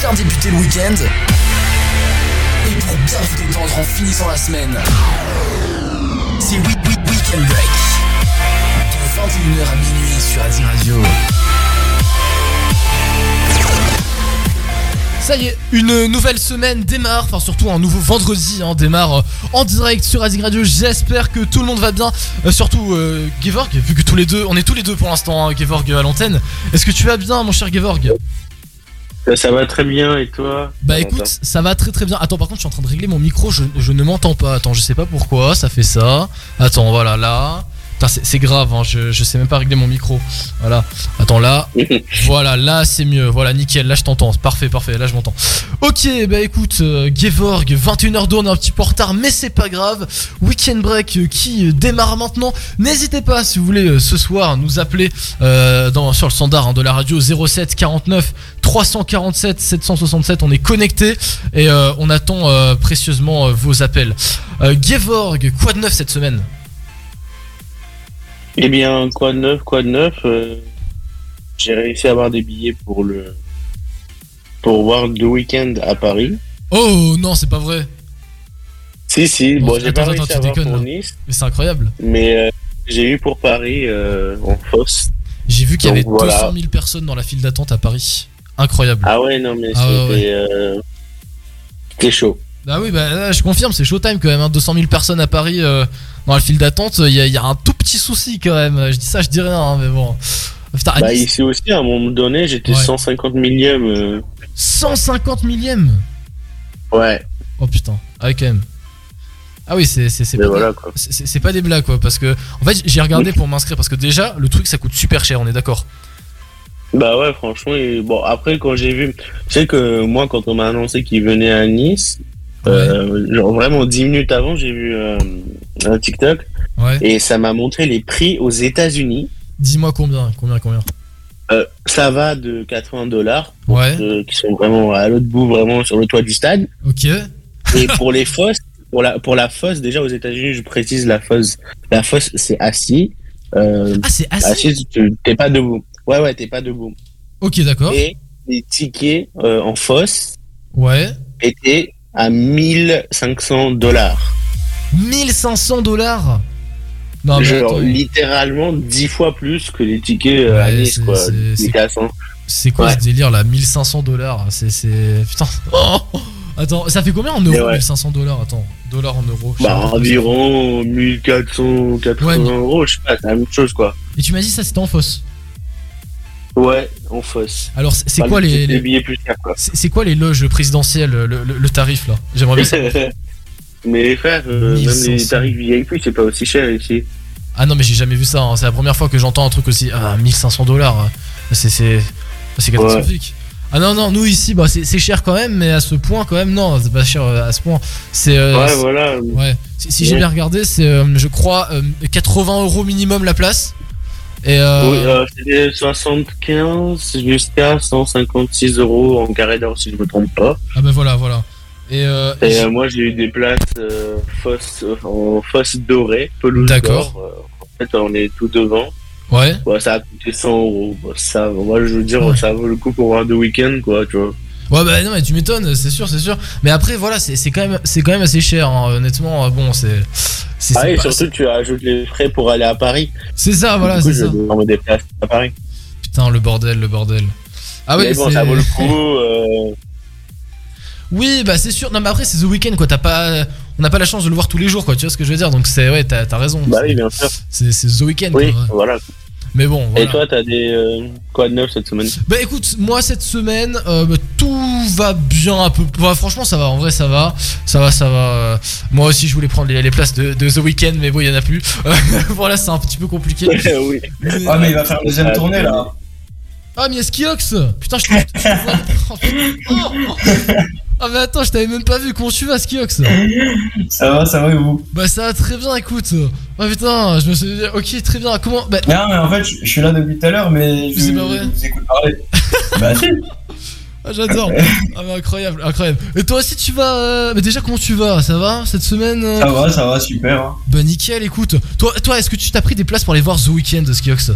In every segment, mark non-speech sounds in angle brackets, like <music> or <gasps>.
bien débuter le week-end et pour bien vous détendre en finissant la semaine. C'est Week Week Weekend Break. De 21h à minuit sur Adi Radio. Ça y est, une nouvelle semaine démarre, enfin surtout un nouveau vendredi hein, démarre euh, en direct sur Azig Radio. J'espère que tout le monde va bien, Euh, surtout euh, Gevorg, vu que tous les deux, on est tous les deux pour l'instant, hein, Gevorg à l'antenne. Est-ce que tu vas bien, mon cher Gevorg? Ça, ça va très bien et toi Bah écoute, ça va très très bien. Attends, par contre, je suis en train de régler mon micro, je, je ne m'entends pas. Attends, je sais pas pourquoi, ça fait ça. Attends, voilà, là. C'est- grave, hein, je, je sais même pas régler mon micro. Voilà. Attends, là. <laughs> Voilà, là c'est mieux. Voilà, nickel. Là je t'entends. Parfait, parfait. Là je m'entends. Ok, bah écoute, euh, Gevorg, 21h02, on est un petit peu en retard, mais c'est pas grave. Weekend break euh, qui euh, démarre maintenant. N'hésitez pas, si vous voulez, euh, ce soir, nous appeler dans, sur le standard hein, de la radio 07 49 347 767. On est connecté et on attend précieusement vos appels. Gevorg, quoi de neuf cette semaine? Eh bien, quoi de neuf, quoi de neuf euh, J'ai réussi à avoir des billets pour le pour voir le week-end à Paris. Oh non, c'est pas vrai. Si, si, Bon, bon, j'ai pas réussi à avoir déconnes, pour là. Nice, Mais c'est incroyable. mais euh, j'ai eu pour Paris euh, en fosse. J'ai vu qu'il y Donc, avait voilà. 200 000 personnes dans la file d'attente à Paris. Incroyable. Ah ouais, non, mais Ah c'était euh, c'était chaud. Bah oui, bah là, je confirme, c'est Showtime quand même. hein, 200 000 personnes à Paris euh, dans la file d'attente. Il y, a- il y a un tout petit souci quand même. Je dis ça, je dis rien, hein, mais bon. Putain, Bah, ici aussi, à un moment donné, j'étais Ouais. 150 millième. euh, 150 millième. Ouais, Oh putain, ah ouais, quand même. Ah oui, c'est pas, voilà pas des blagues quoi. Parce que, en fait, j'ai regardé pour m'inscrire. Parce que déjà, le truc ça coûte super cher, on est d'accord. Bah ouais, franchement, et bon, après, quand j'ai vu, tu sais que moi, quand on m'a annoncé qu'il venait à Nice, euh, genre vraiment 10 minutes avant, j'ai vu euh, un TikTok Ouais. et ça m'a montré les prix aux États-Unis. Dis-moi combien, combien, combien. Euh, ça va de 80 dollars, Ouais, qui sont vraiment à l'autre bout, vraiment sur le toit du stade. ok. Et <laughs> pour les fosses, pour la, pour la fosse, déjà aux États-Unis, je précise la fosse. La fosse, c'est assis. Euh, Ah, c'est assis, tu- t'es pas debout. Ouais, ouais, t'es pas debout. Ok, d'accord. Et les tickets euh, en fosse Ouais. étaient à 1500 dollars. 1500 dollars? Non, mais Genre attends. littéralement 10 fois plus que les tickets euh, à Nice, c'est- quoi. c'est- Les c'est- tickets à 100. C'est quoi Ouais. ce délire là? 1500 dollars C'est. Putain. <laughs> Oh Attends, ça fait combien en euros ouais. 1500 dollars? Attends, dollars en euros. Bah, environ 1480 Ouais, mais- euros, je sais pas, c'est la même chose, quoi. Et tu m'as dit ça c'était en fosse. Ouais, en fosse. Alors c'est quoi les, les billets plus chers, quoi. c'est quoi les loges présidentielles le, le- le tarif là? J'aimerais bien savoir. <laughs> Mais frère, euh, même 1500. les tarifs VIP, c'est pas aussi cher ici. Ah non mais j'ai jamais vu ça. hein. C'est la première fois que j'entends un truc aussi. Ah 1500 dollars. C'est c'est c'est catastrophique. Ah non non nous ici bah c'est cher quand même mais à ce point quand même non c'est pas cher euh, à ce point. C'est euh, ouais, voilà. Ouais, si, si j'ai bien regardé, c'est, euh, je crois, euh, 80 euros minimum la place. Et euh, Oui, euh, c'était 75 jusqu'à 156 euros en carré d'or, si je me trompe pas. ah ben voilà, voilà. Et, euh, Et euh, moi, j'ai eu des places euh, fosse, euh, en fosse dorée, pelouse D'accord. en fait, on est tout devant. ouais, Ouais, ça a coûté 100 euros. Ça, moi, je veux dire, Ouais. ça vaut le coup pour voir deux week-ends, quoi, tu vois. Ouais, bah non, mais tu m'étonnes, c'est sûr, c'est sûr. Mais après, voilà, c'est, quand même, c'est quand même assez cher, hein, honnêtement. euh, Bon, c'est, Ah, pas- surtout, tu ajoutes les frais pour aller à Paris. c'est ça, voilà, c'est je ça. vais me à Paris. Putain, le bordel, le bordel. Ah ouais, Mais bon, ça vaut le coup. euh, Oui, bah c'est sûr. Non, mais après, c'est The Weeknd, quoi. T'as pas, on n'a pas la chance de le voir tous les jours, quoi. Tu vois ce que je veux dire? Donc c'est, ouais, t'as, raison. Bah oui, bien sûr. c'est, c'est The Weeknd. Oui, quoi, ouais. voilà. Mais bon, voilà. Et toi, t'as des. euh, quoi de neuf cette semaine? Bah écoute, moi cette semaine, euh, bah, tout va bien un peu. bah, franchement, ça va, en vrai, ça va. Ça va, ça va. euh, moi aussi, je voulais prendre les, les places de, de The Weeknd, mais bon, il y en a plus. <laughs> voilà, c'est un petit peu compliqué. <laughs> Oui. Mais- Ah, mais il va faire une deuxième tournée là. Ah, mais il y a Skiox Putain, je te. <laughs> Ah, mais attends, je t'avais même pas vu. Comment tu vas, Skiox Ça va, ça va et vous? Bah, ça va très bien, écoute. Ah, putain, je me suis dit, ok, très bien. Comment Bah, Non, mais en fait, je je suis là depuis tout à l'heure, mais je, pas vrai. je vous écoute parler. <laughs> bah, si. ah, j'adore. Ah, mais incroyable, incroyable. Et toi aussi, tu vas. euh, Mais déjà, comment tu vas? Ça va cette semaine euh? Ça va, ça va, super. hein. Bah nickel, écoute. Toi, toi est-ce que tu t'as pris des places pour aller voir The Weeknd, Skiox?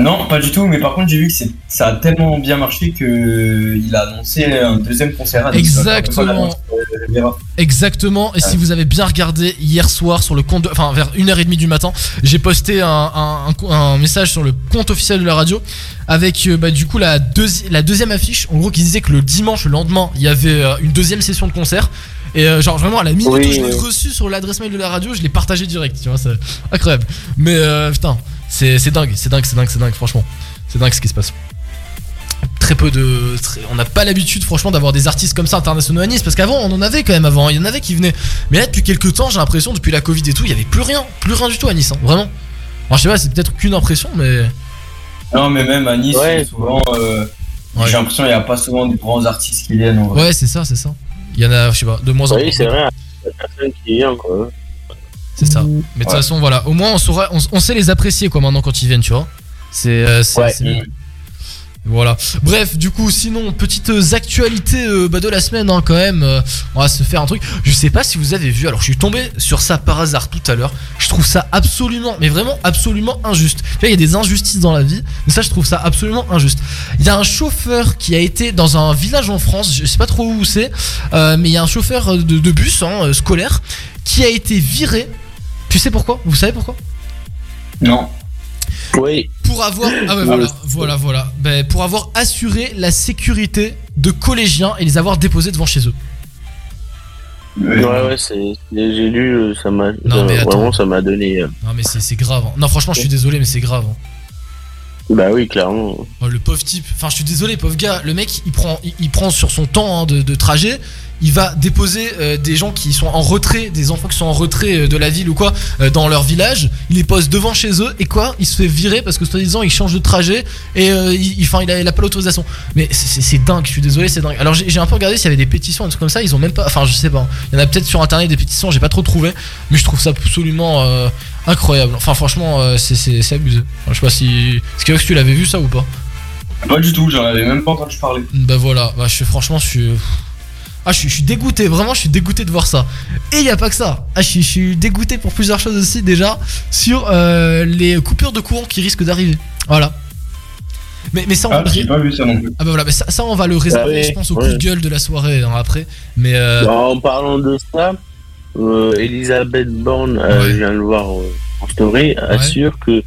Non, pas du tout, mais par contre, j'ai vu que c'est- ça a tellement bien marché que il a annoncé un deuxième concert. à. Exactement. Euh. Exactement, et si vous avez bien regardé hier soir sur le compte, de- enfin vers 1h30 du matin, j'ai posté un, un- un co- un message sur le compte officiel de la radio avec euh, bah, du coup la, deuxi- la deuxième affiche, en gros qui disait que le dimanche, le lendemain, il y avait euh, une deuxième session de concert. Et euh, genre vraiment à la minute Oui, où je l'ai oui. reçu sur l'adresse mail de la radio, je l'ai partagé direct, tu vois, c'est incroyable. Mais euh, putain, c'est c'est dingue, c'est dingue, c'est dingue, c'est dingue, franchement. C'est dingue ce qui se passe. Très peu de. très- on n'a pas l'habitude, franchement, d'avoir des artistes comme ça internationaux à Nice. Parce qu'avant, on en avait quand même avant. Il y en avait qui venaient. Mais là, depuis quelques temps, j'ai l'impression, depuis la Covid et tout, il y avait plus rien. Plus rien du tout à Nice, hein, vraiment. Alors, je sais pas, c'est peut-être qu'une impression, mais. Non, mais même à Nice, Ouais. souvent, euh, Ouais. j'ai l'impression qu'il n'y a pas souvent des grands artistes qui viennent. en vrai. Ouais, c'est ça, c'est ça. Il y en a, je sais pas, de moins en Oui, moins. c'est vrai, il y a personne qui vient, quoi. C'est ça. Mais de toute Ouais. façon, voilà. Au moins, on, saura, on, on sait les apprécier, quoi, maintenant, quand ils viennent, tu vois. C'est. euh, Ouais. Voilà. Bref, du coup, sinon, petites euh, actualités euh, bah, de la semaine, hein, quand même. euh, on va se faire un truc. Je sais pas si vous avez vu. Alors, je suis tombé sur ça par hasard tout à l'heure. Je trouve ça absolument, mais vraiment absolument injuste. Il y a des injustices dans la vie, mais ça, je trouve ça absolument injuste. Il y a un chauffeur qui a été dans un village en France. Je sais pas trop où c'est, euh, mais il y a un chauffeur de, de bus hein, scolaire qui a été viré. Tu sais pourquoi? Vous savez pourquoi? Non. Oui, pour avoir ah ouais, Ouais. voilà voilà voilà Ben, pour avoir assuré la sécurité de collégiens et les avoir déposés devant chez eux. ouais, ouais, c'est. J'ai lu, euh, ça m'a. Non, ça- mais attends. Vraiment, ça m'a donné. euh, Non mais c'est c'est grave. hein. Non franchement je suis désolé mais c'est grave. hein. Bah oui, clairement. Oh, le pauvre type. Enfin je suis désolé pauvre gars. Le mec il prend il, il prend sur son temps hein, de, de trajet. Il va déposer euh, des gens qui sont en retrait, des enfants qui sont en retrait euh, de la ville ou quoi, euh, dans leur village. Il les pose devant chez eux et quoi? Il se fait virer parce que soi-disant il change de trajet et il, il- enfin, il, a, il a pas l'autorisation. Mais c'est- dingue, je suis désolé, c'est dingue. Alors j'ai un peu regardé s'il y avait des pétitions, des trucs comme ça, ils ont même pas. Enfin, je sais pas. Il y en a peut-être sur internet des pétitions, j'ai pas trop trouvé, mais je trouve ça absolument incroyable. Enfin, franchement, c'est abusé. Enfin, je sais pas si. Est-ce que tu l'avais vu ça ou pas? Pas du tout, j'en avais même pas entendu parler. Bah voilà, bah, je suis franchement, je suis. Ah, je suis, je suis dégoûté, vraiment, je suis dégoûté de voir ça. Et il y a pas que ça. Ah, je suis, je suis dégoûté pour plusieurs choses aussi, déjà, sur euh, les coupures de courant qui risquent d'arriver. Voilà. Mais, mais ça, on Ah, va le j'ai ré- pas vu ça non plus. ah bah voilà, mais ça, ça, on va le réserver, Ah oui, je pense, au coup de gueule de la soirée hein, après. Mais euh, Bah, en parlant de ça, euh, Elisabeth Borne, euh, Ouais. je viens de le voir euh, en story, assure que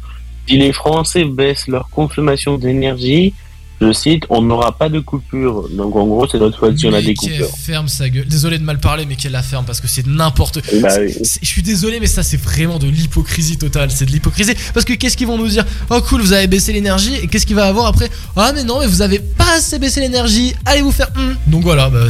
si les Français baissent leur consommation d'énergie, je cite, on n'aura pas de coupure. Donc en gros, c'est notre faute si on a des coupures. ferme sa gueule. Désolé de mal parler, mais qu'elle la ferme parce que c'est n'importe Bah oui. Je suis désolé, mais ça c'est vraiment de l'hypocrisie totale. C'est de l'hypocrisie. Parce que qu'est-ce qu'ils vont nous dire? Oh cool, vous avez baissé l'énergie. Et qu'est-ce qu'il va avoir après? Ah mais non, mais vous avez pas assez baissé l'énergie. Allez vous faire. Donc voilà, bah,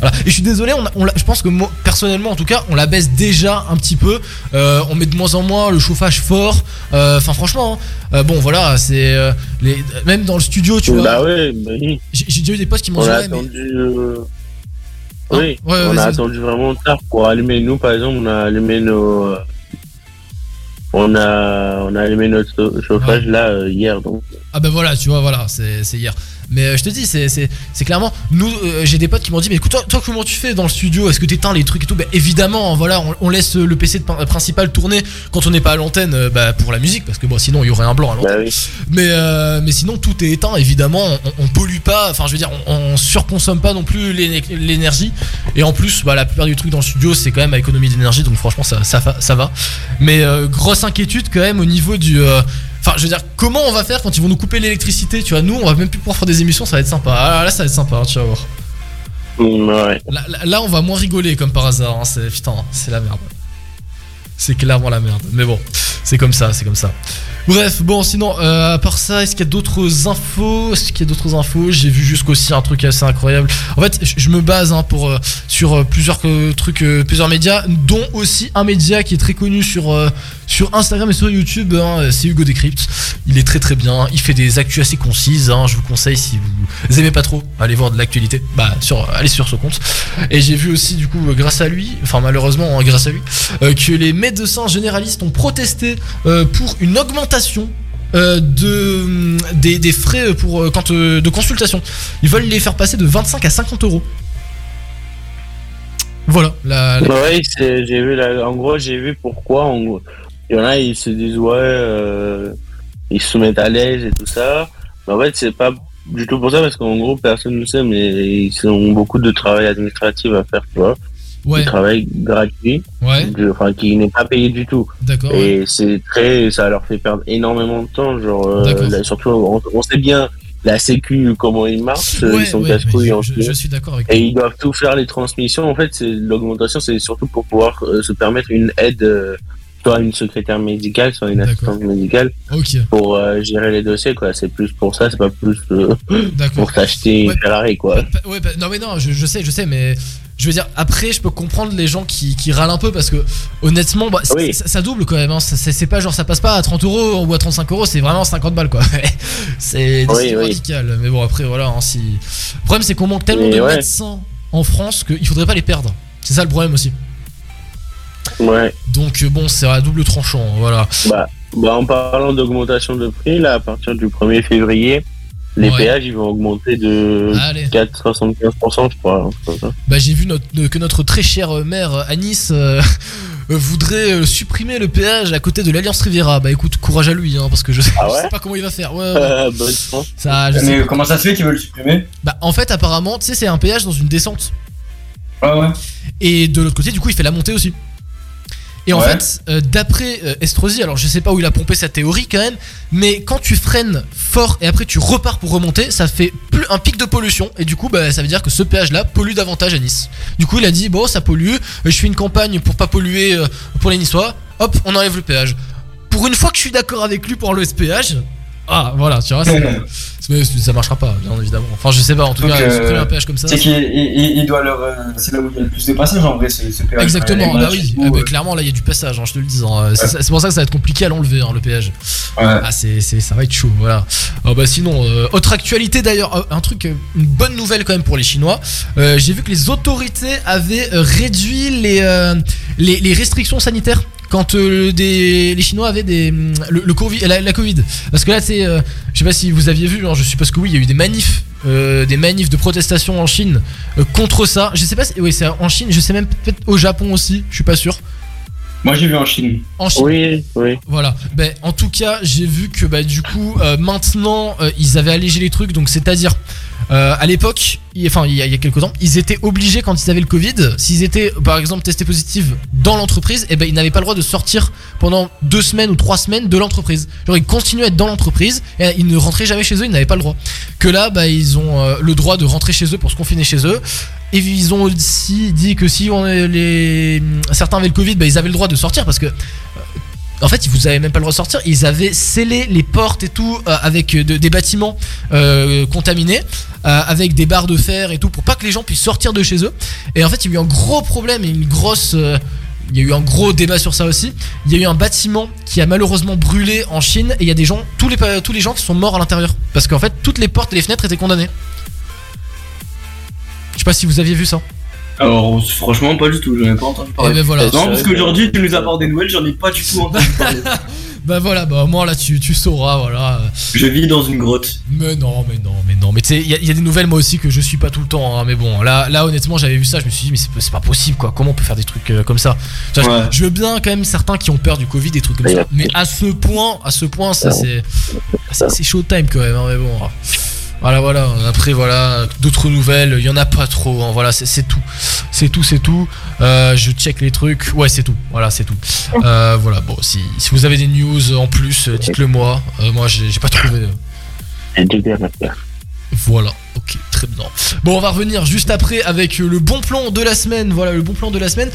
voilà. Et je suis désolé, on a- on l'a- je pense que moi, personnellement en tout cas, on la baisse déjà un petit peu. Euh, on met de moins en moins le chauffage fort. Euh, Enfin franchement, hein. Euh, bon voilà, c'est les même dans le studio, tu vois. Bah oui, bah oui. J'ai déjà eu des potes qui m'ont On dit ouais, mais- attendu. euh, Hein Oui, Ouais, on ouais, a vas-y. attendu vraiment tard pour allumer. Nous, par exemple, on a allumé nos. euh, On a, on a allumé notre chau- chauffage là euh, hier. Donc, Ah bah voilà, tu vois, voilà, c'est hier. Mais euh, je te dis, c'est- clairement. Nous, euh, j'ai des potes qui m'ont dit, mais écoute, toi, toi, comment tu fais dans le studio? Est-ce que t'éteins les trucs et tout? Bah évidemment, voilà, on, on laisse le PC principal tourner quand on n'est pas à l'antenne euh, bah, pour la musique, parce que bon, sinon il y aurait un blanc à l'antenne. bah oui. Mais, euh, mais sinon, tout est éteint, évidemment, on, on pollue pas, enfin je veux dire, on, on surconsomme pas non plus l'éne- l'énergie. Et en plus, bah, la plupart du truc dans le studio, c'est quand même à économie d'énergie, donc franchement, ça, ça, va. Mais euh, grosse inquiétude quand même au niveau du. Enfin, je veux dire, comment on va faire quand ils vont nous couper l'électricité Tu vois, nous, on va même plus pouvoir faire des émissions, ça va être sympa. Ah, là, ça va être sympa, hein, tu vas voir. Mm, ouais. Là, là- là, on va moins rigoler comme par hasard. hein, c'est putain, c'est la merde. C'est clairement la merde. Mais bon, c'est comme ça, c'est comme ça. Bref, bon, sinon, euh, à part ça, est-ce qu'il y a d'autres infos? Est-ce qu'il y a d'autres infos? J'ai vu jusqu'aussi un truc assez incroyable. En fait, je me base hein, pour, euh, sur euh, plusieurs trucs, plusieurs médias, dont aussi un média qui est très connu sur, sur Instagram et sur YouTube. hein, c'est Hugo Décrypte. Il est très très bien. Il fait des actus assez concises. hein, je vous conseille si vous aimez pas trop, allez voir de l'actualité. Bah, allez sur ce compte. Et j'ai vu aussi, du coup, grâce à lui, enfin malheureusement, grâce à lui, que les médecins généralistes ont protesté pour une augmentation euh, de, hum, des, des frais pour, euh, quand, euh, de consultation. Ils veulent les faire passer de 25 à 50 euros. Voilà, la, la- Ouais, c'est- j'ai vu la- en gros, j'ai vu pourquoi. En gros. Il y en a, ils se disent, ouais, euh, ils se mettent à l'aise et tout ça. Mais en fait, c'est pas du tout pour ça parce qu'en gros, personne ne le sait, mais ils ont beaucoup de travail administratif à faire, tu vois. Ouais, Du travail gratuit, ouais, de- enfin, qui n'est pas payé du tout. ouais. Et c'est très, ça leur fait perdre énormément de temps. Genre, euh, là, surtout, on, on sait bien la Sécu comment ils marchent, ils sont casse-couilles en je, je- je suis d'accord avec Et toi. ils doivent tout faire les transmissions. En fait, c'est l'augmentation, c'est surtout pour pouvoir euh, se permettre une aide, euh, soit une secrétaire médicale, soit une assistante médicale, pour euh, gérer les dossiers. quoi. C'est plus pour ça, c'est pas plus euh, pour t'acheter une Ouais. Ferrari, quoi. Pa- Ouais, pa- non mais non, je, je sais, je sais, mais je veux dire, après, je peux comprendre les gens qui, qui râlent un peu parce que honnêtement, bah, Oui. ça, ça double quand même. Hein. Ça- C'est pas genre ça passe pas à 30 euros ou à 35 euros, c'est vraiment 50 balles quoi. <laughs> c'est Oui, décision oui. radicale. Mais bon, après, voilà. Hein, si... Le problème, c'est qu'on manque tellement Mais de ouais. médecins en France qu'il faudrait pas les perdre. C'est ça le problème aussi. Ouais. Donc, euh, bon, c'est à double tranchant. Voilà. Bah, bah, en parlant d'augmentation de prix, là, à partir du 1er février, les Ouais. péages, ils vont augmenter de Allez. 4,75%, je crois. Bah, j'ai vu notre- euh, que notre très chère mère Anis euh, <laughs> euh, voudrait euh, supprimer le péage à côté de l'Alliance Riviera. Bah écoute, courage à lui, hein, parce que je sais, Ah je ouais sais pas comment il va faire. Ouais, ouais. Euh. Ça, je Mais comment ça se fait qu'ils veulent le supprimer? Bah, en fait, apparemment, tu sais, c'est un péage dans une descente. Ouais, ouais. Et de l'autre côté, du coup, il fait la montée aussi. Et en Ouais. fait, euh, d'après euh, Estrosi, alors je sais pas où il a pompé sa théorie quand même, mais quand tu freines fort et après tu repars pour remonter, ça fait plus un pic de pollution et du coup, bah, ça veut dire que ce péage-là pollue davantage à Nice. Du coup, il a dit bon, ça pollue, euh, je fais une campagne pour pas polluer euh, pour les Niçois. Hop, on enlève le péage. Pour une fois que je suis d'accord avec lui pour enlever ce péage, ah voilà, tu vois, c'est- mais ça marchera pas, bien évidemment. Enfin, je sais pas, en tout Donc, cas, euh, un péage comme ça. C'est qu'il il- il doit leur. euh, C'est là où il y a le plus de passages en vrai, ce, ce. Exactement, bah oui, bah, clairement là il y a du passage, hein, je te le dis. hein. C'est pour ça que ça va être compliqué à l'enlever, hein, le péage. ouais. Ah, c'est, ça va être chaud, voilà. Ah, bah sinon, euh, autre actualité d'ailleurs, euh, un truc, une bonne nouvelle quand même pour les Chinois. Euh, j'ai vu que les autorités avaient réduit les, les, les restrictions sanitaires quand euh, des, les Chinois avaient des, hum, le, le Covid, la, la Covid. Parce que là, c'est, euh, je sais pas si vous aviez vu, hein, je suppose que oui, il y a eu des manifs, euh, des manifs de protestation en Chine euh, contre ça. Je sais pas, si, oui, c'est en Chine, je sais même peut-être au Japon aussi, je suis pas sûr. Moi j'ai vu en Chine. En Chine. Oui, oui. Voilà. Ben, en tout cas, j'ai vu que bah, du coup, euh, maintenant, euh, ils avaient allégé les trucs. Donc, c'est-à-dire, euh, à l'époque, il- enfin, il y, a, il y a quelques temps, ils étaient obligés, quand ils avaient le Covid, s'ils étaient, par exemple, testés positifs dans l'entreprise, et ben, ils n'avaient pas le droit de sortir pendant deux semaines ou trois semaines de l'entreprise. Genre, ils continuaient à être dans l'entreprise et ils ne rentraient jamais chez eux, ils n'avaient pas le droit. Que là, bah, ils ont euh, le droit de rentrer chez eux pour se confiner chez eux. Et ils ont aussi dit que si certains avaient le Covid, bah, ils avaient le droit de sortir parce que euh, en fait, ils vous avaient même pas le droit de sortir. Ils avaient scellé les portes et tout euh, avec euh, de- des bâtiments contaminés, avec des barres de fer et tout, pour pas que les gens puissent sortir de chez eux. Et en fait, il y a eu un gros problème et une grosse. il y a eu un gros débat sur ça aussi. Il y a eu un bâtiment qui a malheureusement brûlé en Chine et il y a des gens, tous les, tous les gens qui sont morts à l'intérieur. Parce qu'en fait, toutes les portes et les fenêtres étaient condamnées. Je sais pas si vous aviez vu ça. Alors franchement pas du tout, j'en ai pas entendu Et parler. ben voilà. Non parce qu'aujourd'hui tu nous apportes des nouvelles, j'en ai pas du tout entendu <laughs> parler. Bah voilà, bah au moins là tu, tu sauras, voilà. Je vis dans une grotte. Mais non, mais non, mais non. Mais tu sais, il y, a- il y a des nouvelles moi aussi que je suis pas tout le temps. hein, mais bon, là, là honnêtement, j'avais vu ça, je me suis dit, mais c'est pas possible quoi. Comment on peut faire des trucs euh, comme ça? Ouais. je, je veux bien quand même certains qui ont peur du Covid, des trucs comme ça. Mais à ce point, à ce point, ça c'est. ça, C'est showtime quand même, hein, mais bon. Voilà, voilà. Après, voilà, d'autres nouvelles, il y en a pas trop. hein, voilà, c'est tout. C'est tout, c'est tout. Euh, je check les trucs. Ouais, c'est tout. Voilà, c'est tout. Euh, voilà, bon, si, si vous avez des news en plus, dites-le moi. Euh, moi, j'ai pas trouvé. voilà, ok, Bon, on va revenir juste après avec euh, le bon plan de la semaine. Voilà, le bon plan de la semaine.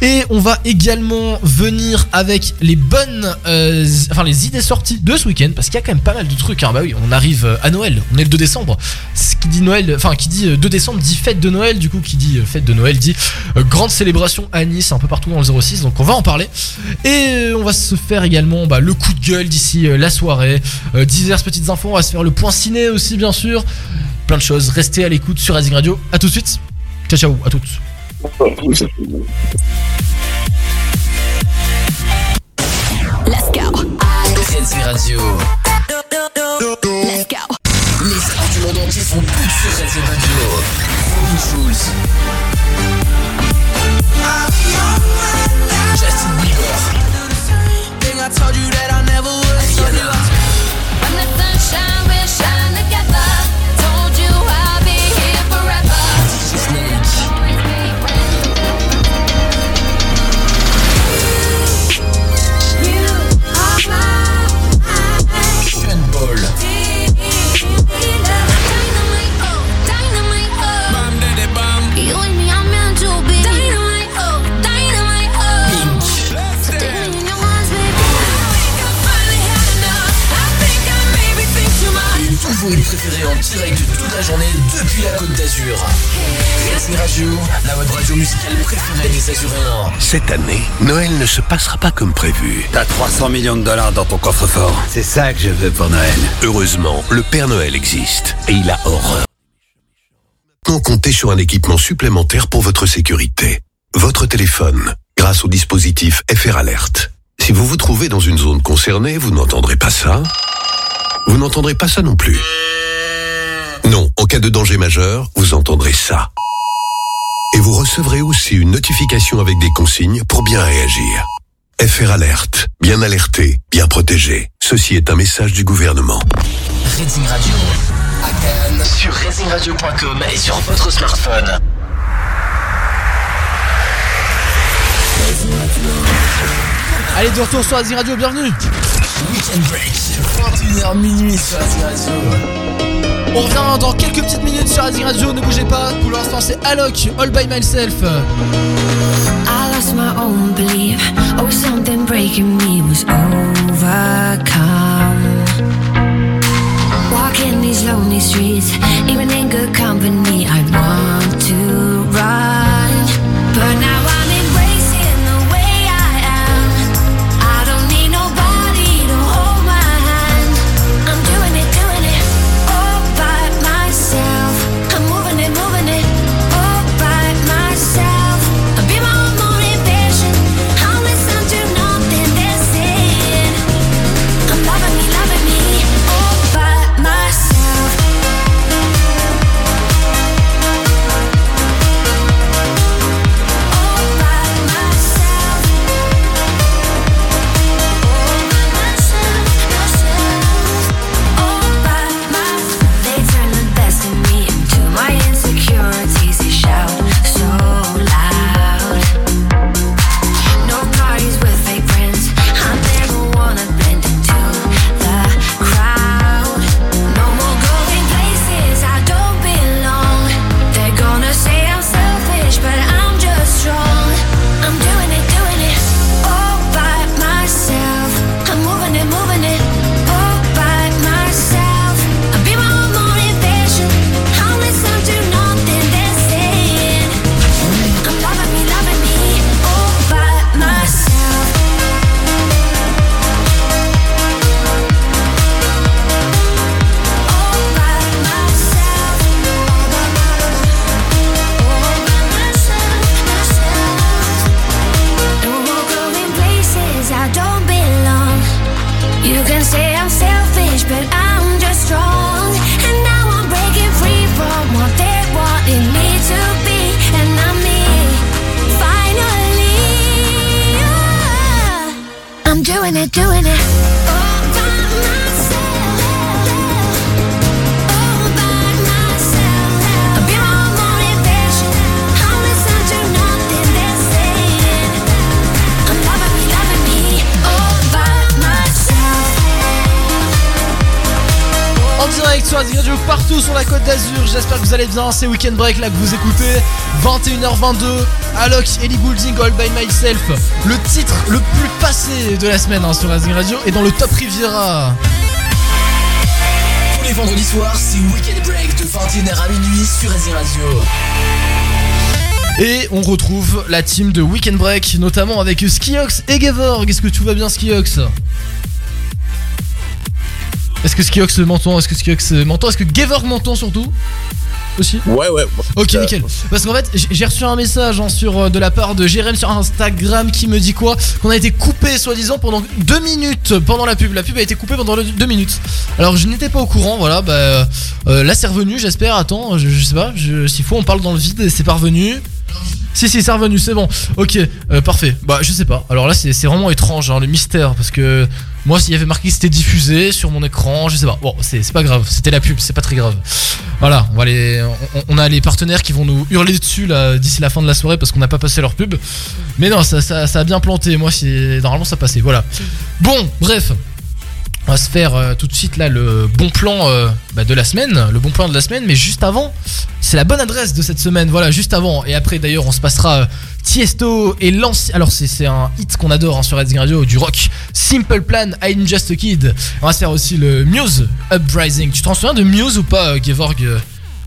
Et on va également venir avec les bonnes, euh, enfin les idées sorties de ce week-end, parce qu'il y a quand même pas mal de trucs. Hein. Bah oui, on arrive euh, à Noël, on est le 2 décembre. Ce qui dit Noël, enfin qui dit euh, 2 décembre dit fête de Noël. Du coup, qui dit euh, fête de Noël dit euh, grande célébration à Nice, un peu partout dans le 06. Donc on va en parler. Et euh, on va se faire également bah, le coup de gueule d'ici euh, la soirée. Euh, diverses petites infos. On va se faire le point ciné aussi, bien sûr. Plein de choses. Restez à l'écoute sur Rising Radio. À tout de suite. Ciao, ciao, à toutes. Let's go. Rising Radio. Let's go. Les stars du monde entier sont toutes sur Rising Radio. Robin Schulz. Justin Bieber. Thing I told you that I Azur. Racing Radio, la web radio musicale préférée des Azuréens. Cette année, Noël ne se passera pas comme prévu. T'as 300 millions de dollars dans ton coffre-fort. C'est ça que je veux pour Noël. Heureusement, le Père Noël existe et il a horreur. Maintenant, comptez sur un équipement supplémentaire pour votre sécurité? Votre téléphone, grâce au dispositif FR Alert. Si vous vous trouvez dans une zone concernée, vous n'entendrez pas ça. Vous n'entendrez pas ça non plus. Non, en cas de danger majeur, vous entendrez ça. Et vous recevrez aussi une notification avec des consignes pour bien réagir. FR Alert, bien alerté, bien protégé. Ceci est un message du gouvernement. Racing Radio, à Cannes, sur racingradio.com et sur votre smartphone. Allez, de retour sur Azir Radio, bienvenue Weekend Break, 21h minuit sur Racing Radio. On revient dans quelques petites minutes sur Azir Radio, ne bougez pas. Pour l'instant, c'est Alok, All By Myself. I lost my own belief. Oh, something breaking me was overcome. Walking these lonely streets, C'est Weekend Break là que vous écoutez. 21h22. Alok, Ellie Goulding, All by Myself. Le titre le plus passé de la semaine hein, sur Azir Radio est dans le Top Riviera. Tous les vendredis soirs, c'est Weekend Break de 21h à minuit sur Racing Radio. Et on retrouve la team de Weekend Break, notamment avec Skiox et Gevorg. Est-ce que tout va bien, Skiox? Est-ce que Skiox m'entend Est-ce que Skiox m'entend Est-ce que Gevorg m'entend surtout? Aussi Ouais, ouais. Ok, Euh, nickel. Parce qu'en fait, j'ai- reçu un message hein, sur, euh, de la part de Jérém sur Instagram qui me dit quoi? Qu'on a été coupé, soi-disant, pendant deux minutes pendant la pub. La pub a été coupée pendant deux minutes. Alors, je n'étais pas au courant, voilà. Bah, euh, là, c'est revenu, j'espère. Attends, je, je sais pas. S'il faut, on parle dans le vide et c'est pas revenu. Si, si, c'est revenu, c'est bon. Ok, euh, parfait. Bah, je sais pas. Alors là, c'est vraiment étrange, hein, le mystère. Parce que moi, s'il y avait marqué que c'était diffusé sur mon écran, je sais pas. Bon, c'est pas grave. C'était la pub, c'est pas très grave. Voilà, on, a les partenaires qui vont nous hurler dessus d'ici la fin de la soirée parce qu'on n'a pas passé leur pub. Mais non, ça, ça, a bien planté. Moi, normalement ça passait. Voilà. Bon, bref. On va se faire euh, tout de suite là le bon plan euh, bah, de la semaine, le bon plan de la semaine, mais juste avant, c'est la bonne adresse de cette semaine, voilà, juste avant. Et après d'ailleurs, on se passera euh, Tiesto et l'ancien. Alors, c'est c'est un hit qu'on adore hein, sur Red Radio, du rock. Simple Plan, I'm Just a Kid. On va se faire aussi le Muse Uprising. Tu te souviens de Muse ou pas, euh, Gevorg euh,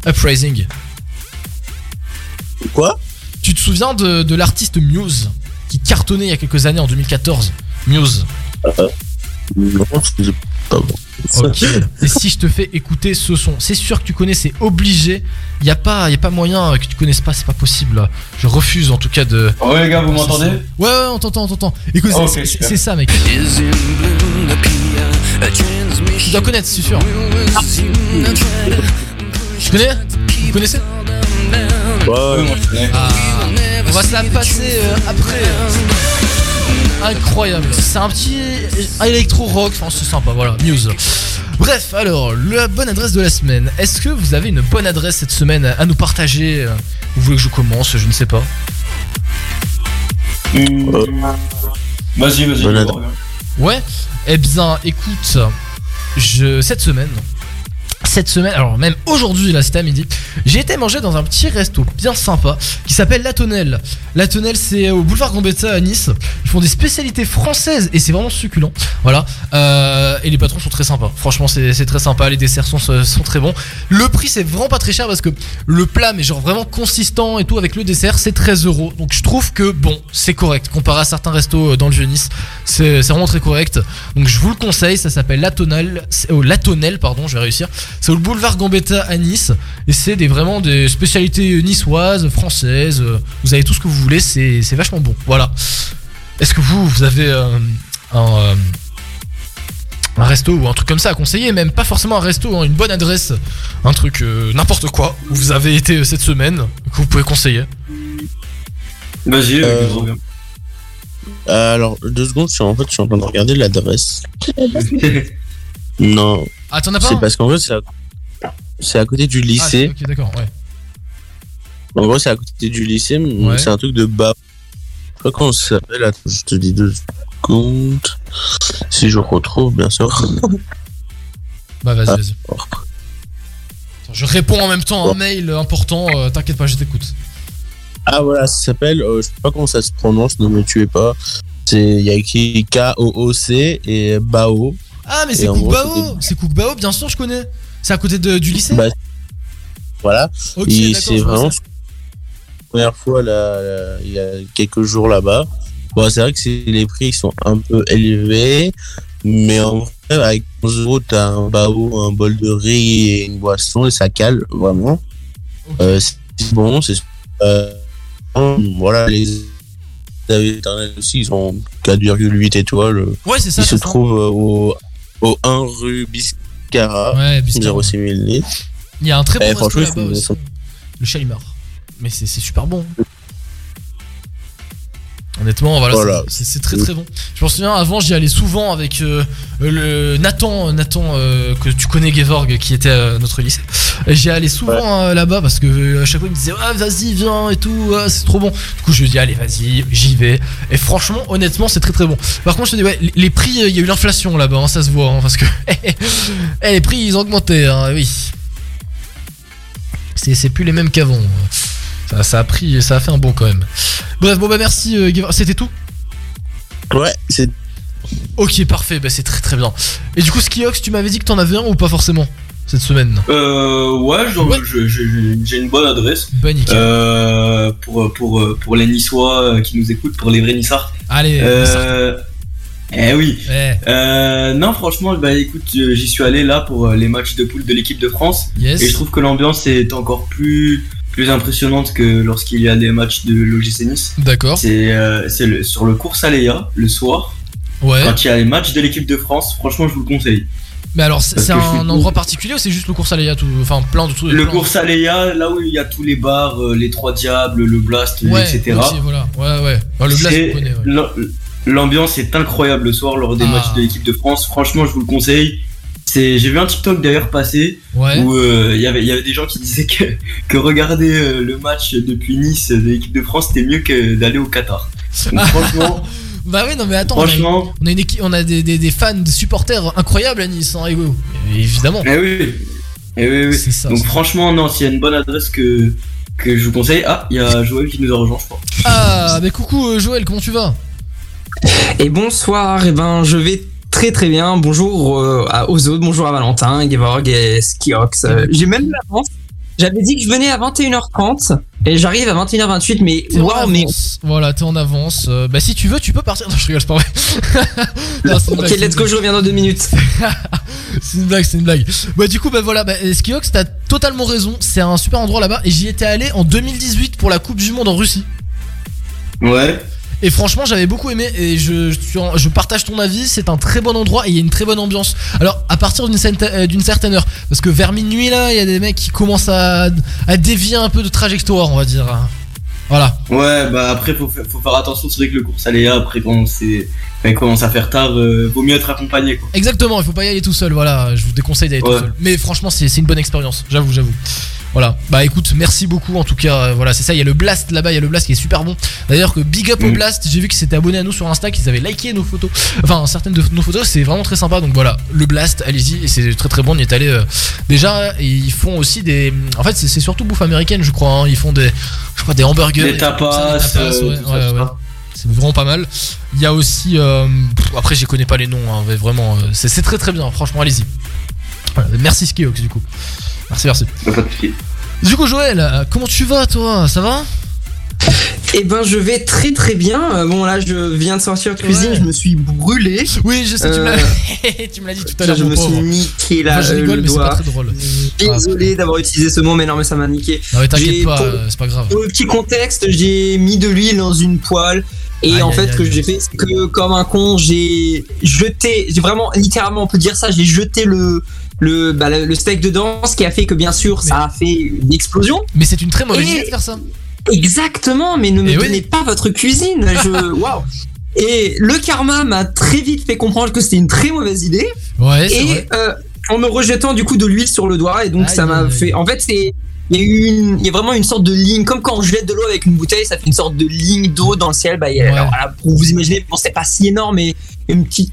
Uprising Quoi Tu te souviens de, de l'artiste Muse qui cartonnait il y a quelques années en 2014 Muse. Non, c'est pas bon. Ok. Et si je te fais écouter ce son, c'est sûr que tu connais, c'est obligé. Il y a pas, y a pas moyen que tu connaisses pas, c'est pas possible. Je refuse en tout cas de. Oh, les gars, vous m'entendez? Ouais, ouais, on t'entend, on t'entend. Écoute, c'est- super. c'est ça, mec. Tu dois connaître, c'est sûr. Tu connais? Vous connaissez? Ouais, Ouais, moi, je connais. Ah, on va se la passer euh, après. Incroyable. C'est un petit électro rock. Enfin, c'est sympa. Voilà, Muse. Bref, alors, la bonne adresse de la semaine. Est-ce que vous avez une bonne adresse cette semaine à nous partager? Euh, Vous voulez que je commence? Je ne sais pas. Hum, Vas-y, vas-y. Ouais. Eh bien, écoute, je cette semaine. Cette semaine, alors même aujourd'hui, là c'était à midi, j'ai été manger dans un petit resto bien sympa qui s'appelle La Tonnelle. La Tonnelle, c'est au boulevard Gambetta à Nice. Ils font des spécialités françaises et c'est vraiment succulent. Voilà. Euh, et les patrons sont très sympas. Franchement, c'est très sympa. Les desserts sont, sont très bons. Le prix, c'est vraiment pas très cher parce que le plat, mais genre vraiment consistant et tout avec le dessert, c'est 13 euros. Donc je trouve que bon, c'est correct comparé à certains restos euh, dans le vieux Nice. C'est vraiment très correct. Donc je vous le conseille. Ça s'appelle La Tonnelle. Oh, La Tonnelle, pardon, je vais réussir. C'est au boulevard Gambetta à Nice. Et c'est des, vraiment des spécialités niçoises, françaises. Vous avez tout ce que vous voulez. C'est c'est vachement bon. Voilà. Est-ce que vous, vous avez euh, un. euh, un resto ou un truc comme ça à conseiller, même pas forcément un resto, hein, une bonne adresse, un truc euh, n'importe quoi où vous avez été cette semaine que vous pouvez conseiller. Vas-y, Euh. Alors, deux secondes, je suis en fait, je suis en train de regarder l'adresse. <laughs> Non, Ah, t'en as pas c'est parce qu'en fait, c'est à... c'est à côté du Ah, lycée. Ok, d'accord, ouais. En gros, c'est à côté du lycée, mais Ouais. c'est un truc de bas. Je sais pas comment ça s'appelle. Attends, je te dis deux secondes. Si je retrouve, bien sûr. <laughs> Bah, vas-y, Ah. vas-y. Je réponds en même temps à un Bon. mail important, euh, t'inquiète pas, je t'écoute. Ah voilà, ça s'appelle, euh, je sais pas comment ça se prononce, ne me tuez pas. C'est, il y a écrit K-O-O-C et Bao. Ah, mais c'est Koukbao C'est Koukbao, bien sûr, je connais. C'est à côté de- du lycée Bah, Voilà. Ok, et d'accord, c'est vraiment la première fois là, là, il y a quelques jours là-bas. Bon, c'est vrai que les prix sont un peu élevés, mais en vrai, avec 11 euros, t'as un bao, un bol de riz et une boisson et ça cale vraiment. Euh, c'est bon, c'est euh, voilà les éternels aussi, ils ont 4,8 étoiles. Ouais, c'est ça. Ils se ça. trouvent euh, au, au 1 rue Biscara, Ouais, Biscayne. 06 000 litres. Il y a un très bon Eh, resto là-bas aussi. Le Chalimar. Mais c'est c'est super bon. Honnêtement, voilà, Voilà. c'est- très très bon. Je m'en souviens, avant, j'y allais souvent avec euh, le Nathan, Nathan euh, que tu connais, Gevorg, qui était à notre lycée. J'y allais souvent euh, là-bas parce que euh, à chaque fois, il me disait ah, vas-y, viens et tout, ah, c'est trop bon. Du coup, je lui dis allez, vas-y, j'y vais. Et franchement, honnêtement, c'est très très bon. Par contre, je te dis, ouais, les- prix, euh, il y a eu l'inflation là-bas, hein, ça se voit, hein, parce que <laughs> eh, les prix, ils ont augmenté, hein, oui. C'est c'est plus les mêmes qu'avant. Ça, ça a pris, ça a fait un bon quand même. Bref, bon bah merci, euh, c'était tout Ouais, c'est Ok, parfait, bah c'est très très bien. Et du coup, Skiox, tu m'avais dit que t'en avais un ou pas forcément cette semaine? Euh, ouais, j'ai une bonne adresse. Bah nickel. Euh, pour, pour, pour les Niçois euh, qui nous écoutent, pour les vrais Nissards. Allez, Euh, eh oui. Euh, non, franchement, bah écoute, euh, j'y suis allé là pour les matchs de poule de l'équipe de France. yes. Et je trouve que l'ambiance est encore plus, plus impressionnante que lorsqu'il y a des matchs de l'OGC Nice. D'accord. C'est euh, c'est le, sur le cours Saléa, le soir, Ouais. quand il y a les matchs de l'équipe de France. Franchement, je vous le conseille. Mais alors, c'est un endroit particulier ou c'est juste le cours Saléa tout Enfin, plein de tout. Le cours Saléa, là où il y a tous les bars, euh, les Trois Diables, le Blast, Ouais, etc. ok, voilà. Ouais, ouais. Le Blast, ouais. L'ambiance est incroyable le soir lors des Ah. matchs de l'équipe de France. Franchement, je vous le conseille. C'est, j'ai vu un TikTok d'ailleurs passer Ouais. où euh, il y avait il y avait des gens qui disaient que, <laughs> que regarder euh, le match depuis Nice de l'équipe de France c'était mieux que d'aller au Qatar. Donc, franchement, <laughs> Bah oui, non, mais attends, on a, franchement, on a une équipe, on a des, des, des fans, des supporters incroyables à Nice, hein, Ego. Évidemment. eh oui, eh oui, oui. C'est ça. Donc franchement, non, s'il y a une bonne adresse que que je vous conseille, ah, il y a Joël qui nous a rejoint, je crois. Ah, bah coucou euh, Joël, comment tu vas? Et bonsoir, et ben je vais très très bien. Bonjour euh, à aux autres, bonjour à Valentin, Gevorg et Skiox. Euh, J'ai même l'avance. J'avais dit que je venais à 21h30 et j'arrive à 21h28, mais waouh, mais. Voilà, t'es en avance. Euh, bah, si tu veux, tu peux partir. <laughs> Non, je rigole, c'est pas vrai. <laughs> Non, ok, blague, let's go, je reviens dans deux minutes. <laughs> C'est une blague, c'est une blague. Bah du coup bah voilà, bah, Skiox t'as totalement raison, c'est un super endroit là-bas et j'y étais allé en 2018 pour la Coupe du Monde en Russie. Ouais. Et franchement j'avais beaucoup aimé et je, je, je partage ton avis, c'est un très bon endroit et il y a une très bonne ambiance. Alors à partir d'une certaine, euh, certaine heure, parce que vers minuit là il y a des mecs qui commencent à, à dévier un peu de trajectoire on va dire. Voilà. Ouais, bah après, faut, fa- faut faire attention. C'est vrai que le cours Aléa, après, quand, c'est, quand commence à faire tard, euh, vaut mieux être accompagné, quoi. Exactement, il faut pas y aller tout seul, voilà, je vous déconseille d'aller tout seul. Mais franchement, c'est c'est une bonne expérience, j'avoue, j'avoue. Voilà, bah écoute, merci beaucoup en tout cas. euh, voilà, c'est ça, il y a le Blast là-bas, il y a le Blast qui est super bon. D'ailleurs, que big up au Mm. Blast, j'ai vu qu'ils s'étaient abonnés à nous sur Insta, qu'ils avaient liké nos photos. Enfin, certaines de nos photos, c'est vraiment très sympa. Donc voilà, le Blast, allez-y, et c'est très très bon. On y est allé euh, déjà, et ils font aussi des. En fait, c'est surtout bouffe américaine, je crois. hein. Ils font des, je crois, des hamburgers. Des ça, tapas, des tapas, euh, ouais, ouais, ouais. C'est vraiment pas mal. Il y a aussi. euh, après, j'y connais pas les noms, hein, mais vraiment. c'est c'est très très bien, franchement, allez-y. Voilà, merci Skiox, du coup. Merci, merci. Pas de soucis. Du coup, Joël, euh, comment tu vas, toi? Ça va? Eh ben, je vais très très bien. Euh, Bon, là, je viens de sortir de cuisine, Ouais. je me suis brûlé. Oui, je sais, tu me Euh, l'as <laughs> tu me l'as dit tout à l'heure, je me pauvre. suis niqué là, Enfin, je rigole, le mais c'est pas doigt. très drôle. Désolé d'avoir utilisé ce mot, mais non, mais ça m'a niqué. Non, mais t'inquiète pas, pour- euh, c'est pas grave. Pour le petit contexte, j'ai mis de l'huile dans une poêle. Et Aïe, en fait, ce que j'ai fait, c'est que comme un con, j'ai jeté, j'ai vraiment, littéralement, on peut dire ça, j'ai jeté le, le, bah, le le steak dedans, ce qui a fait que bien sûr, ça a fait une explosion. Mais c'est une très mauvaise idée de faire ça. Exactement, mais ne me oui. donnez pas votre cuisine. Je, <laughs> waouh. Et le karma m'a très vite fait comprendre que c'était une très mauvaise idée. Ouais, et vrai. euh, en me rejetant du coup de l'huile sur le doigt, et donc Aïe, ça m'a fait. En fait, c'est. Il y a eu une, il y a vraiment une sorte de ligne, comme quand on jette de l'eau avec une bouteille, ça fait une sorte de ligne d'eau dans le ciel. Bah, Ouais. alors, voilà, pour vous imaginer, bon, c'était pas si énorme, mais une petite,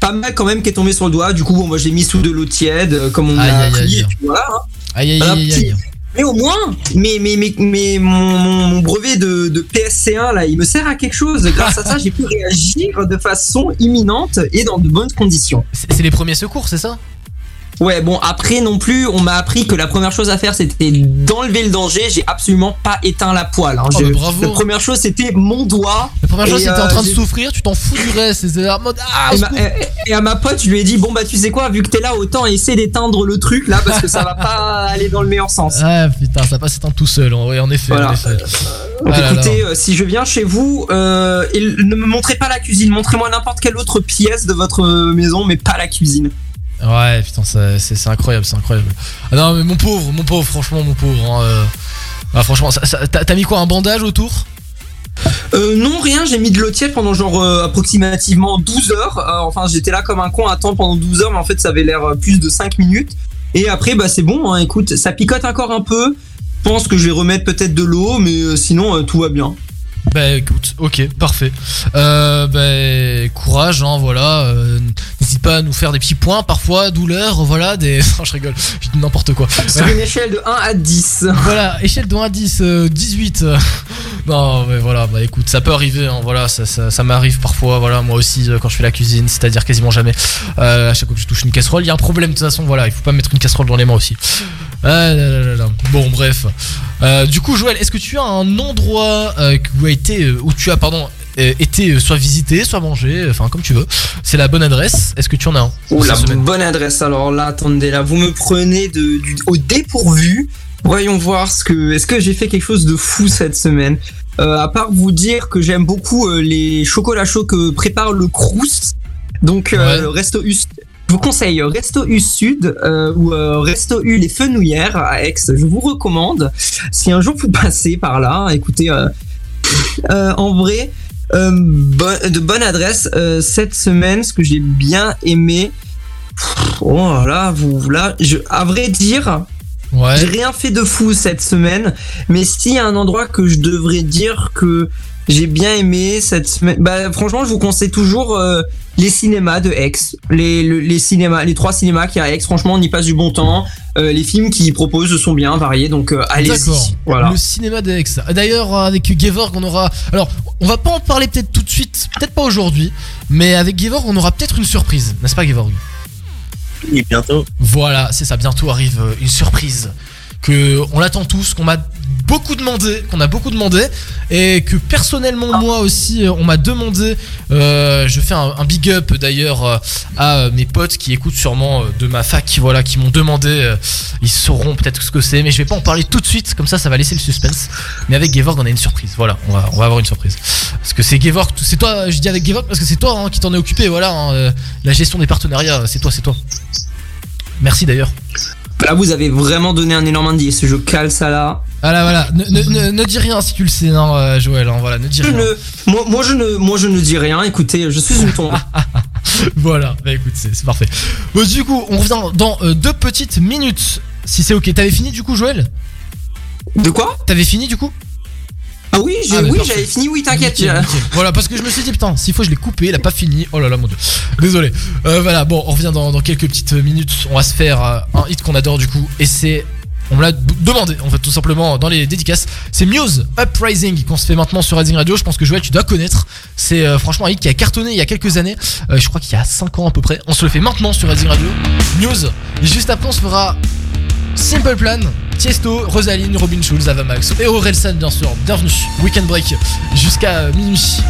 pas mal quand même qui est tombée sur le doigt. Du coup, bon, moi, j'ai mis sous de l'eau tiède, euh, comme on a aïe, appris, puis voilà. hein. Aïe, aïe, aïe. Mais au moins, mais, mais, mais, mais mon, mon, mon brevet de, de PSC1, là, il me sert à quelque chose. Grâce à ça, j'ai pu <laughs> réagir de façon imminente et dans de bonnes conditions. C'est c'est les premiers secours, c'est ça? Ouais, bon, après non plus, on m'a appris que la première chose à faire, c'était d'enlever le danger. J'ai absolument pas éteint la poêle. hein. Oh, Je- bah, bravo. La première chose, c'était mon doigt. La première chose, t'es en euh, train de j'ai- souffrir, tu t'en fous du reste. C'est en mode Ah, Et, ma- à ma pote, je lui ai dit, bon, bah, tu sais quoi, vu que t'es là, autant essayer d'éteindre le truc, là, parce que ça va pas <laughs> aller dans le meilleur sens. Ah putain, ça passe s'éteindre tout seul. en effet. Voilà. En effet. Donc, Ah là là. écoutez, euh, si je viens chez vous, euh, et ne me montrez pas la cuisine, montrez-moi n'importe quelle autre pièce de votre euh, maison, mais pas la cuisine. Ouais, putain, c'est incroyable, c'est incroyable. Ah non, mais mon pauvre, mon pauvre, franchement, mon pauvre. hein, euh. Ah, franchement, t'as mis quoi Un bandage autour? Euh, non, rien, j'ai mis de l'eau tiède pendant genre euh, approximativement 12 heures. Euh, enfin, j'étais là comme un con à attendre pendant 12 heures, mais en fait, ça avait l'air plus de 5 minutes. Et après, bah, c'est bon, hein, écoute, ça picote encore un peu. Je pense que je vais remettre peut-être de l'eau, mais sinon, tout va bien. Bah écoute, ok, parfait. Euh, bah courage, hein, voilà. euh, N'hésite pas à nous faire des petits points, parfois, douleur, voilà, des. <laughs> Non, je rigole, je dis n'importe quoi. Sur une échelle de 1 à 10. Voilà, échelle de 1 à 10, euh, 18. euh. <laughs> Non, mais voilà, bah écoute, ça peut arriver, hein, voilà, ça, ça, ça m'arrive parfois, voilà, moi aussi, quand je fais la cuisine, c'est-à-dire quasiment jamais. À chaque fois que je touche une casserole, il y a un problème, de toute façon, voilà, il faut pas mettre une casserole dans les mains aussi. Ah, là, là, là, là. Bon, bref. Du coup, Joël, est-ce que tu as un endroit été, euh, où tu as, pardon, euh, été euh, soit visité, soit mangé, enfin, comme tu veux C'est la bonne adresse, est-ce que tu en as un Oh, la bonne adresse. Alors là, attendez, là, vous me prenez de, du, au dépourvu. Voyons voir ce que. Est-ce que j'ai fait quelque chose de fou cette semaine Euh, À part vous dire que j'aime beaucoup euh, les chocolats chauds que prépare le Crous. Donc, euh, Ouais. le Resto U. Je vous conseille Resto U Sud ou Resto U Les Fenouillères à Aix. Je vous recommande. Si un jour vous passez par là, écoutez, euh, en vrai, euh, bon- de bonne adresse. Euh, cette semaine, ce que j'ai bien aimé, Oh là, vous là, je, à vrai dire, Ouais. j'ai rien fait de fou cette semaine, mais s'il y a un endroit que je devrais dire que j'ai bien aimé cette semaine, bah franchement, je vous conseille toujours euh, les cinémas de Aix, les, le- les cinémas, les trois cinémas qu'il y a à Aix. Franchement, on y passe du bon temps. Euh, les films qu'ils proposent sont bien variés, donc euh, allez-y. D'accord. Voilà. Le cinéma d'Aix. D'ailleurs, avec Gevorg, on aura. Alors, on va pas en parler peut-être tout de suite, peut-être pas aujourd'hui, mais avec Gevorg, on aura peut-être une surprise, n'est-ce pas, Gevorg Et bientôt. Voilà, c'est ça. Bientôt arrive une surprise. que on l'attend tous, qu'on m'a beaucoup demandé, qu'on a beaucoup demandé, et que personnellement moi aussi euh, on m'a demandé. euh, je fais un, big up d'ailleurs euh, à mes potes qui écoutent sûrement de ma fac, voilà, qui m'ont demandé. ils sauront peut-être ce que c'est, mais je vais pas en parler tout de suite, comme ça ça va laisser le suspense. Mais avec Gevorg on a une surprise, voilà, on va, on va avoir une surprise. Parce que c'est Gevorg, c'est toi, je dis avec Gevorg parce que c'est toi hein, qui t'en es occupé, voilà, hein, la gestion des partenariats, c'est toi, c'est toi. Merci d'ailleurs. Là, vous avez vraiment donné un énorme indice. Je cale ça là. Voilà, voilà. Ne, ne, ne, ne dis rien si tu le sais, non, euh, Joël. hein, voilà, ne dis Je rien. ne, moi, moi, je ne, moi, je ne dis rien. Écoutez, je suis une tombe. <laughs> voilà, bah écoute, c'est c'est parfait. Bon, du coup, on revient dans euh, deux petites minutes. Si c'est ok. T'avais fini du coup, Joël? De quoi? T'avais fini du coup? Ah oui, j'ai- Ah, oui, j'avais fini. Oui, t'inquiète. Nickel, nickel. Voilà, parce que je me suis dit, putain, s'il faut, je l'ai coupé, il a pas fini. Oh là là, mon dieu. Désolé. Euh, voilà, bon, on revient dans, dans quelques petites minutes. On va se faire euh, un hit qu'on adore du coup. Et c'est. On me l'a demandé, en fait, tout simplement, dans les dédicaces. C'est Muse Uprising qu'on se fait maintenant sur Rising Radio. Je pense que Joël, tu dois connaître. C'est euh, franchement un hit qui a cartonné il y a quelques années. Euh, je crois qu'il y a 5 ans à peu près. On se le fait maintenant sur Rising Radio. Muse. Et juste après, on se fera Simple Plan, Tiesto, Rosaline, Robin Schulz, Avamax et Orelsan bien sûr. Bienvenue, Weekend Break jusqu'à minuit.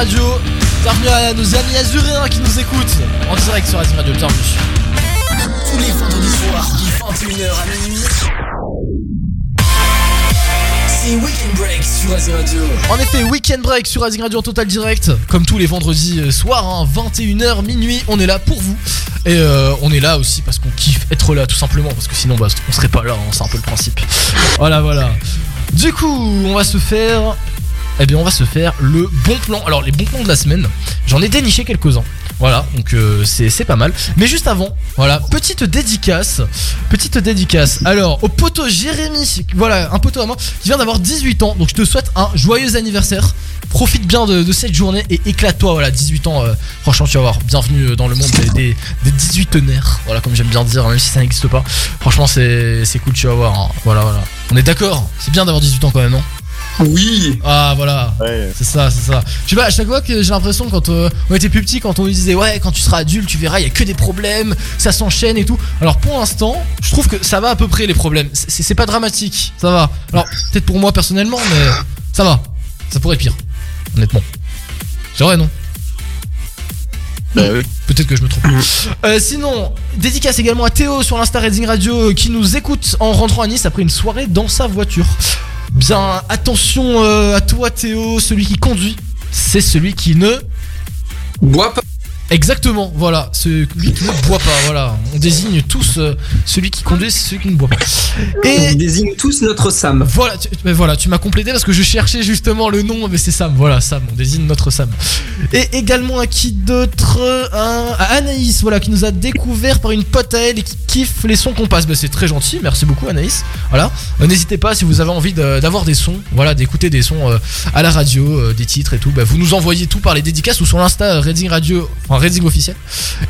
Radio. Bienvenue à nos amis azuréens qui nous écoutent en direct sur Azir Radio. Bienvenue. Tous les vendredis soirs, de 21h à minuit. C'est Weekend Break sur Radio. En effet, Weekend Break sur Azing Radio en total direct, comme tous les vendredis euh, soirs, hein, 21h minuit, on est là pour vous. Et euh, on est là aussi parce qu'on kiffe être là tout simplement, parce que sinon bah, on serait pas là, hein, c'est un peu le principe. Voilà, voilà. Du coup, on va se faire... Eh bien, on va se faire le bon plan. Alors, les bons plans de la semaine, j'en ai déniché quelques-uns. Voilà, donc euh, c'est pas mal. Mais juste avant, voilà, petite dédicace. Petite dédicace. Alors, au poteau Jérémy, voilà, un poteau à moi, qui vient d'avoir 18 ans. Donc, je te souhaite un joyeux anniversaire. Profite bien de, cette journée et éclate-toi. Voilà, 18 ans, euh, franchement, tu vas voir. Bienvenue dans le monde des, des, des 18 tenaires. Voilà, comme j'aime bien dire, même si ça n'existe pas. Franchement, c'est cool, tu vas voir. hein. Voilà, voilà. On est d'accord C'est bien d'avoir 18 ans quand même, non Oui. Ah, voilà. Ouais. C'est ça, c'est ça. Tu vois, à chaque fois que j'ai l'impression quand euh, on était plus petit, quand on nous disait ouais, quand tu seras adulte, tu verras, il y a que des problèmes, ça s'enchaîne et tout. Alors pour l'instant, je trouve que ça va à peu près les problèmes. C'est c'est pas dramatique, ça va. Alors peut-être pour moi personnellement, mais ça va. Ça pourrait être pire, honnêtement. C'est vrai, non? Bah oui. Peut-être que je me trompe. Euh, sinon, dédicace également à Théo sur l'Insta Reading Radio euh, qui nous écoute en rentrant à Nice après une soirée dans sa voiture. Bien, attention euh, à toi Théo, celui qui conduit, c'est celui qui ne... Bois pas. Exactement, voilà, celui qui ne boit pas, voilà. On désigne tous euh, celui qui conduit, c'est celui qui ne boit pas. On Et désigne tous notre Sam. voilà, tu, mais voilà, tu m'as complété parce que je cherchais justement le nom, mais c'est Sam, voilà, Sam, on désigne notre Sam. Et également à qui d'autre Un- À Anaïs, voilà, qui nous a découvert par une pote à elle et qui kiffe les sons qu'on passe. Bah, c'est très gentil, merci beaucoup Anaïs. Voilà, Euh, n'hésitez pas si vous avez envie d'avoir des sons, voilà, d'écouter des sons euh, à la radio, des titres et tout, bah, vous nous envoyez tout par les dédicaces ou sur l'Insta Reading Radio, enfin Reading officiel,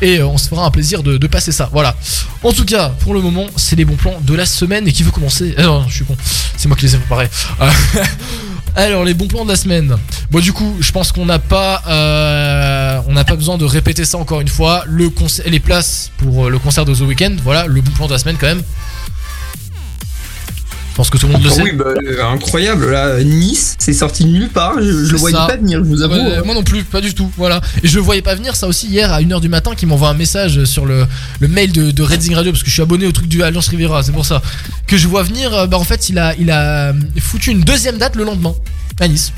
et euh, on se fera un plaisir de, passer ça. Voilà. En tout cas, pour le moment, c'est les bons plans de la semaine et qui veut commencer? Euh, Non, je suis con, c'est moi qui les ai préparés. Euh, <laughs> Alors les bons plans de la semaine. Bon du coup, je pense qu'on n'a pas, euh, on n'a pas besoin de répéter ça encore une fois. Le les places pour le concert de The Weeknd, voilà, le bon plan de la semaine quand même. Je pense que tout le monde le Ah sait. oui, bah, euh, incroyable. Là, Nice, c'est sorti de nulle part. Je, le voyais ça. pas venir, je vous avoue. Ouais, moi non plus, pas du tout. Voilà. Et je le voyais pas venir ça aussi hier à 1h du matin qui m'envoie un message sur le, le mail de, de Redding Radio parce que je suis abonné au truc du Alliance Riviera, c'est pour ça. Que je vois venir, euh, bah en fait il a, il a euh, foutu une deuxième date le lendemain à Nice.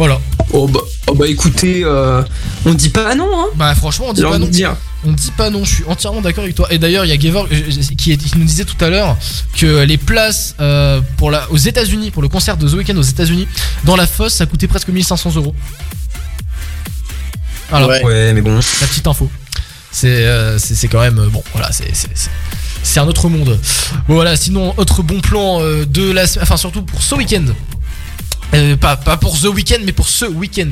Voilà. Oh bah, oh bah écoutez, euh, on dit pas non, hein. Bah franchement on dit pas non. dire. On dit pas non, je suis entièrement d'accord avec toi. Et d'ailleurs, il y a Gavor euh, qui, est- qui nous disait tout à l'heure que les places euh, pour la, aux États-Unis, pour le concert de The Weeknd aux États-Unis, dans la fosse, ça coûtait presque 1500 euros. Voilà, Ouais. Ouais, mais bon. la petite info. C'est euh, c'est c'est quand même euh, bon, voilà, c'est c'est- un autre monde. Bon, voilà, sinon autre bon plan euh, de la, se- enfin surtout pour ce week-end. Euh, pas, pas pour The Weekend, mais pour ce week-end.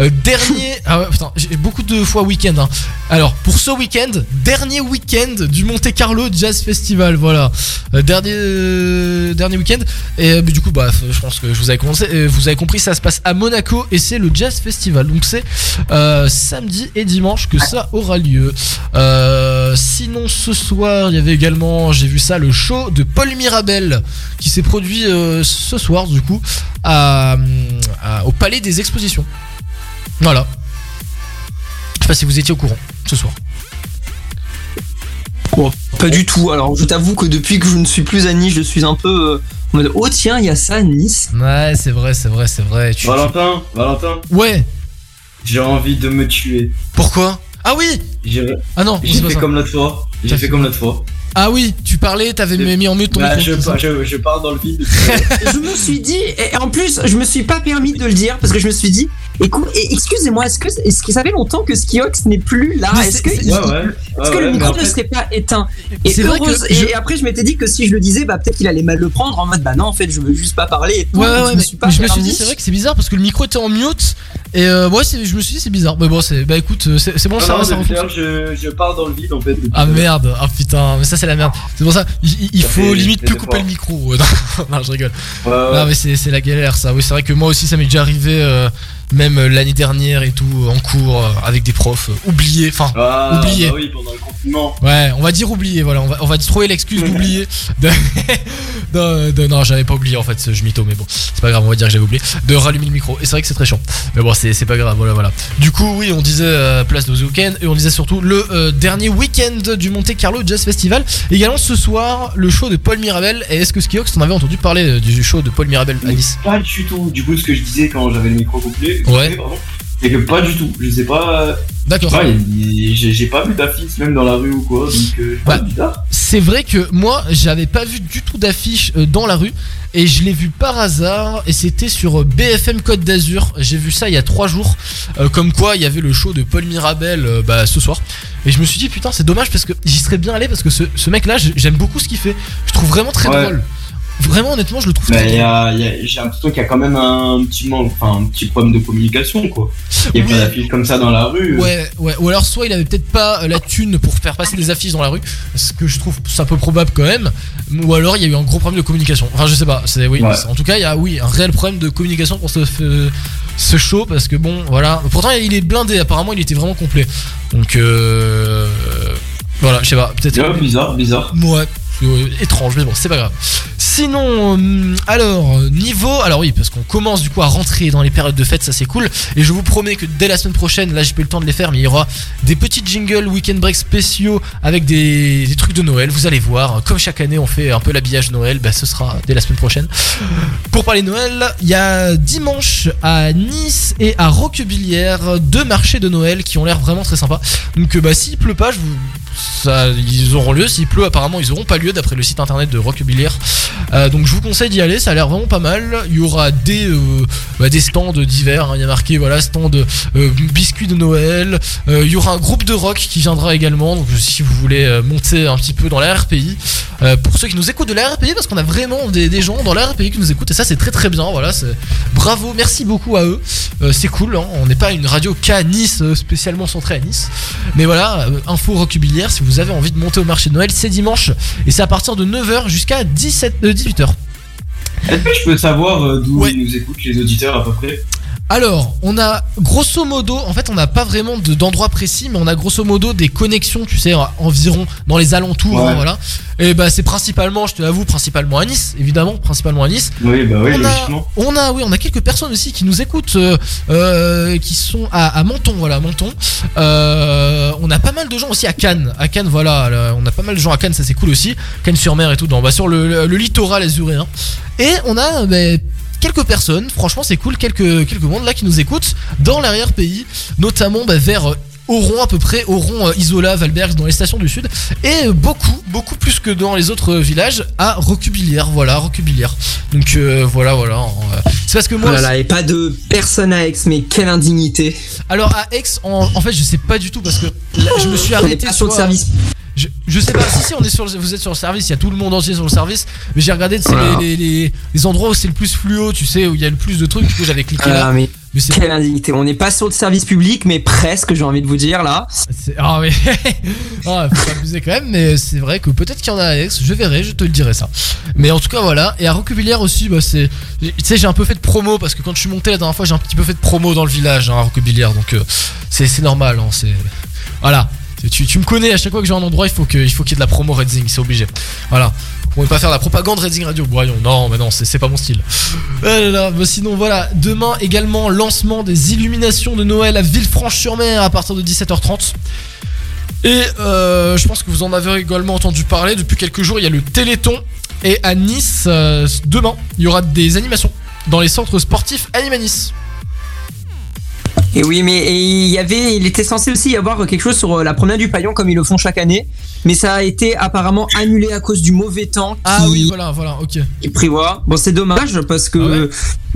Euh, dernier. <laughs> Ah ouais, putain, j'ai beaucoup de fois week-end. Hein. Alors, pour ce week-end, dernier week-end du Monte Carlo Jazz Festival. Voilà. Euh, dernier euh, dernier week-end. Et euh, du coup, bah, je pense que je vous avez, commencé, euh, vous avez compris, ça se passe à Monaco et c'est le Jazz Festival. Donc, c'est euh, samedi et dimanche que ça aura lieu. Euh, sinon, ce soir, il y avait également, j'ai vu ça, le show de Paul Mirabel qui s'est produit euh, ce soir, du coup, à, à- au Palais des Expositions. Voilà. Je sais pas si vous étiez au courant ce soir. Bon, pas du tout. Alors, je t'avoue que depuis que je ne suis plus à Nice, je suis un peu euh, en mode oh tiens, il y a ça à Nice. Ouais, c'est vrai, c'est vrai, c'est vrai. Tu- Valentin, Valentin, Ouais. j'ai envie de me tuer. Pourquoi? Ah oui. J'ai Ah non. j'ai pas fait ça. comme l'autre fois. T'as J'ai fait fait comme l'autre fois. Ah oui. Tu parlais, t'avais mis en mute ton Bah, je, je, je pars dans le vide. <laughs> je me suis dit, et en plus, je me suis pas permis de le dire parce que je me suis dit, écoute, excusez-moi, est-ce que, que ça fait longtemps que Skiox n'est plus là? Est-ce c'est- que, c'est- il- Ouais, ouais. est-ce ouais, que le micro ne serait pas éteint? Et C'est vrai que heureuse- je- et après, je m'étais dit que si je le disais, bah peut-être qu'il allait mal le prendre en mode, bah non, en fait, je veux juste pas parler. Et tout, Ouais, ouais, je me mais suis pas je me suis dit, c'est vrai que c'est bizarre parce que le micro était en mute. Et euh, ouais, je me suis dit, c'est bizarre. Mais bon, c'est. Bah écoute, euh, c'est bon, Non, ça non, je, je pars dans le vide en fait. Ah merde, ah putain, mais ça c'est la merde. C'est pour ça, il, il- il Ça faut fait- limite plus couper le micro. <laughs> non, je rigole. Non, mais c'est c'est la galère ça. Oui, c'est vrai que moi aussi ça m'est déjà arrivé euh, même euh, l'année dernière et tout, en cours, euh, avec des profs, euh, oubliés, enfin, Ah, oubliés. bah oui, pendant le confinement. Ouais, on va dire oublié, voilà, on va, on va trouver l'excuse d'oublier. De- <laughs> non, j'avais pas oublié en fait, ce- je mytho, mais bon, c'est pas grave, on va dire que j'avais oublié de rallumer le micro. Et c'est vrai que c'est très chiant, mais bon, c'est pas grave, voilà, voilà. Du coup, oui, on disait euh, place de The Weeknd et on disait surtout le euh, dernier week-end du Monte Carlo Jazz Festival. Également ce soir, le show de Paul Mirabel. Et est-ce que Skiox, t'en avais entendu parler du show de Paul Mirabel à Nice? Pas du tout. Du coup, ce que je disais quand j'avais le micro couplé, Ouais. c'est que pas du tout. Je sais pas. D'accord. Ouais, j'ai pas vu d'affiche même dans la rue ou quoi, donc euh, Bah, bizarre. C'est vrai que moi, j'avais pas vu du tout d'affiche euh, dans la rue et je l'ai vu par hasard et c'était sur euh, BFM Côte d'Azur. J'ai vu ça il y a trois jours, euh, comme quoi il y avait le show de Paul Mirabel euh, bah, ce soir. Et je me suis dit putain c'est dommage parce que j'y serais bien allé parce que ce, ce mec là j'aime beaucoup ce qu'il fait. Je trouve vraiment très Ouais. drôle. Vraiment honnêtement je le trouve y a, y a- j'ai l'impression qu'il y a quand même un petit manque, enfin un petit problème de communication quoi. Il y a Oui. pas d'affiche comme ça dans la rue. Ouais, ouais. Ou alors soit il avait peut-être pas euh, la thune pour faire passer des affiches dans la rue, ce que je trouve ça peu probable quand même. Ou alors il y a eu un gros problème de communication. Enfin je sais pas. C'est oui. Ouais. En tout cas il y a oui un réel problème de communication pour ce show parce que bon voilà. Pourtant il est blindé. Apparemment il était vraiment complet. Donc euh, voilà je sais pas peut-être. Ouais, bizarre, bizarre. Ouais, étrange, mais bon, c'est pas grave. Sinon, euh, alors, euh, niveau. Alors, oui, parce qu'on commence du coup à rentrer dans les périodes de fête, ça c'est cool. Et je vous promets que dès la semaine prochaine, là j'ai pas eu le temps de les faire, mais il y aura des petits jingles weekend break spéciaux avec des, des trucs de Noël. Vous allez voir, comme chaque année on fait un peu l'habillage Noël, bah, ce sera dès la semaine prochaine. Pour parler Noël, il y a dimanche à Nice et à Roquebillière deux marchés de Noël qui ont l'air vraiment très sympas. Donc, euh, bah, s'il pleut pas, je vous ils auront lieu. S'il pleut, apparemment, ils auront pas lieu d'après le site internet de Roquebillière. Euh, donc, je vous conseille d'y aller. Ça a l'air vraiment pas mal. Il y aura des, euh, bah, stands divers. hein. Il y a marqué voilà stand euh, biscuits de Noël. Il y aura un groupe de rock qui viendra également. Donc, si vous voulez monter un petit peu dans la RPI, pour ceux qui nous écoutent de la RPI, parce qu'on a vraiment des, gens dans la RPI qui nous écoutent et ça, c'est très très bien. Voilà, bravo, merci beaucoup à eux. C'est cool. hein. On n'est pas une radio qu'à Nice, spécialement centrée à Nice. Mais voilà, info Si vous avez envie de monter au marché de Noël, c'est dimanche et c'est à partir de 9h jusqu'à 17, euh, 18h. Est-ce que je peux savoir euh, d'où Ouais. ils nous écoutent les auditeurs à peu près? Alors, on a grosso modo, en fait, on n'a pas vraiment de- d'endroit précis, mais on a grosso modo des connexions, tu sais, environ dans les alentours, Ouais. hein, voilà. Et bah, c'est principalement, je te l'avoue, principalement à Nice, évidemment, principalement à Nice. Oui, bah oui, on, a, logiquement. on a, oui, on a quelques personnes aussi qui nous écoutent, euh, euh, qui sont à, à Menton, voilà, à Menton. Euh, on a pas mal de gens aussi à Cannes, à Cannes, voilà, là, on a pas mal de gens à Cannes, ça c'est cool aussi. Cannes-sur-Mer et tout, dans, bah, sur le, le- le littoral azuréen. Et on a, bah, quelques personnes, franchement c'est cool, quelques, quelques mondes là qui nous écoutent dans l'arrière-pays, notamment bah, vers euh, Oron à peu près, Oron, euh, Isola, Valberg, dans les stations du sud, et euh, beaucoup, beaucoup plus que dans les autres villages, à Rocubilière, voilà, Rocubilière. Donc euh, voilà, voilà. C'est parce que Oh moi, là là, et pas de personne à Aix, mais quelle indignité. alors à Aix, en, en fait, je sais pas du tout parce que là, je me suis arrêté sur le soit- service. Je, je sais pas, si si on est sur le- vous êtes sur le service, il y a tout le monde entier sur le service, mais j'ai regardé Voilà. les, les, les- les endroits où c'est le plus fluo, tu sais, où il y a le plus de trucs, du coup j'avais cliqué là. Ah, mais Mais c'est quelle indignité. On n'est pas sur le service public, mais presque, j'ai envie de vous dire là. Ah mais ah, <laughs> faut abuser quand même, mais c'est vrai que peut-être qu'il y en a Aix, je verrai, je te le dirai ça. Mais en tout cas voilà, et à Roquebillière aussi, bah c'est, tu sais j'ai un peu fait de promo parce que quand je suis monté la dernière fois j'ai un petit peu fait de promo dans le village hein, à Roquebillière, donc euh, c'est c'est normal, hein, c'est voilà. Tu, me connais, à chaque fois que j'ai un endroit, il faut qu'il y ait de la promo Redzing, c'est obligé. Voilà. On ne pas faire la propagande Redzing Radio. Voyons, non, mais non, c'est pas mon style. Ah là là, bah sinon voilà, demain également lancement des illuminations de Noël à Villefranche-sur-Mer à partir de 17h30. Et euh, je pense que vous en avez également entendu parler depuis quelques jours. Il y a le Téléthon et à Nice euh, demain il y aura des animations dans les centres sportifs Anima Nice. Et oui, mais et il y avait, il était censé aussi y avoir quelque chose sur euh, la promenade du Paillon comme ils le font chaque année, mais ça a été apparemment annulé à cause du mauvais temps qui, Ah oui, voilà, voilà, ok. qui prévoit. Bon, c'est dommage parce que Ah ouais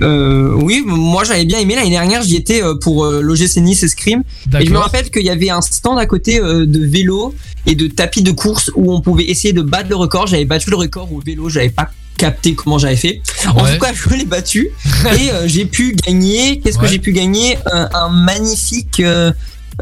euh, oui, moi j'avais bien aimé l'année dernière, j'y étais euh, pour euh, l'OGC Nice Escrime et je me rappelle qu'il y avait un stand à côté euh, de vélo et de tapis de course où on pouvait essayer de battre le record. J'avais battu le record au vélo, j'avais pas capté comment j'avais fait. En Ouais. tout cas, je l'ai battu <laughs> et euh, j'ai pu gagner. Qu'est-ce que j'ai pu gagner? Un, un magnifique euh,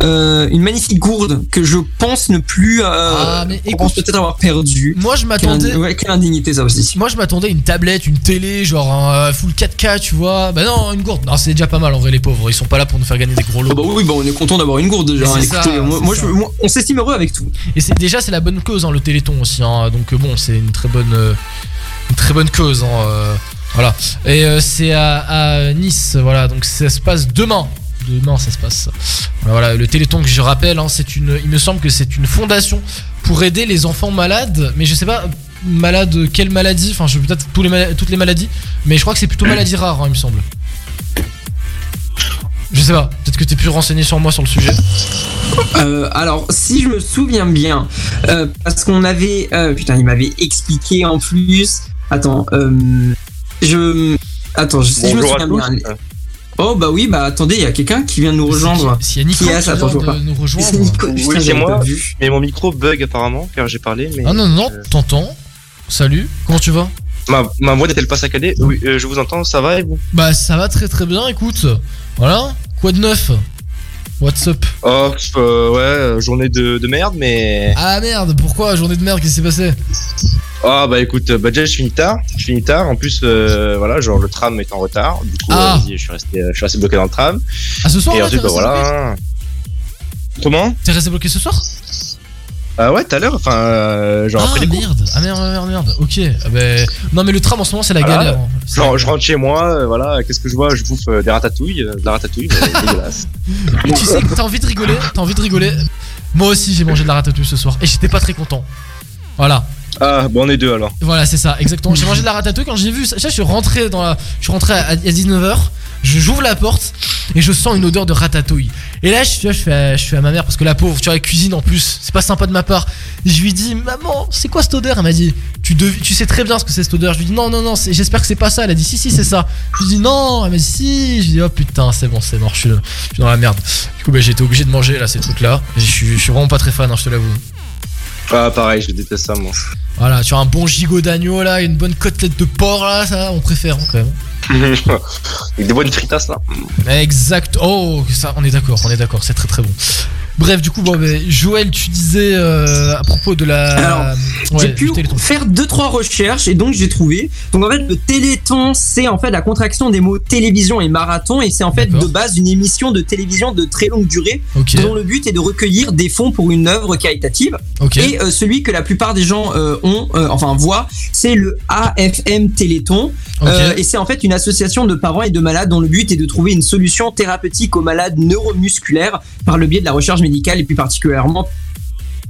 euh, une magnifique gourde que je pense ne plus. Euh, Ah, mais je pense peut-être avoir perdu. Moi, je m'attendais. Quelle, ouais, quelle indignité ça aussi. Moi je m'attendais à une tablette, une télé, genre un full 4K, tu vois. Bah non, une gourde. Non, c'est déjà pas mal en vrai, les pauvres. Ils sont pas là pour nous faire gagner des gros Oh lots. bah oui, bah on est content d'avoir une gourde déjà. Écoutez, ça, moi, c'est moi, ça. je- moi, on s'estime heureux avec tout. Et c'est déjà c'est la bonne cause, hein, le Téléthon aussi. hein. Donc bon, c'est une très bonne, euh, une très bonne cause. hein, euh, voilà. Et euh, c'est à, Nice. Voilà. Donc ça se passe demain. Demain, ça se passe. Voilà, le Téléthon que je rappelle, hein, c'est une. Il me semble que c'est une fondation pour aider les enfants malades. Mais je sais pas malade quelle maladie? Enfin, je peut-être tous les toutes les maladies. Mais je crois que c'est plutôt maladie rare, hein, il me semble. Je sais pas. Peut-être que t'es plus renseigné sur moi sur le sujet. Euh, alors, si je me souviens bien, parce qu'on avait. putain, il m'avait expliqué en plus. Attends, euh, je. Attends, je, si je me souviens bien. Oh bah oui, bah attendez, il y a quelqu'un qui vient de nous rejoindre. S'il y a Nico Qui est qui Attends, je vient vois de pas. nous rejoindre. <laughs> C'est Nico, putain, Oui, c'est moi. vu. Mais mon micro bug apparemment car j'ai parlé. Mais Ah non, non, non, euh, t'entends. Salut, comment tu vas? Ma, ma voix n'est-elle pas saccadée? Oui, euh, je vous entends. Ça va et vous? Bah ça va très très bien, écoute. Voilà, quoi de neuf? What's up? Oh, pff, euh, ouais, euh, journée de, de merde, mais. Ah merde, pourquoi Journée de merde, qu'est-ce qui s'est passé? Ah bah écoute, euh, bah déjà je finis tard, je finis tard. En plus, euh, voilà, genre le tram est en retard. Du coup, Ah. euh, vas-y, je suis resté, je suis resté bloqué dans le tram. Ah ce soir et là, ensuite, bah voilà. Comment? T'es resté bloqué ce soir? Ah ouais, tout à l'heure. Enfin, euh, genre Ah après les cours. merde, ah merde, merde, merde, ok. Ah, bah, Non mais le tram en ce moment c'est la Voilà. galère. hein. Genre, je rentre chez moi, euh, voilà, qu'est-ce que je vois? Je bouffe euh, des ratatouilles, de la ratatouille, mais <laughs> dégueulasse. Et tu sais que t'as envie de rigoler, t'as envie de rigoler. Moi aussi j'ai mangé de la ratatouille ce soir et j'étais pas très content. Voilà. Ah, bon, on est deux alors. Voilà, c'est ça, exactement. J'ai mangé de la ratatouille quand j'ai vu ça. Je suis rentré dans la. Je suis rentré à, à 19h. Je j'ouvre la porte et je sens une odeur de ratatouille. Et là, je, tu vois, je, fais à, je fais à ma mère parce que la pauvre, tu vois, elle cuisine en plus. C'est pas sympa de ma part. Je lui dis, maman, c'est quoi cette odeur? Elle m'a dit, tu, dev- tu sais très bien ce que c'est cette odeur. Je lui dis, non, non, non, c'est- j'espère que c'est pas ça. Elle a dit, si, si, c'est ça. Je lui dis, non. Elle m'a dit, si. Je lui dis, oh putain, c'est bon, c'est mort. Je suis, je suis dans la merde. Du coup, bah, j'ai été obligé de manger là ces trucs là. Je suis, je suis vraiment pas très fan, hein, je te l'avoue. Ah, pareil, je déteste ça, moi. Voilà, as un bon gigot d'agneau là, une bonne côtelette de porc là, ça, on préfère hein, quand même. <laughs> Avec des bonnes fritasses là. Exact. Oh, ça, on est d'accord, on est d'accord, c'est très très bon. Bref, du coup, bon, mais Joël, tu disais euh, à propos de la. Alors, Ouais, j'ai pu faire deux trois recherches et donc j'ai trouvé. Donc en fait le Téléthon c'est en fait la contraction des mots télévision et marathon et c'est en fait de base une émission de télévision de très longue durée dont le but est de recueillir des fonds pour une œuvre caritative et euh, celui que la plupart des gens euh, ont euh, enfin voient c'est le AFM Téléthon Euh, et c'est en fait une association de parents et de malades dont le but est de trouver une solution thérapeutique aux malades neuromusculaires par le biais de la recherche médicale et plus particulièrement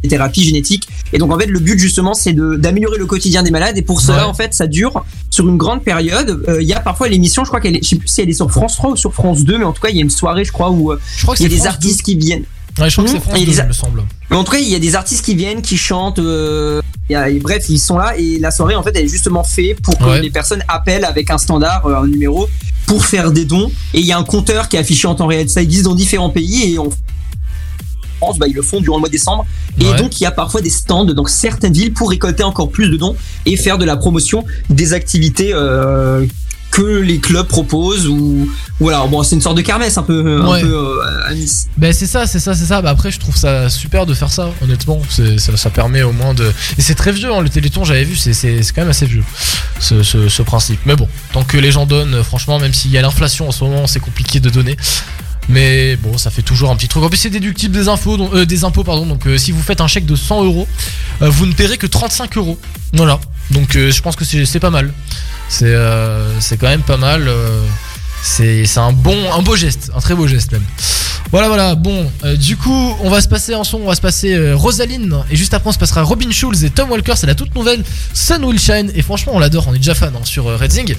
des thérapies génétiques. Et donc en fait le but justement c'est d'améliorer le quotidien des malades et pour cela en fait ça dure sur une grande période. Euh, Il y a parfois l'émission, je crois qu'elle est, je sais plus si elle est sur France 3 ou sur France 2, mais en tout cas il y a une soirée je crois où euh, il y a des artistes qui viennent. 2. Ouais, je crois que c'est Mmh, France et 2, les a- il me semble. Mais en tout cas, il y a des artistes qui viennent, qui chantent. euh, et bref, ils sont là et la soirée, en fait, elle est justement faite pour que Ouais. les personnes appellent avec un standard, euh, un numéro, pour faire des dons. Et il y a un compteur qui est affiché en temps réel. Ça existe dans différents pays et en France, bah, ils le font durant le mois de décembre. Et Ouais. donc, il y a parfois des stands dans certaines villes pour récolter encore plus de dons et faire de la promotion des activités. euh, que les clubs proposent ou voilà bon c'est une sorte de kermesse un peu un Ouais. peu euh, à Nice Ben c'est ça, c'est ça, c'est ça. Bah après, je trouve ça super de faire ça, honnêtement. Ça, ça permet au moins de. Et c'est très vieux, hein, le Téléthon, j'avais vu, c'est, quand même assez vieux, ce, ce, ce principe. Mais bon, tant que les gens donnent, euh, franchement, même s'il y a l'inflation en ce moment, c'est compliqué de donner. Mais bon, ça fait toujours un petit truc. En plus, c'est déductible des infos, donc- euh, des impôts, pardon. Donc, euh, si vous faites un chèque de 100 euros, vous ne paierez que 35 euros. Voilà. Donc, je pense que c'est pas mal. C'est, euh, c'est quand même pas mal. euh, c'est, un bon, un beau geste, un très beau geste même. Voilà, voilà. Bon, euh, du coup, on va se passer en son, on va se passer Rosaline, et juste après, on se passera Robin Schulz et Tom Walker. C'est la toute nouvelle Sun Will Shine, et franchement, on l'adore. On est déjà fan hein, sur euh, Red Zing.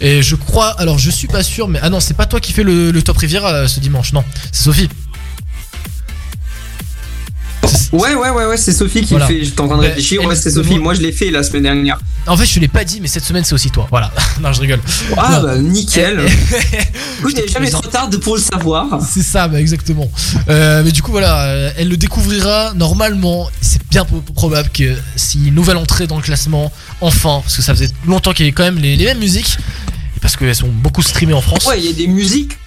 Et je crois, alors je suis pas sûr, mais ah non, c'est pas toi qui fais le, le top Riviera ce dimanche, non, c'est Sophie. Ouais, ouais, ouais, ouais, c'est Sophie qui Voilà. le fait. J'étais en train de Ben, réfléchir. Ouais, c'est Sophie. moi- je l'ai fait la semaine dernière. En fait, je te l'ai pas dit, mais cette semaine, c'est aussi toi. Voilà. <laughs> non, je rigole. Ah, bah, nickel. <laughs> Il n'est jamais trop tard pour le savoir. C'est ça, bah, exactement. Euh, mais du coup, voilà, euh, elle le découvrira normalement. C'est bien probable que si une nouvelle entrée dans le classement, enfin, parce que ça faisait longtemps qu'il y avait quand même les, les mêmes musiques, et parce qu'elles sont beaucoup streamées en France. Ouais, il y a des musiques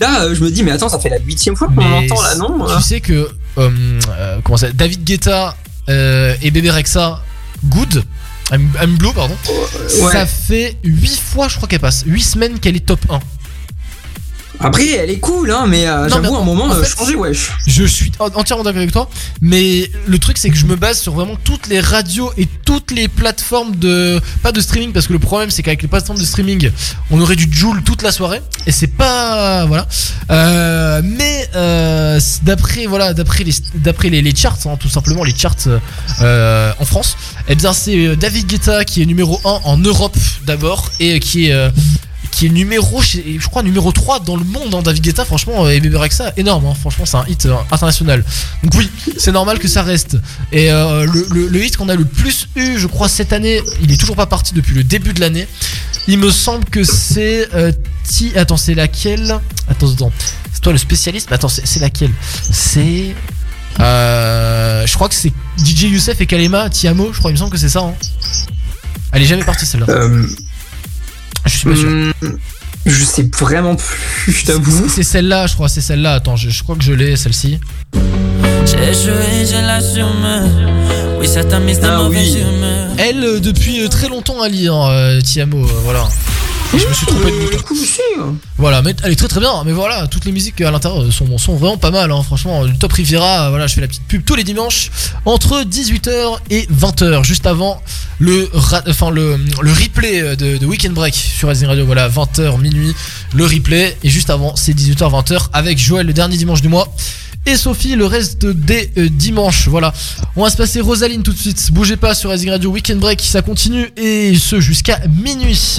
Là, euh, je me dis, mais attends, ça fait la huitième fois qu'on Mais l'entend là, non Tu sais que comment ça, David Guetta euh, et Bébé Rexa, Good, I'm, I'm Blue, pardon, ouais. ça fait 8 fois, je crois qu'elle passe, 8 semaines qu'elle est top 1. Après, elle est cool, hein, mais euh, Non, mais j'avoue, à un moment, en euh, fait, changer, wesh. Je suis en- entièrement d'accord avec toi, mais le truc c'est que je me base sur vraiment toutes les radios et toutes les plateformes de pas de streaming parce que le problème c'est qu'avec les plateformes de streaming on aurait du Joule toute la soirée et c'est pas voilà. Euh, mais euh, d'après voilà d'après les d'après les, les charts hein, tout simplement les charts euh, en France, eh bien c'est euh, David Guetta qui est numéro 1 en Europe d'abord et qui est euh, qui est numéro, je crois, numéro 3 dans le monde, hein, David Guetta, franchement, et Bébé Rexha, énorme, hein, franchement, c'est un hit euh, international. Donc oui, c'est normal que ça reste. Et euh, le, hit qu'on a le plus eu, je crois, cette année, il est toujours pas parti depuis le début de l'année. Il me semble que c'est... euh, Ti- Attends, c'est laquelle? Attends, attends. C'est toi le spécialiste? Attends, c'est laquelle? C'est... Euh, je crois que c'est DJ Youssef et Kalema, Tiamo, je crois, il me semble que c'est ça. hein. Elle est jamais partie celle-là. Je suis pas sûr. hum, je sais vraiment plus, je t'avoue. C'est- celle-là, je crois, c'est celle-là. Attends, je, je crois que je l'ai, celle-ci. J'ai joué, j'ai l'assumé. Oui, ça t'a mis de Ah oui. Elle, euh, depuis euh, très longtemps, Ali, hein, euh, Tiamo, euh, voilà. Et je me suis trompé de bouton. cool aussi. Voilà, mais elle est très très bien. Mais voilà, toutes les musiques à l'intérieur sont, sont vraiment pas mal. hein. Franchement, le Top Riviera, voilà, je fais la petite pub tous les dimanches entre 18h et 20h, juste avant le, ra- enfin, le, le replay de, de Weekend Break sur Rising Radio. Voilà, 20h, minuit, le replay. Et juste avant, c'est 18h, 20h avec Joël le dernier dimanche du mois. Et Sophie le reste des euh, dimanches. Voilà. On va se passer Rosaline tout de suite. Bougez pas sur Rising Radio Weekend Break, ça continue et ce jusqu'à minuit.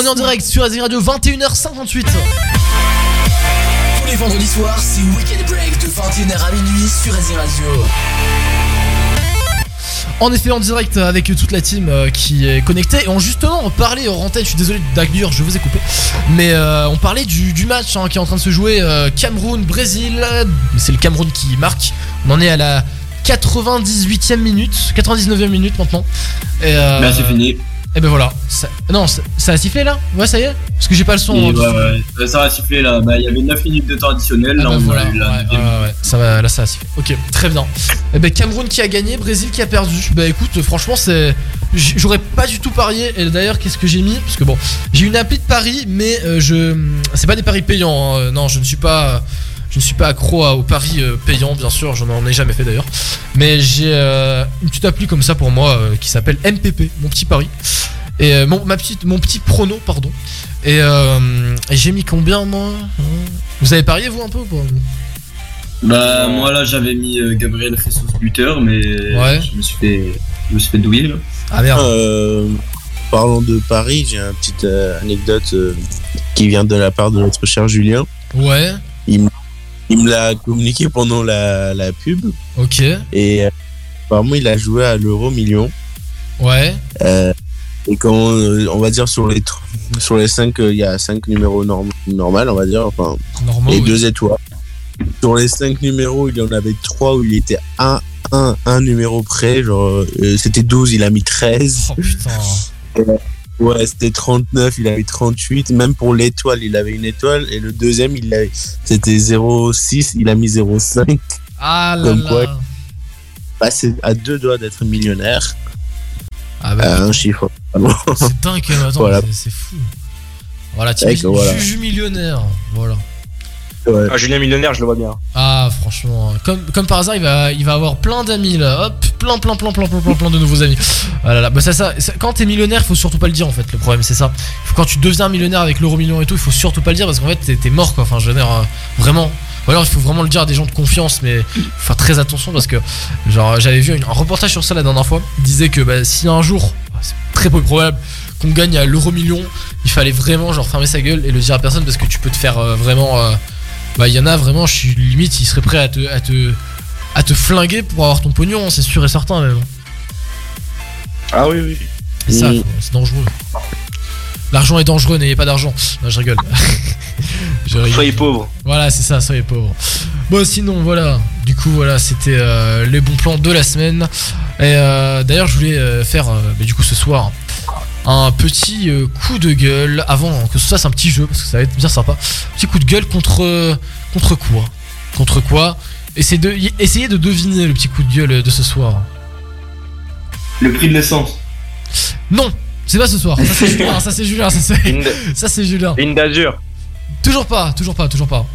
On est en direct sur Azing Radio 21h58. Tous les vendredis soirs, c'est Weekend Break de 21h à minuit sur Azir Radio. En effet, en direct avec toute la team euh, qui est connectée. Et on justement on parlait hors antenne, je suis désolé d'Agur, je vous ai coupé. Mais euh, on parlait du, du match hein, qui est en train de se jouer euh, Cameroun-Brésil. C'est le Cameroun qui marque. On en est à la 98e minute, 99e minute maintenant. Et, euh, Bah, c'est fini. Et ben voilà. Ça- non, ça, ça a sifflé là? Ouais, ça y est? Parce que j'ai pas le son. Hein, ouais, ouais, ça a sifflé là. Bah, il y avait 9 minutes de temps additionnel. Ah là, bah on voilà, a eu la ouais, ouais, ça va, là ça a sifflé. Ok, très bien. Et ben Cameroun qui a gagné, Brésil qui a perdu. Bah écoute, franchement c'est, j'aurais pas du tout parié. Et d'ailleurs qu'est-ce que j'ai mis? Parce que bon, j'ai une appli de paris, mais euh, je, c'est pas des paris payants. hein. Non, je ne suis pas, je ne suis pas accro à- aux paris euh, payants, bien sûr. Je n'en ai jamais fait d'ailleurs. Mais j'ai euh, une petite appli comme ça pour moi euh, qui s'appelle MPP, mon petit pari. Et euh, mon, ma petite, mon petit prono, pardon. Et, euh, et j'ai mis combien moi Vous avez parié vous un peu ou pas Bah, moi là, j'avais mis euh, Gabriel Jesus buteur, mais Ouais. je me suis fait, je me suis fait douiller là. Ah merde. Euh, parlant de Paris, j'ai une petite anecdote euh, qui vient de la part de notre cher Julien. Ouais. Il, il me l'a communiqué pendant la, la pub Ok. et euh, apparemment il a joué à l'euro million. Ouais. Euh, et quand euh, on va dire sur les sur les 5 il y a 5 numéros norm normal on va dire enfin Normaux, et oui. deux étoiles. Sur les 5 numéros, il y en avait 3 où il était un, un, un numéro près, genre euh, c'était 12, il a mis 13. Oh putain. Ouais, c'était 39, il avait 38. Même pour l'étoile, il avait une étoile. Et le deuxième, il avait, c'était 0,6, il a mis 0,5. Ah là Comme là. quoi, bah, c'est à deux doigts d'être millionnaire. Ah bah, Euh, un chiffre. C'est dingue attends, <laughs> Voilà. c'est- fou. Voilà, t'imagines, voilà. Juju millionnaire. Voilà. Ouais. Ah, Julien Millionnaire, je le vois bien. Ah, franchement, comme, comme par hasard, il va, il va avoir plein d'amis là. Hop, plein, plein, plein, plein, plein, plein, plein de nouveaux amis. Ah là là, bah ça, ça, ça- quand t'es millionnaire, faut surtout pas le dire en fait. Le problème, c'est ça. Quand tu deviens millionnaire avec l'euro million et tout, il faut surtout pas le dire parce qu'en fait, t'es- t'es mort quoi. Enfin, je veux dire, euh, vraiment. Ou alors, il faut vraiment le dire à des gens de confiance, mais faut faire très attention parce que, genre, j'avais vu une- un reportage sur ça la dernière fois. Il disait que bah, si un jour, c'est très peu probable qu'on gagne à l'euro million, il fallait vraiment genre fermer sa gueule et le dire à personne parce que tu peux te faire euh, vraiment. euh, bah, il y en a vraiment, je suis limite, ils seraient prêts à te, à te, à te flinguer pour avoir ton pognon, c'est sûr et certain même. Ah oui, oui. Et ça, Mm. c'est dangereux. L'argent est dangereux, n'ayez pas d'argent. Non, je rigole. <laughs> Je rigole. Soyez pauvres. Voilà, c'est ça, soyez pauvres. Bon, sinon, voilà. Du coup, voilà, c'était euh, les bons plans de la semaine. Et euh, d'ailleurs, je voulais euh, faire, euh, bah, du coup, ce soir, un petit euh, coup de gueule avant que ce soit un petit jeu, parce que ça va être bien sympa. Petit coup de gueule contre, contre quoi? Contre quoi? Essayez de, essayez de deviner le petit coup de gueule de ce soir. Le prix de l'essence. Non, c'est pas ce soir. Ça, c'est Julien. Ça, c'est Julien. Ça, c'est, Ligne, ça, c'est Julien. ligne d'azur. Toujours pas, toujours pas, toujours pas.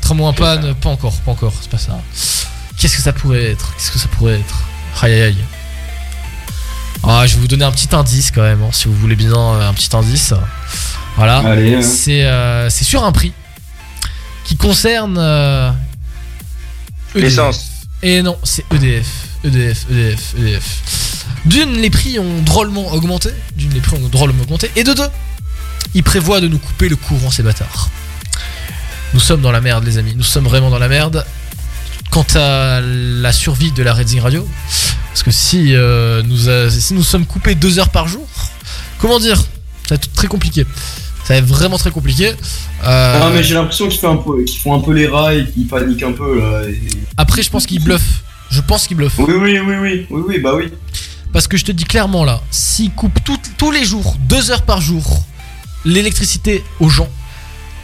Tramway en panne, pas encore, pas encore, c'est pas ça. Qu'est-ce que ça pourrait être? Qu'est-ce que ça pourrait être? Aïe aïe aïe. Ah, je vais vous donner un petit indice quand même, hein, si vous voulez bien euh, un petit indice. Voilà. Allez, hein. C'est euh, c'est sur un prix qui concerne euh, EDF. L'essence. Et non, c'est E EDF. EDF, EDF, EDF. D'une, les prix ont drôlement augmenté. D'une, les prix ont drôlement augmenté. Et de deux, ils prévoient de nous couper le courant, ces bâtards. Nous sommes dans la merde, les amis. Nous sommes vraiment dans la merde. Quant à la survie de la Redzing Radio, parce que si, euh, nous, a- si nous sommes coupés deux heures par jour, comment dire? Ça va être très compliqué. Ça va être vraiment très compliqué. Euh, Ah, mais j'ai l'impression qu'ils font, un peu- qu'ils font un peu les rats et qu'ils paniquent un peu là. et- Après, je pense qu'ils bluffent. Je pense qu'ils bluffent. Oui, oui, oui, oui, oui, oui, bah oui. Parce que je te dis clairement là, s'ils coupent tout- tous les jours, deux heures par jour, l'électricité aux gens,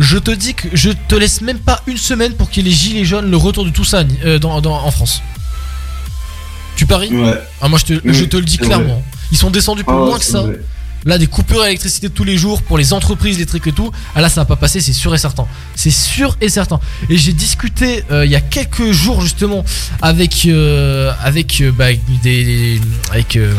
je te dis que je te laisse même pas une semaine pour qu'il y ait les gilets jaunes, le retour de ça euh, dans, dans- en France. Tu paries Ouais. ah, Moi je te, Oui, je te le dis clairement. vrai. Ils sont descendus pour Ah, moins que ça. vrai. Là, des coupures d'électricité tous les jours pour les entreprises, les trucs et tout. Ah là, ça va pas passer, c'est sûr et certain. C'est sûr et certain. Et j'ai discuté euh, il y a quelques jours justement avec euh, avec euh, bah, des avec euh,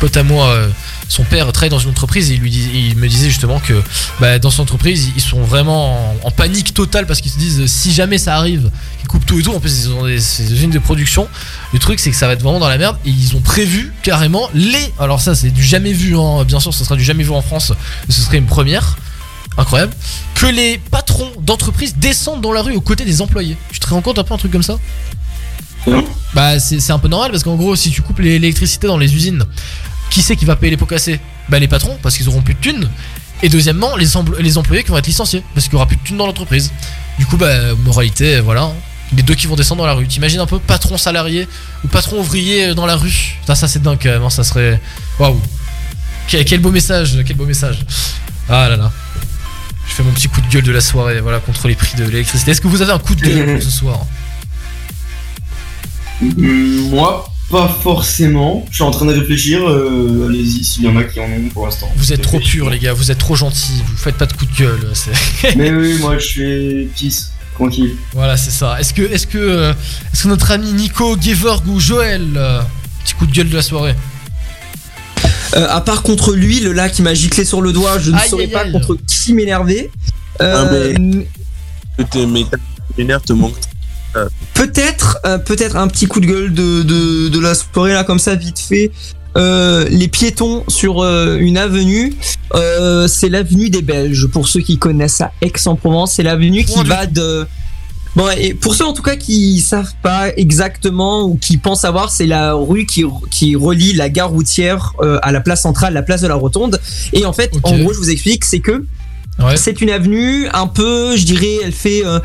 pote à moi. euh, son père travaille dans une entreprise et il, lui dis- il me disait justement que bah, dans son entreprise ils sont vraiment en, en panique totale parce qu'ils se disent si jamais ça arrive ils coupent tout et tout. En plus ils ont des, ces usines de production. Le truc c'est que ça va être vraiment dans la merde. Et ils ont prévu carrément les alors ça c'est du jamais vu hein, bien sûr ce sera du jamais vu en France. Ce serait une première. Incroyable. Que les patrons d'entreprise descendent dans la rue aux côtés des employés. Tu te rends compte un peu un truc comme ça? Bah c'est c'est un peu normal parce qu'en gros si tu coupes l'électricité dans les usines, qui c'est qui va payer les pots cassés Bah les patrons parce qu'ils auront plus de thunes. Et deuxièmement les, empl- les employés qui vont être licenciés parce qu'il y aura plus de thunes dans l'entreprise. Du coup bah moralité voilà. Les deux qui vont descendre dans la rue. T'imagines un peu patron salarié ou patron ouvrier euh, dans la rue Putain, ça c'est dingue quand même, hein, ça serait. Waouh quel, beau message, quel beau message. Ah là là. Je fais mon petit coup de gueule de la soirée, voilà, contre les prix de l'électricité. Est-ce que vous avez un coup de gueule ce soir? Mm, Moi, pas forcément. Je suis en train de réfléchir. euh, Allez-y, s'il y en a qui en ont pour l'instant. Vous êtes trop purs, les gars, vous êtes trop gentils, vous faites pas de coup de gueule. c'est- <laughs> Mais oui, <laughs> moi je fais peace, tranquille. voilà, c'est ça. Est-ce que, est-ce que, euh, est-ce que notre ami Nico, Gevorg ou Joël, euh, petit coup de gueule de la soirée Euh, à part contre lui, le là qui m'a giclé sur le doigt, je ne Aïe, saurais aïe, pas aïe. contre qui m'énerver. Ah, Euh, tes métal vénère te manque. Peut-être, euh, peut-être un petit coup de gueule de, de, de la soirée là comme ça vite fait. Euh, les piétons sur euh, une avenue, euh, c'est l'avenue des Belges. Pour ceux qui connaissent à Aix-en-Provence, c'est l'avenue qui va de Bon, et pour ceux en tout cas qui savent pas exactement ou qui pensent savoir, c'est la rue qui, qui relie la gare routière euh, à la place centrale, la place de la Rotonde. Et en fait, en gros, je vous explique, c'est que c'est une avenue un peu, je dirais, elle fait. euh,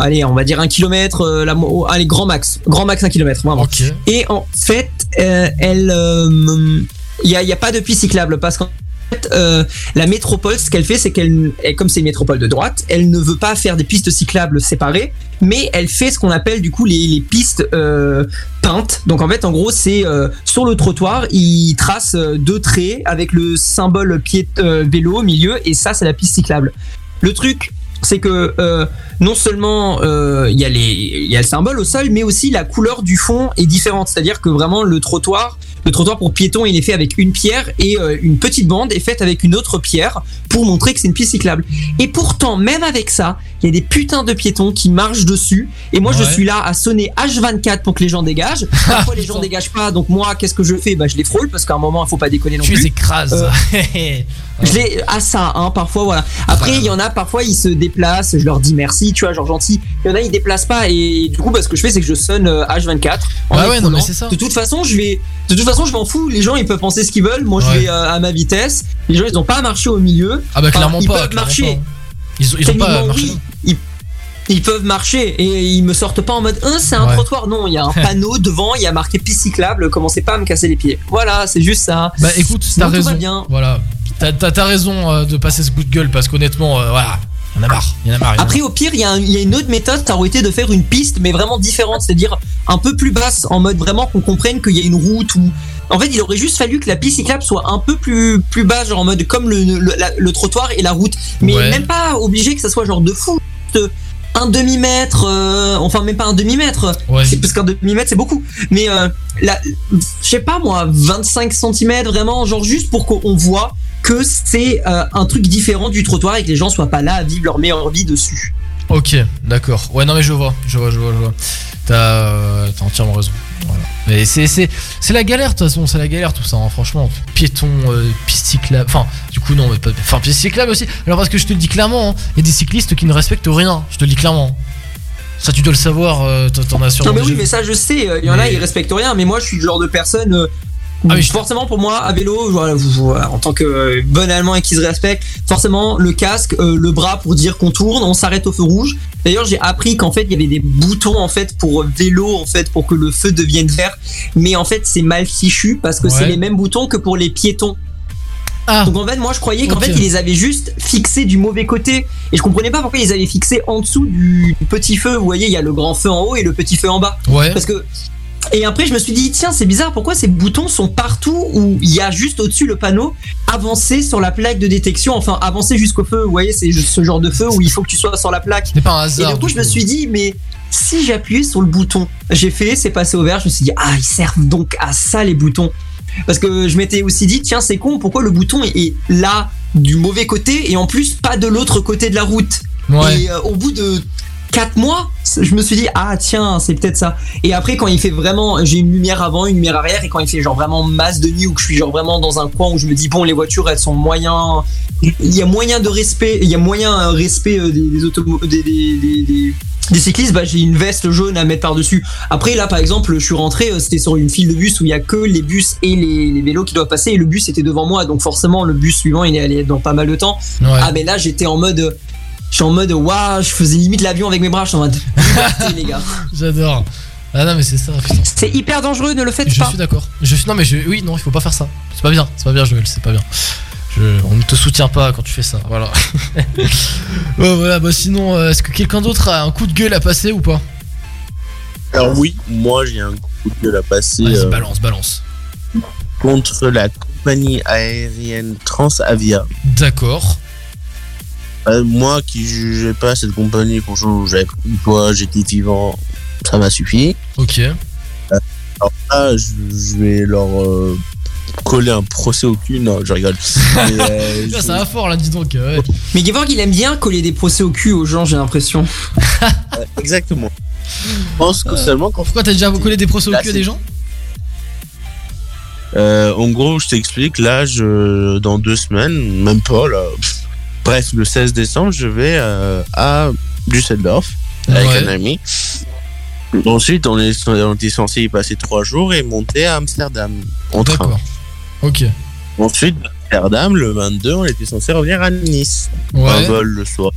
allez, on va dire un kilomètre, euh, la, oh, allez, grand max, grand max un kilomètre, vraiment. Et en fait, euh, elle, euh, il y a, il y a pas de piste cyclable parce qu'en fait, euh, la métropole, ce qu'elle fait, c'est qu'elle, elle- comme c'est une métropole de droite, elle ne veut pas faire des pistes cyclables séparées, mais elle fait ce qu'on appelle du coup les, les pistes euh, peintes. Donc en fait, en gros, c'est euh, sur le trottoir, il trace euh, deux traits avec le symbole pied euh, vélo au milieu, et ça, c'est la piste cyclable. Le truc, c'est que euh, non seulement euh, il y a y le symbole au sol, mais aussi la couleur du fond est différente. C'est-à-dire que vraiment le trottoir, le trottoir pour piétons, il est fait avec une pierre et euh, une petite bande est faite avec une autre pierre pour montrer que c'est une piste cyclable. Et pourtant, même avec ça, il y a des putains de piétons qui marchent dessus. Et moi, je suis là à sonner H24 pour que les gens dégagent. <laughs> Parfois, les gens dégagent pas. Donc moi, qu'est-ce que je fais? Bah, je les frôle parce qu'à un moment, il faut pas déconner non Tu plus. les écrases. <laughs> Je les à ça hein parfois voilà après il y en a parfois ils se déplacent je leur dis merci tu vois genre gentil il y en a ils déplacent pas et du coup bah, ce que je fais c'est que je sonne euh, H24 en Ouais, non, mais ça. de toute façon je vais de toute façon je m'en fous les gens ils peuvent penser ce qu'ils veulent moi je vais euh, à ma vitesse les gens ils ont pas à marcher au milieu Ah bah Enfin, clairement ils pas. peuvent clairement marcher pas. Ils, ils ont pas oui. Ils, ils peuvent marcher et ils me sortent pas en mode Hein, c'est un Ouais. trottoir non il y a un <laughs> panneau devant il y a marqué piste cyclable commencez pas à me casser les pieds voilà c'est juste ça Bah écoute, t'as raison. bien. Voilà. T'as t'as raison euh, de passer ce coup de gueule parce qu'honnêtement, euh, voilà. A marre. Il y en a marre. il y en a Après, au pire, il y, a un- il y a une autre méthode, ça aurait été de faire une piste, mais vraiment différente, c'est-à-dire un peu plus basse, en mode vraiment qu'on comprenne qu'il y a une route ou. En fait, il aurait juste fallu que la piste cyclable soit un peu plus, plus basse, genre en mode comme le, le, la- le trottoir et la route. Mais Ouais. même pas obligé que ça soit genre de fou. Un demi-mètre, euh, enfin même pas un demi-mètre, Ouais. c'est parce qu'un demi-mètre c'est beaucoup. Mais euh, je sais pas moi, 25 cm vraiment, genre juste pour qu'on voit que c'est euh, un truc différent du trottoir et que les gens soient pas là à vivre leur meilleure vie dessus. Ok, d'accord. Ouais, non, mais je vois, je vois, je vois, je vois. T'as euh, entièrement raison. Voilà. Mais c'est c'est la galère de toute façon, c'est la galère tout ça. hein, franchement, piéton, euh, piste cyclable. Enfin, du coup non, mais pas. Enfin, piste cyclable aussi. Alors parce que je te le dis clairement, hein, il y a des cyclistes qui ne respectent rien. Je te le dis clairement. Ça, tu dois le savoir. euh, t'en- as sûrement. Non mais oui, mais ça je sais, euh, il y en a Mais- ils respectent rien, mais moi je suis le genre de personne Ah forcément pour moi à vélo, en tant que euh, bon allemand et qui se respecte, forcément le casque, euh, le bras pour dire qu'on tourne, on s'arrête au feu rouge. D'ailleurs j'ai appris qu'en fait il y avait des boutons en fait pour vélo en fait pour que le feu devienne vert, mais en fait c'est mal fichu parce que Ouais. c'est les mêmes boutons que pour les piétons. Ah. Donc en fait moi je croyais qu'en fait ils les avaient juste fixés du mauvais côté et je comprenais pas pourquoi ils les avaient fixés en dessous du, du petit feu. Vous voyez il y a le grand feu en haut et le petit feu en bas. Ouais. Parce que et après je me suis dit tiens c'est bizarre pourquoi ces boutons sont partout où il y a juste au-dessus le panneau avancer sur la plaque de détection enfin avancer jusqu'au feu vous voyez c'est ce genre de feu où il faut que tu sois sur la plaque Ce n'est pas un et hasard. du coup je me suis dit mais si j'appuyais sur le bouton j'ai fait c'est passé au vert je me suis dit ah ils servent donc à ça les boutons parce que je m'étais aussi dit tiens c'est con pourquoi le bouton est- est là du mauvais côté et en plus pas de l'autre côté de la route Ouais. et euh, au bout de 4 mois, je me suis dit, ah tiens, c'est peut-être ça. Et après, quand il fait vraiment, j'ai une lumière avant, une lumière arrière, et quand il fait genre vraiment masse de nuit, ou que je suis genre vraiment dans un coin où je me dis, bon, les voitures, elles sont moyens. Il y a moyen de respect, il y a moyen un respect euh, des, des, automo- des, des, des, des- des cyclistes, bah, j'ai une veste jaune à mettre par-dessus. Après, là, par exemple, je suis rentré, euh, c'était sur une file de bus où il y a que les bus et les, les vélos qui doivent passer, et le bus était devant moi, donc forcément, le bus suivant, il est allé dans pas mal de temps. Ouais. Ah, mais là, j'étais en mode. Je suis en mode, waouh, je faisais limite l'avion avec mes bras, je suis en mode. les gars. <laughs> J'adore. Ah non, mais c'est ça, putain. C'est hyper dangereux, ne le faites Je pas. suis d'accord. Je suis non mais je oui non il faut pas faire ça. C'est pas bien. C'est pas bien Joël. C'est pas bien. Je- on ne te soutient pas quand tu fais ça. Voilà. <laughs> Voilà. Bah sinon euh, est-ce que quelqu'un d'autre a un coup de gueule à passer ou pas? Alors oui, moi j'ai un coup de gueule à passer Vas-y euh, balance balance. contre la compagnie aérienne Transavia. D'accord. Euh, moi qui jugeais pas cette compagnie, franchement, j'avais pris poids, j'étais vivant, ça m'a suffi. Ok. Alors là, je, je vais leur euh, coller un procès au cul. Non, je rigole. <laughs> Mais, euh, Là, ça va fort là dis donc. ouais. Mais Gevorg, il aime bien coller des procès au cul aux gens, j'ai l'impression. <laughs> Exactement. Je pense que seulement quand. Pourquoi t'as déjà collé des procès au cul à des gens? Euh, en gros, je t'explique. Là, je, dans deux semaines, même pas là. Bref, le 16 décembre, je vais euh, à Düsseldorf avec Ouais. un ami. Ensuite, on, est, on censé y passer trois jours et monter à Amsterdam en train. D'accord. Ok. Ensuite, d'Amsterdam, le 22, on était censé revenir à Nice. Un vol le soir.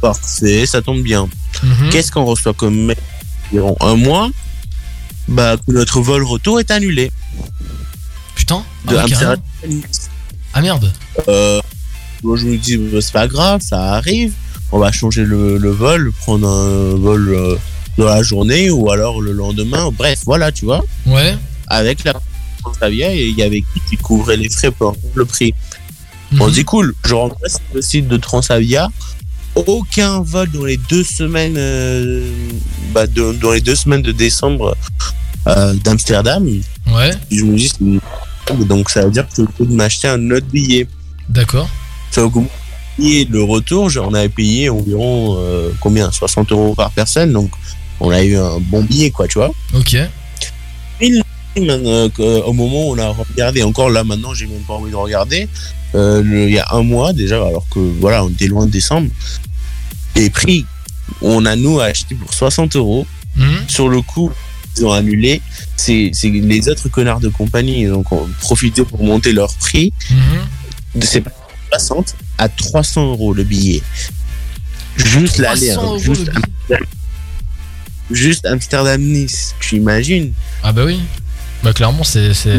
Parfait, ça tombe bien. Mhm. Qu'est-ce qu'on reçoit comme mail environ un mois Bah, notre vol retour est annulé. Putain. De Ah, Amsterdam carrément. à Nice. Ah merde. Euh, moi, je me dis, bah, c'est pas grave, ça arrive. On va changer le, le vol, prendre un vol euh, dans la journée ou alors le lendemain. Bref, voilà, tu vois. Ouais. Avec la Transavia, et il y avait qui qui couvrait les frais pour le prix. On Mhm. dit cool, je rentre sur le site de Transavia. Aucun vol dans les deux semaines, euh, bah, de- dans les deux semaines de décembre euh, d'Amsterdam. Ouais. Je me dis, c'est- donc ça veut dire que je peux m'acheter un autre billet. D'accord. Ça que et le retour, on avait payé environ euh, combien? 60 euros par personne, donc on a eu un bon billet, quoi, tu vois. Ok. Et que- au moment où on a regardé, encore là maintenant, j'ai même pas envie de regarder, euh, le- il y a un mois déjà, alors que voilà, on était loin de décembre, les prix, on a nous acheté pour 60 euros. Mhm. Sur le coup, ils ont annulé. C'est les autres connards de compagnie, donc ont profité pour monter leur prix. Mhm. C'est pas 60 à 300 euros le billet. Juste l'aller, 300 hein, juste. Amsterdam- juste Amsterdam-Nice, tu imagines Ah bah oui. Bah clairement c'est c'est.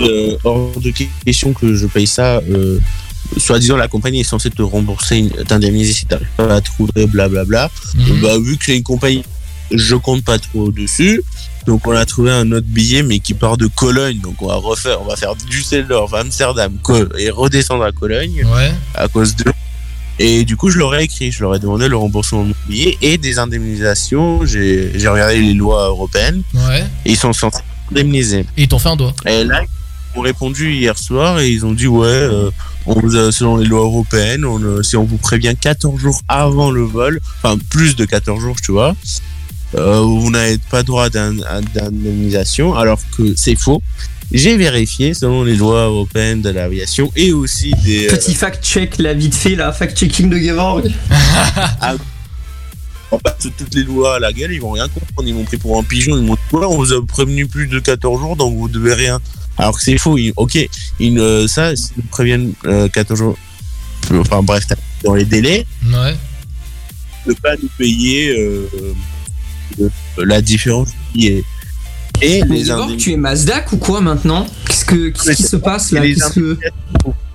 euh, hors de question que je paye ça. Euh, Soit-disant, la compagnie est censée te rembourser, une- t'indemniser si t'arrives pas à trouver, blablabla. Mhm. Bah, vu que c'est une compagnie, je compte pas trop dessus. Donc, on a trouvé un autre billet, mais qui part de Cologne. Donc, on va refaire, on va faire Düsseldorf, Amsterdam, et redescendre à Cologne Ouais. à cause de. Et du coup, je leur ai écrit, je leur ai demandé le remboursement de mon billet et des indemnisations. J'ai regardé les lois européennes Ouais. et ils sont censés indemniser. Et ils t'ont fait un doigt. Et là, ils ont répondu hier soir et ils ont dit ouais, euh, on selon les lois européennes, on, euh, si on vous prévient 14 jours avant le vol, enfin plus de 14 jours, tu vois, euh, vous n'avez pas droit d'indemnisation, alors que c'est faux. J'ai vérifié selon les lois européennes de l'aviation et aussi des. euh, Petit fact-check, là, vite fait, là, fact-checking de Gevorg. on passe toutes les lois à la gueule, ils vont rien comprendre. Ils m'ont pris pour un pigeon, ils m'ont dit ouais, on vous a prévenu plus de 14 jours, donc vous devez rien. Alors que c'est faux. Ils- ok, ils, euh, ça, nous préviennent euh, 14 jours, enfin bref, dans les délais, Ouais. ne pas nous payer la différence qui est. Et Mais les indemnisations. tu es Mazdak ou quoi maintenant? Qu'est-ce que qu'est-ce qui se passe là? les Qu'est-ce que...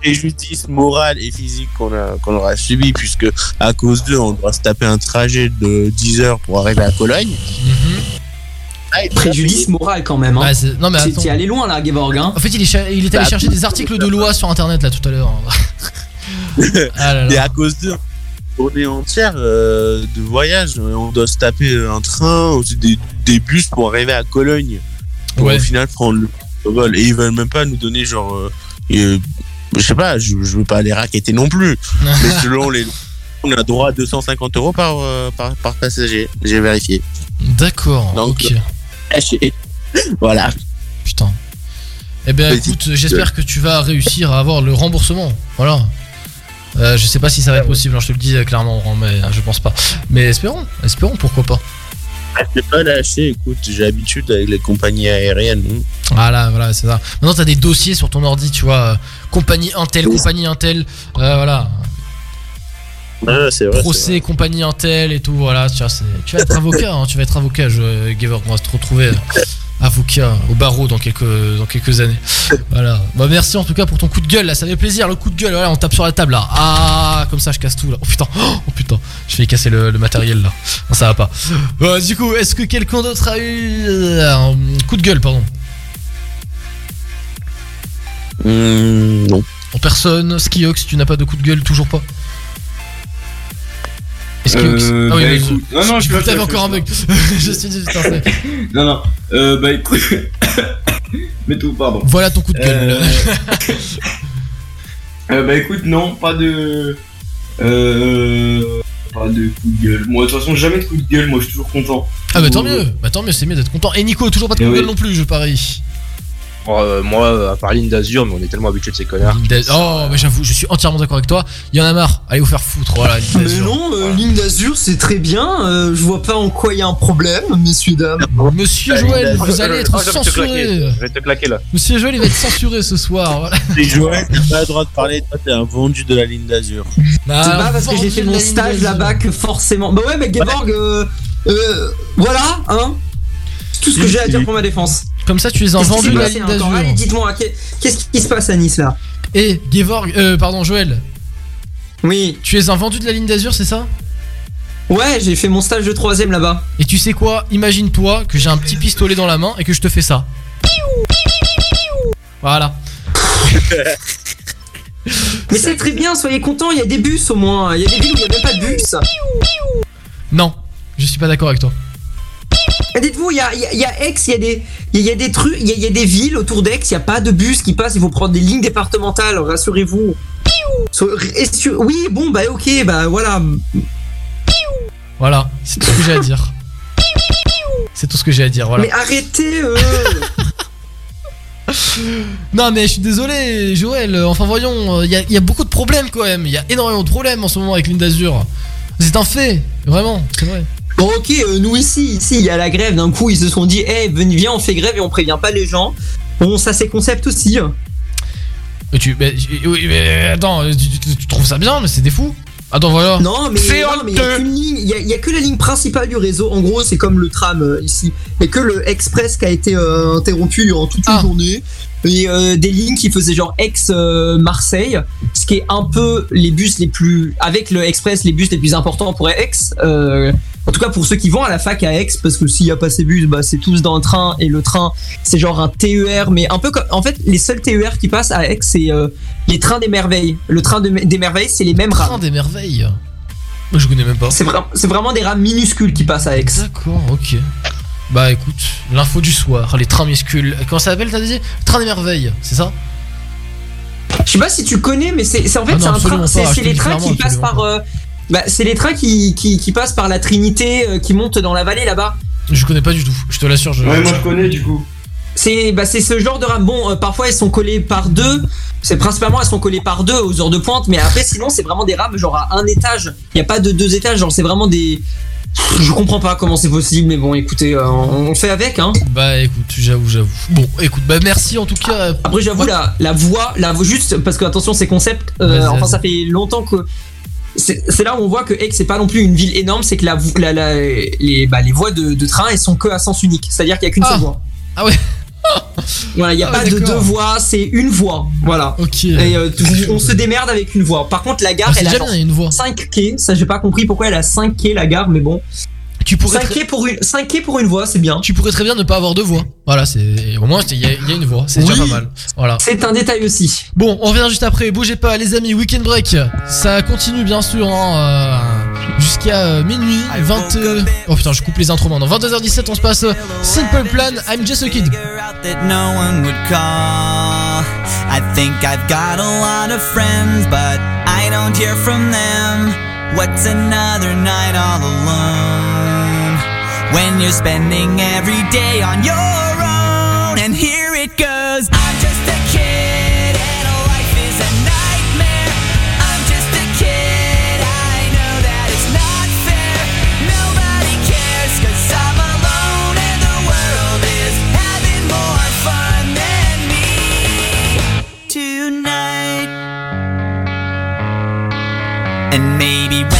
préjudice moral et physique qu'on a- qu'on aura subi, puisque à cause d'eux, on doit se taper un trajet de 10 heures pour arriver à Cologne. Mhm. Ah, Préjudice moral quand même. Hein. Ouais, c'est- non mais C'est- attends. T'es allé loin là, Gevorg. Hein. En fait, il est, cha- il est allé Bah, chercher des articles de loi sur internet là tout à l'heure. <laughs> ah là Et à cause d'eux, journée entière euh, de voyage, on doit se taper un train, aussi des, des bus pour arriver à Cologne. Ouais. au final prendre le vol. Et ils veulent même pas nous donner genre. euh, je sais pas, je, je veux pas les raqueter non plus. <laughs> mais selon les. On a droit à 250 euros par, euh, par, par passager. J'ai vérifié. D'accord. Donc, <laughs> voilà. Putain. Eh Vas-y. écoute, j'espère que tu vas réussir à avoir le remboursement. Voilà. Euh, je sais pas si ça va être possible, hein, je te le dis euh, clairement, mais euh, je pense pas. Mais espérons, espérons, pourquoi pas. Ah, Je pas lâché, écoute, j'ai l'habitude avec les compagnies aériennes. Voilà, voilà, c'est ça. Maintenant, t'as des dossiers sur ton ordi, tu vois. compagnie Intel, compagnie Intel, euh, voilà. C'est vrai. Procès, compagnie Intel et tout, voilà. Tu, vois, tu vas être avocat, hein, tu vas être avocat, je, Gevorg. On va se retrouver <laughs> avocat au barreau dans quelques, dans quelques années. <laughs> Voilà. Bah, merci en tout cas pour ton coup de gueule, là, ça fait plaisir. Le coup de gueule, voilà, on tape sur la table là. Ah, comme ça, je casse tout là. Oh putain, <gasps> oh putain, je vais casser le, le matériel là. Non, ça va pas. Euh, du coup, est-ce que quelqu'un d'autre a eu euh, un coup de gueule, pardon? Hmm, non. En personne, Skiox, tu n'as pas de coup de gueule, toujours pas? Euh, Ah oui, bah, écoute- non, non, je t'avais encore un bug. <laughs> je suis dit, putain, c'est- Non, non. Euh, bah écoute. <coughs> Mais tout, pardon. Voilà ton coup de gueule. Euh, <laughs> euh, bah écoute, non, pas de. Euh. Pas de coup de gueule. Moi, de toute façon, jamais de coup de gueule, moi je suis toujours content. Ah bah tant mieux, bah tant mieux, c'est mieux d'être content. Et Nico, toujours pas de coup Eh de gueule non plus, je parie. Euh, moi, à part ligne d'Azur, mais on est tellement habitué de ces connards. Oh, mais j'avoue, je suis entièrement d'accord avec toi. Il y en a marre, allez vous faire foutre, voilà. Ligne Mais non, euh, ligne d'azur c'est très bien. euh, je vois pas en quoi il y a un problème, messieurs dames. Monsieur Joël, vous allez être censuré. Je vais te claquer là. Monsieur Joël, il va être censuré ce soir. Voilà. Et Joël, t'as pas le droit de parler, toi t'es un vendu de la ligne d'Azur. Bah, c'est pas parce que j'ai fait mon stage là-bas que forcément. Bah ouais, mais euh, euh, voilà, hein. C'est tout ce que j'ai à dire pour ma défense. Comme ça, tu les as vendus la ligne encore Allez, d'Azur. dites-moi, qu'est- qu'est-ce qui se passe à Nice là? Et Gevorg, euh, pardon, Joël, Oui, tu es un vendu de la ligne d'Azur, c'est ça? Ouais, j'ai fait mon stage de troisième là-bas. Et tu sais quoi? Imagine-toi que j'ai un petit pistolet dans la main et que je te fais ça. Voilà. <laughs> Mais c'est très bien, soyez contents, il y a des bus au moins. Il y a des villes où il y a même pas de bus. Non, je suis pas d'accord avec toi. Dites-vous, il y a, y a- y a Aix, il y a des, il y a- des trucs, il y a, il y a des villes autour d'Aix, il y a pas de bus qui passent, il faut prendre des lignes départementales, rassurez-vous. Oui, bon, bah ok, bah voilà. Voilà, c'est tout ce que j'ai à dire. C'est tout ce que j'ai à dire, voilà. Mais arrêtez, euh. Non mais je suis désolé Joël, euh, enfin voyons, il y, a- y a beaucoup de problèmes quand même, il y a énormément de problèmes en ce moment avec l'île d'Azur. C'est un fait, vraiment, c'est vrai. Bon, ok, euh, nous ici, ici, il y a la grève. D'un coup, ils se sont dit, eh, venez, viens, on fait grève et on prévient pas les gens. Bon, ça c'est concept aussi. tu, mais, oui, mais attends, tu, tu- tu trouves ça bien, mais c'est des fous Attends, voilà. Non, mais il y a il a- il a que la ligne principale du réseau. En gros, c'est comme le tram euh, ici. Et que le express qui a été euh, interrompu durant toute une Ah. journée. Et euh, des lignes qui faisaient genre ex-Marseille, ce qui est un peu les bus les plus. Avec le express, les bus les plus importants pour Aix. euh, en tout cas pour ceux qui vont à la fac à Aix, parce que s'il n'y a pas ces bus, bah, c'est tous dans le train. Et le train, c'est genre un TER, mais un peu comme. En fait, les seuls TER qui passent à Aix, c'est euh, les trains des merveilles. Le train de- des merveilles, c'est les mêmes rames. Train des merveilles. Moi je connais même pas. C'est vra- vraiment des rames minuscules qui passent à Aix. D'accord, ok. Bah écoute, l'info du soir, les trains minuscules. Comment ça s'appelle, t'as dit? Train des merveilles, c'est ça? Je sais pas si tu connais, mais c'est en fait Ah c'est les trains qui passent par. euh, bah, c'est les trains qui, qui, qui passent par la Trinité, euh, qui montent dans la vallée là-bas. Je connais pas du tout, je te l'assure. Je... Ouais, moi je connais du coup. C'est bah, c'est ce genre de rame. Bon, euh, parfois elles sont collées par deux. C'est principalement elles sont collées par deux aux heures de pointe, mais après sinon c'est vraiment des rames genre à un étage. Il y a pas de deux étages, genre c'est vraiment des. Je comprends pas comment c'est possible, mais bon, écoutez, euh, on, on fait avec, hein. Bah écoute, j'avoue, j'avoue. Bon, écoute, bah merci en tout cas. Après, j'avoue, la, la voix, la voix, juste parce que attention, c'est concept. euh, enfin, ça fait longtemps que. C'est c'est là où on voit que Aix c'est pas non plus une ville énorme, c'est que la, la- la- les, bah, les voies de, de train elles sont que à sens unique, c'est-à-dire qu'il y a qu'une Ah. seule voie. Ah ouais. <laughs> Voilà, il y a Ah pas de deux voies, c'est une voie. Voilà. Ok. Et euh, on se démerde avec une voie. Par contre, la gare, Ah, elle a bien, une voie. 5 quais. Ça, j'ai pas compris pourquoi elle a 5 quais la gare, mais bon. Tu pourrais 5 très- quais pour une, 5 quais pour une voie, c'est bien. Tu pourrais très bien ne pas avoir deux voix. Voilà, c'est au moins il y, a- il y a une voix, c'est déjà pas mal. Voilà. C'est un détail aussi. Bon, on revient juste après. Bougez pas, les amis. Weekend break, ça continue bien sûr hein, euh, jusqu'à euh, minuit 20. euh, Oh putain, je coupe les intros maintenant. 22h17, on se passe euh, Simple Plan. I'm just a kid. I think I've got a lot of friends, but I don't hear from them. What's another night all alone? When you're spending every day on your own, and here it goes. I'm And maybe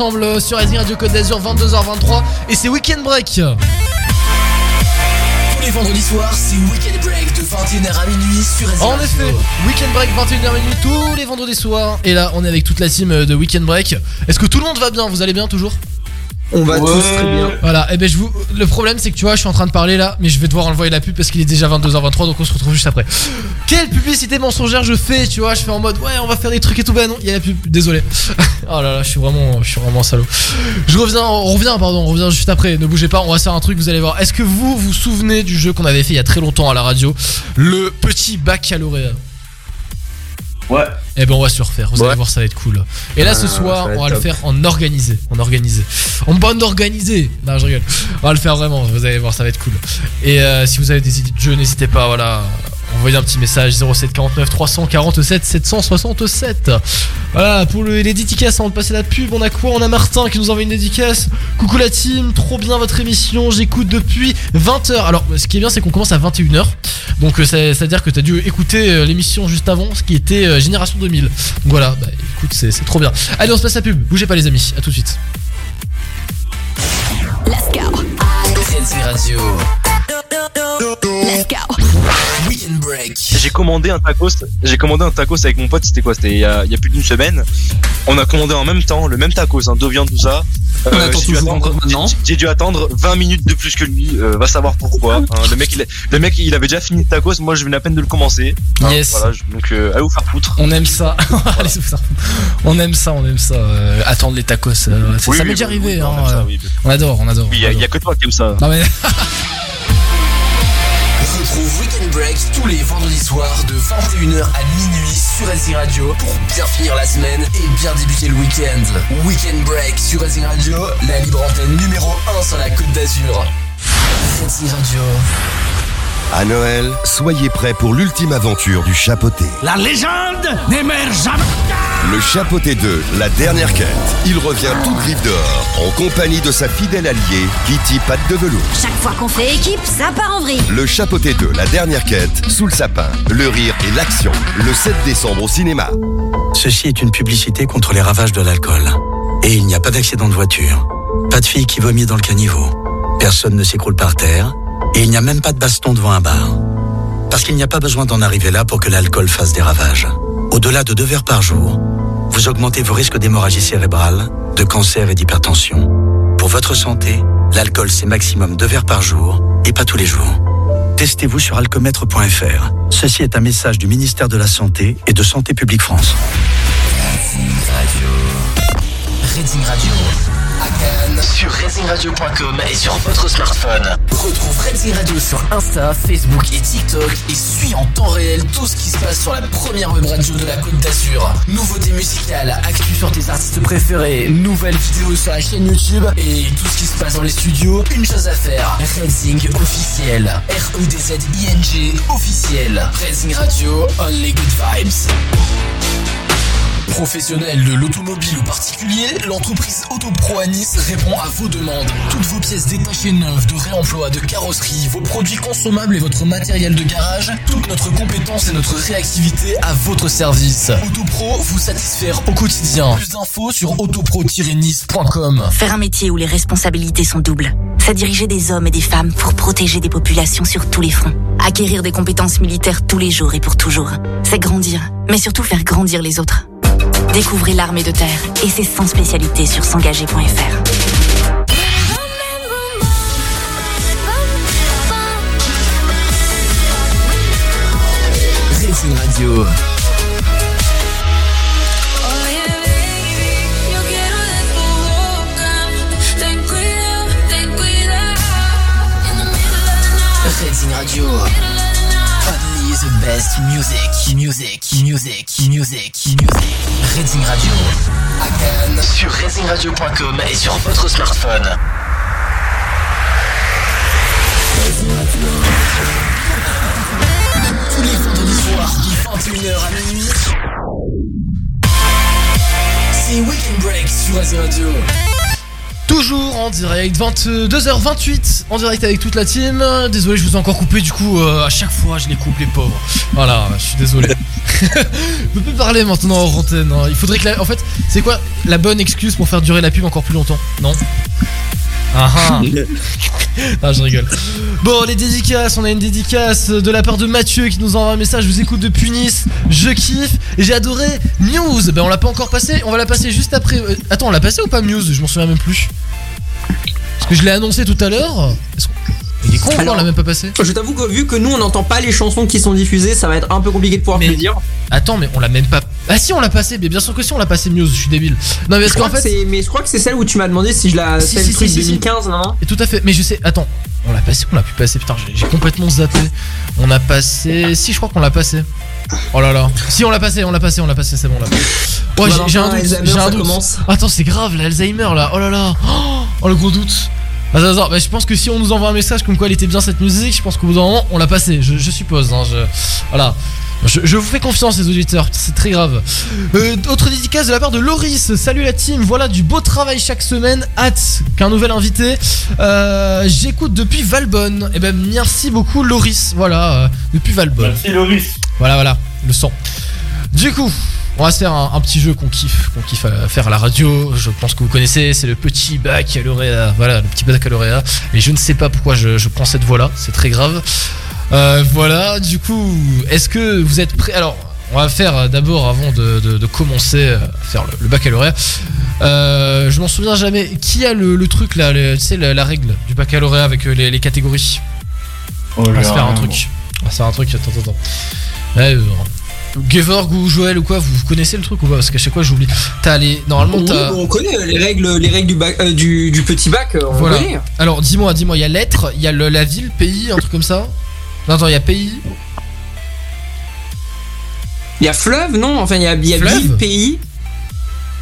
ensemble sur Racing Radio Côte d'Azur 22h23 et c'est Weekend Break. Tous les vendredis soirs, c'est Weekend Break de 21h à minuit sur Racing En Radio. effet, Weekend Break 21h minuit tous les vendredis soirs. Et là, on est avec toute la team de Weekend Break. Est-ce que tout le monde va bien? Vous allez bien toujours? On va tous très bien. Voilà, et ben je vous. Le problème c'est que tu vois, je suis en train de parler là, mais je vais devoir envoyer la pub parce qu'il est déjà 22h23, donc on se retrouve juste après. Quelle publicité mensongère je fais, tu vois, je fais en mode ouais, on va faire des trucs et tout, bah non, il y a la pub, désolé. <laughs> oh là là, je suis vraiment, je suis vraiment un salaud. Je reviens, on revient, pardon, on revient juste après, ne bougez pas, on va faire un truc, vous allez voir. Est-ce que vous vous souvenez du jeu qu'on avait fait il y a très longtemps à la radio, le petit baccalauréat Ouais. Eh ben on va se le refaire, vous allez voir ça va être cool. Et là ce Ah, soir va on va le faire en organisé, en organisé. En bonne organisée. Non je rigole. On va le faire vraiment, vous allez voir ça va être cool. Et euh, si vous avez des idées de jeu n'hésitez pas voilà. Envoyez un petit message 0749 347 767. Voilà, pour le- les dédicaces, avant de passer la pub, on a quoi? On a Martin qui nous envoie une dédicace. Coucou la team, trop bien votre émission, j'écoute depuis 20h. Alors, ce qui est bien, c'est qu'on commence à 21h. Donc, euh, c'est-à-dire que tu as dû écouter euh, l'émission juste avant, ce qui était euh, Génération 2000. Donc voilà, bah écoute, c'est trop bien. Allez, on se passe la pub, bougez pas les amis, à tout de suite. Let's go. Racing Radio. Let's go. Weekend Break. J'ai commandé un tacos. J'ai commandé un tacos avec mon pote. C'était quoi C'était il y, a, il y a plus d'une semaine. On a commandé en même temps le même tacos, hein, deux viandes, tout ça. On attend j'ai dû toujours attendre- encore maintenant. j'ai- J'ai dû attendre 20 minutes de plus que lui. euh, va savoir pourquoi. hein. le mec, il, le mec, il avait déjà fini le tacos. Moi, je venais à peine de le commencer. Hein, Yes. Voilà, je- donc, euh, allez vous faire foutre. On aime ça. <laughs> On aime ça, on aime ça. euh, attendre les tacos, euh, Oui, ça oui, m'est déjà oui, arrivé. oui, on hein, aime ça, euh, oui. on adore, on adore. Il y, a- il y a que toi qui aime ça. Non mais <laughs> Tous les vendredis soirs de 21h à minuit sur Racing Radio pour bien finir la semaine et bien débuter le week-end. Weekend Break sur Racing Radio, la libre antenne numéro 1 sur la Côte d'Azur. Racing Radio. À Noël, soyez prêts pour l'ultime aventure du chapeauté. La légende n'émerge jamais. Le Chapeauté 2, la dernière quête. Il revient tout griffe dehors, en compagnie de sa fidèle alliée, Kitty Patte de Velours. Chaque fois qu'on fait équipe, ça part en vrille. Le Chapeauté 2, la dernière quête, sous le sapin. Le rire et l'action. Le 7 décembre au cinéma. Ceci est une publicité contre les ravages de l'alcool. Et il n'y a pas d'accident de voiture. Pas de fille qui vomit dans le caniveau. Personne ne s'écroule par terre. Et il n'y a même pas de baston devant un bar. Parce qu'il n'y a pas besoin d'en arriver là pour que l'alcool fasse des ravages. Au-delà de deux verres par jour, vous augmentez vos risques d'hémorragie cérébrale, de cancer et d'hypertension. Pour votre santé, l'alcool c'est maximum deux verres par jour et pas tous les jours. Testez-vous sur alcomètre.fr. Ceci est un message du ministère de la Santé et de Santé publique France. Reading Radio. À Cannes, sur RacingRadio.com et sur votre smartphone. Retrouve Reading Radio sur Insta, Facebook et TikTok et suis en temps réel tout ce qui se passe sur la première web radio de la Côte d'Azur. Nouveautés musicales, actu sur tes artistes préférés, nouvelles vidéos sur la chaîne YouTube et tout ce qui se passe dans les studios. Une chose à faire, officiel. E R-E-D-Z-I-N-G officiel. Reading Radio, only good vibes. Professionnel de l'automobile ou particulier, l'entreprise Autopro à Nice répond à vos demandes. Toutes vos pièces détachées neuves, de réemploi, de carrosserie, vos produits consommables et votre matériel de garage, toute notre compétence et notre réactivité à votre service. Autopro vous satisfaire au quotidien. Plus d'infos sur autopro-nice.com. Faire un métier où les responsabilités sont doubles. C'est diriger des hommes et des femmes pour protéger des populations sur tous les fronts. Acquérir des compétences militaires tous les jours et pour toujours. C'est grandir, mais surtout faire grandir les autres. Découvrez l'armée de terre et ses 100 spécialités sur s'engager.fr. Radio. Radio. The best music, music, music, music, music. Racing Radio. Cannes, sur racingradio.com et sur votre smartphone. Tous les vendredis soirs, de 21h à minuit. C'est Weekend Break sur Racing Radio. Toujours en direct, 22h28 en direct avec toute la team. Désolé, je vous ai encore coupé, du coup, euh, à chaque fois je les coupe, les pauvres. Voilà, je suis désolé. <laughs> je peux plus parler maintenant en antenne. hein. Il faudrait que la... En fait, c'est quoi la bonne excuse pour faire durer la pub encore plus longtemps? Non? Ah ah <laughs> Ah, je rigole. Bon, les dédicaces, on a une dédicace de la part de Mathieu qui nous envoie un message. Je vous écoute depuis Nice, je kiffe. Et j'ai adoré Muse. Ben, on l'a pas encore passé, on va la passer juste après. Euh, Attends, on l'a passé ou pas Muse? Je m'en souviens même plus. Parce que je l'ai annoncé tout à l'heure. Il est con, on l'a même pas passé. Je t'avoue que vu que nous on n'entend pas les chansons qui sont diffusées, ça va être un peu compliqué de pouvoir te le dire. Attends, mais on l'a même pas. Ah si, on l'a passé, bien sûr que si, on l'a passé Muse, je suis débile. Non, mais parce qu'en que fait. mais je crois que c'est celle où tu m'as demandé si je la Si, c'est si, truc si, si, 2015, non? Et tout à fait, mais je sais, attends, on l'a passé, on l'a pu passer, putain, j'ai- complètement zappé. On a passé, si, je crois qu'on l'a passé. Oh là là, si, on l'a passé, on l'a passé, on l'a passé, c'est bon, on l'a passé. Ouais, j'ai- j'ai un doute, j'ai un doute. Attends, c'est grave, l'Alzheimer là, oh là là, oh, oh, le gros doute. Attends, attends, bah, je pense que si on nous envoie un message comme quoi elle était bien cette musique, je pense qu'au bout d'un moment, on l'a passé, je, je suppose. Hein, je, voilà. Je, je vous fais confiance, les auditeurs, c'est très grave. Euh, autre dédicace de la part de Loris. Salut la team, voilà du beau travail chaque semaine. Hâte qu'un nouvel invité. Euh, J'écoute depuis Valbonne. Et ben merci beaucoup Loris. Voilà, euh, depuis Valbonne. Merci Loris. Voilà, voilà, le sang. Du coup, on va se faire un, un petit jeu qu'on kiffe, qu'on kiffe à faire à la radio. Je pense que vous connaissez, c'est le petit baccalauréat. Voilà, le petit baccalauréat. Et je ne sais pas pourquoi je, je prends cette voie-là, c'est très grave. Euh, voilà, du coup, est-ce que vous êtes prêts? Alors, on va faire euh, d'abord, avant de, de- de commencer à faire le, le baccalauréat, euh, je m'en souviens jamais. Qui a le, le truc là, le- tu sais, la, la règle du baccalauréat avec euh, les, les catégories? Oh, On va se faire un truc. On va se faire un truc, attends, attends, attends. Ouais, euh, Gevorg ou Joël ou quoi, vous, connaissez le truc ou pas? Parce qu'à chaque fois j'oublie. T'as les. Normalement Oui, t'as. on connaît les règles, les règles du, bac- euh, du, du petit bac, euh, on Voilà. connaît. Alors dis-moi, dis-moi, il y a lettres, il y a le- la ville, pays, un truc comme ça? Non, attends, il y a pays. Il y a fleuve, non? Enfin, il y a, y a Fleuve ville, pays,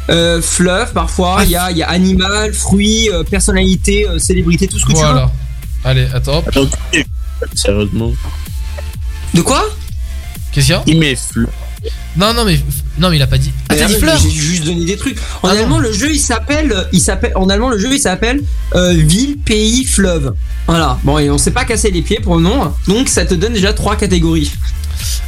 euh, fleuve parfois, il y, a, il y a animal, fruit, euh, personnalité, euh, célébrité, tout ce que tu veux. Voilà. Allez, attends. Attends, sérieusement. De quoi? Qu'est-ce qu'il y a? Il met fleur. Non, non, mais non, mais il a pas dit. Ah, t'as dit fleur J'ai juste donné des trucs. En Ah non. allemand, le jeu il s'appelle, il s'appelle, en allemand, le jeu il s'appelle euh, ville, pays, fleuve. Voilà. Bon, et on s'est pas cassé les pieds pour le nom, donc ça te donne déjà trois catégories.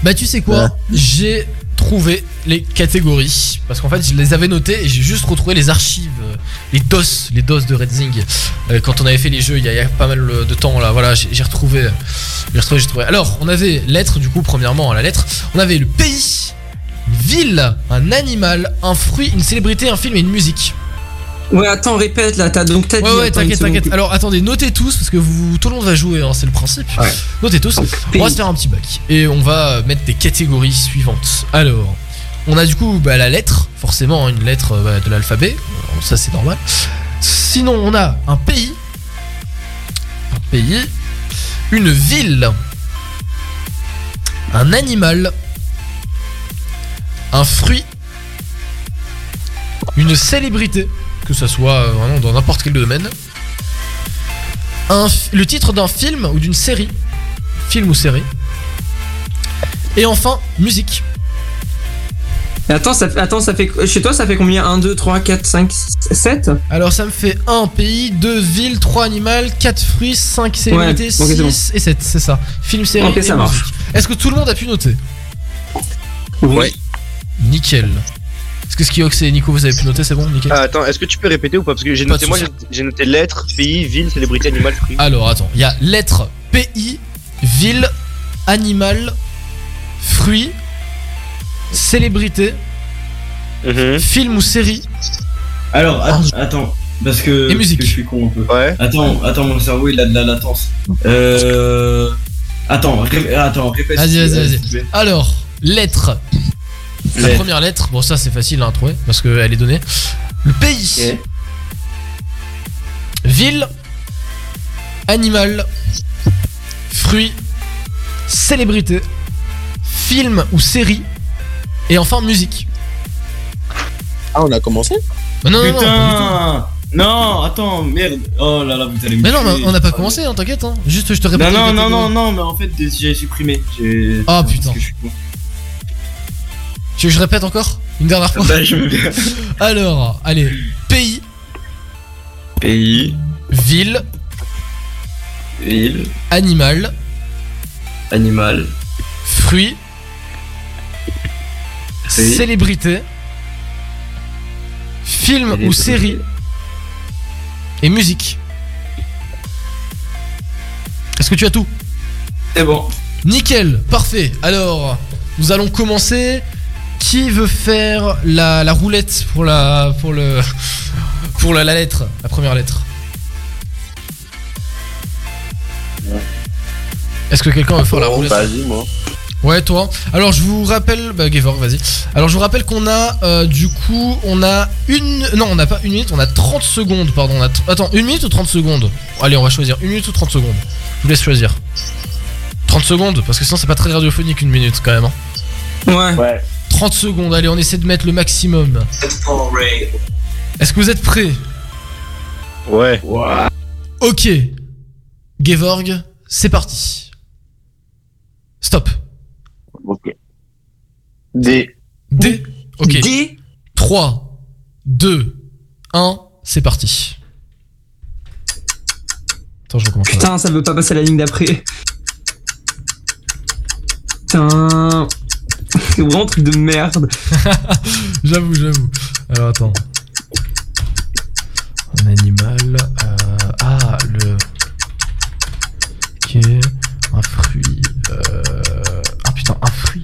Bah tu sais quoi? J'ai trouvé les catégories parce qu'en fait je les avais notées et j'ai juste retrouvé les archives, euh, les DOS, les DOS de Redzing euh, quand on avait fait les jeux il y a, pas mal de temps là. Voilà, j'ai retrouvé, j'ai retrouvé, j'ai trouvé. Alors on avait lettre du coup premièrement la lettre, on avait le pays, ville, un animal, un fruit, une célébrité, un film et une musique. Ouais, attends, répète là, t'as donc t'as dit. Ouais ouais attends, une t'inquiète seconde. t'inquiète. Alors attendez, notez tous parce que vous tout le monde va jouer, hein, c'est le principe. Notez tous. On va se faire un petit bac et on va mettre des catégories suivantes. Alors, on a du coup bah, la lettre, forcément une lettre euh, bah, de l'alphabet, ça c'est normal. Sinon, on a un pays, un pays, une ville, un animal, un fruit, une célébrité, que ça soit euh, vraiment dans n'importe quel domaine, un le titre d'un film ou d'une série, film ou série, et enfin musique. Attends, ça fait, attends, ça fait. Chez toi, ça fait combien? 1, 2, 3, 4, 5, 7 Alors ça me fait 1 pays, 2 villes, 3 animaux, 4 fruits, 5 célébrités, Ouais, ok, c'est 6 et 7, c'est ça. Film, série Ok, et ça musique. marche. Est-ce que tout le monde a pu noter? Oui. Nickel. Est-ce que Skiox et Nico vous avez pu noter, c'est bon, nickel Ah, attends, est-ce que tu peux répéter ou pas? Parce que j'ai noté, moi j'ai noté lettre, pays, ville, célébrité, animal, fruit. Alors attends, il y a lettre, pays, ville, animal, fruit, célébrité, Mhm. film ou série. Alors, att- attends, parce que, Et musique. parce que je suis con un peu. Ouais. Attends, attends, mon cerveau il a de la latence. Euh. Attends, ré- attends, répète. Vas-y, vas-y, plaît, vas-y. Alors, lettre. La Lettre. première lettre, bon ça c'est facile à trouver parce qu'elle est donnée. Le pays. Ville. Animal. Fruit. Célébrité. Film ou série. Et enfin musique. Ah, on a commencé Bah non, non, non, pas du tout. Putain Non, attends, merde. Oh là là, vous allez me Mais non, tuer. on n'a pas commencé, hein, t'inquiète. Hein. Juste, je te répète. Non, les non, non, catégories. non, non, mais en fait, j'ai supprimé. J'ai- Ah, parce putain. que je suis con. Tu veux que je répète encore Une dernière fois Bah, je veux bien. <laughs> Alors, allez. Pays, Pays, ville, ville, animal, animal, fruit, Fruit. célébrité, film ou série et musique. Est-ce que tu as tout? C'est bon. Nickel, parfait. Alors, nous allons commencer. Qui veut faire la, la roulette pour la pour le pour la, la lettre, la première lettre Est-ce que quelqu'un veut faire la Oh, roulette Vas-y, moi. Ouais, toi. Alors, je vous rappelle, bah, Gevorg, vas-y. Alors, je vous rappelle qu'on a, euh, du coup, on a une. Non, on n'a pas une minute, on a 30 secondes, pardon. On a tr- Attends, une minute ou 30 secondes? Allez, on va choisir une minute ou 30 secondes? Je vous laisse choisir. 30 secondes, parce que sinon, c'est pas très radiophonique une minute quand même. hein. Ouais. Ouais. 30 secondes, allez, on essaie de mettre le maximum. Est-ce que vous êtes prêts? Ouais. Ok. Gevorg, c'est parti. Stop. Ok. D. D. Ok. D. 3, 2, 1, c'est parti. Attends, je recommence. Putain, ça veut pas passer à la ligne d'après. Putain. <laughs> C'est vraiment un truc de merde. <laughs> j'avoue, j'avoue. Alors attends. Un animal. euh, ah, le. Ok. Un fruit. Euh... Ah putain, un fruit.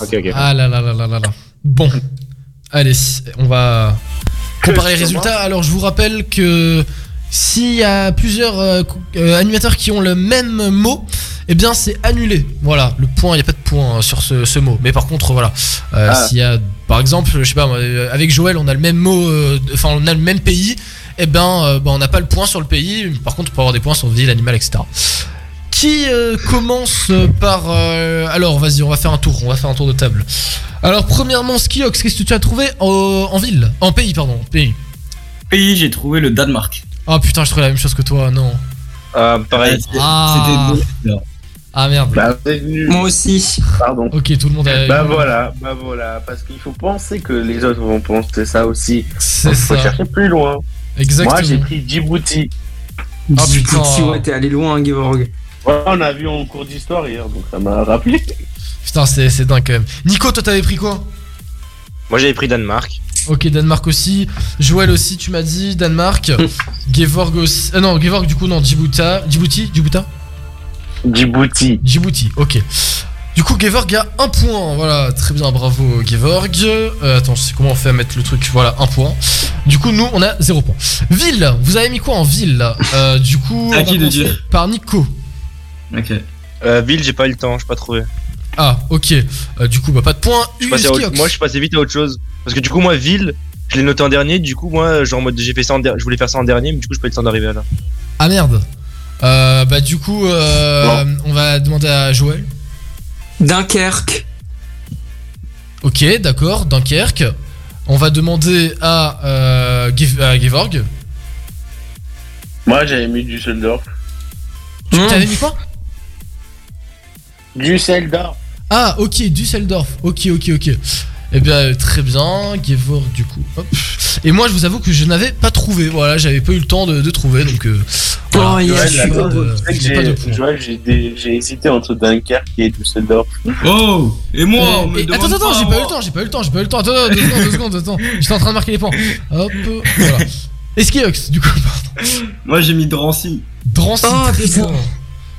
Ok, ok. Ah là là là là là là. Bon. Allez, on va comparer les résultats. Alors, je vous rappelle que s'il y a plusieurs euh, euh, animateurs qui ont le même mot, eh bien, c'est annulé. Voilà, le point, il n'y a pas de point euh, sur ce, ce mot. Mais par contre, voilà. euh, Ah. S'il y a, par exemple, je sais pas, avec Joël, on a le même mot, euh, enfin, on a le même pays, eh ben, euh, ben, on n'a pas le point sur le pays. Par contre, on peut avoir des points sur ville, animal, etc. Qui euh, commence par. euh, alors, vas-y, on va faire un tour. On va faire un tour de table. Alors, premièrement, Skiox, qu'est-ce que tu as trouvé en, en ville? En pays, pardon. Pays. Pays, j'ai trouvé le Danemark. Oh putain, je trouvais la même chose que toi, non. Ah, pareil. Ah. C'était Ah merde. Bah. Moi aussi. Pardon. Ok, tout le monde a. Bah voilà, bah voilà, parce qu'il faut penser que les autres vont penser ça aussi. C'est Donc, faut ça. chercher plus loin. Exactement. Moi j'ai pris Djibouti. Oh putain. Si ouais, t'es allé loin, hein, Gevorg. Voilà, on a vu en cours d'histoire hier, donc ça m'a rappelé. Putain, c'est c'est dingue quand même. Nico, toi, t'avais pris quoi? Moi j'avais pris Danemark. Ok, Danemark aussi. Joël aussi, tu m'as dit Danemark. <laughs> Gevorg aussi. Ah non, Gevorg, du coup, non. Djibouti. Djibouti Djibouti? Djibouti. Djibouti, ok. Du coup, Gevorg a un point. Voilà, très bien, bravo, Gevorg. Euh, attends, je sais comment on fait à mettre le truc. Voilà, un point. Du coup, nous, on a zéro point. Ville, vous avez mis quoi en ville là? Euh, Du coup, À on va qui de commencer dire? par Nico. Ok. Euh, ville, j'ai pas eu le temps, j'ai pas trouvé. Ah, ok. Euh, du coup, bah, pas de point. Je suis passé à autre- Skiox. Moi je suis passé vite à autre chose. Parce que du coup, moi, ville, je l'ai noté en dernier. Du coup, moi, genre en mode j'ai fait ça en der- je voulais faire ça en dernier, mais du coup, j'ai pas eu le temps d'arriver à là. Ah merde. Euh, bah, du coup, euh, on va demander à Joël. Dunkerque. Ok, d'accord, Dunkerque. On va demander à, euh, Gev- à Gevorg. Moi j'avais mis Düsseldorf. Tu t'avais mis quoi? Düsseldorf. Ah, ok, Düsseldorf. Ok, ok, ok. Eh bien, euh, très bien, Gevorg, du coup. Hop. Et moi, je vous avoue que je n'avais pas trouvé. Voilà, j'avais pas eu le temps de, de trouver, donc. euh, voilà. Oh, il y a Je Joël, suis là, pas de- tu sais que je n'ai pas de j'ai- points. Joël, j'ai des- j'ai hésité entre Dunkerque et Düsseldorf. Oh Et moi, Euh, on me et- demande attends, attends, j'ai pas eu le temps, j'ai pas eu le temps, j'ai pas eu le temps. Attends, attends, deux secondes, deux secondes, attends. <laughs> J'étais en train de marquer les points. Hop, voilà. Eskiox, du coup, pardon. Moi j'ai mis Drancy. Drancy, Oh, putain. bien.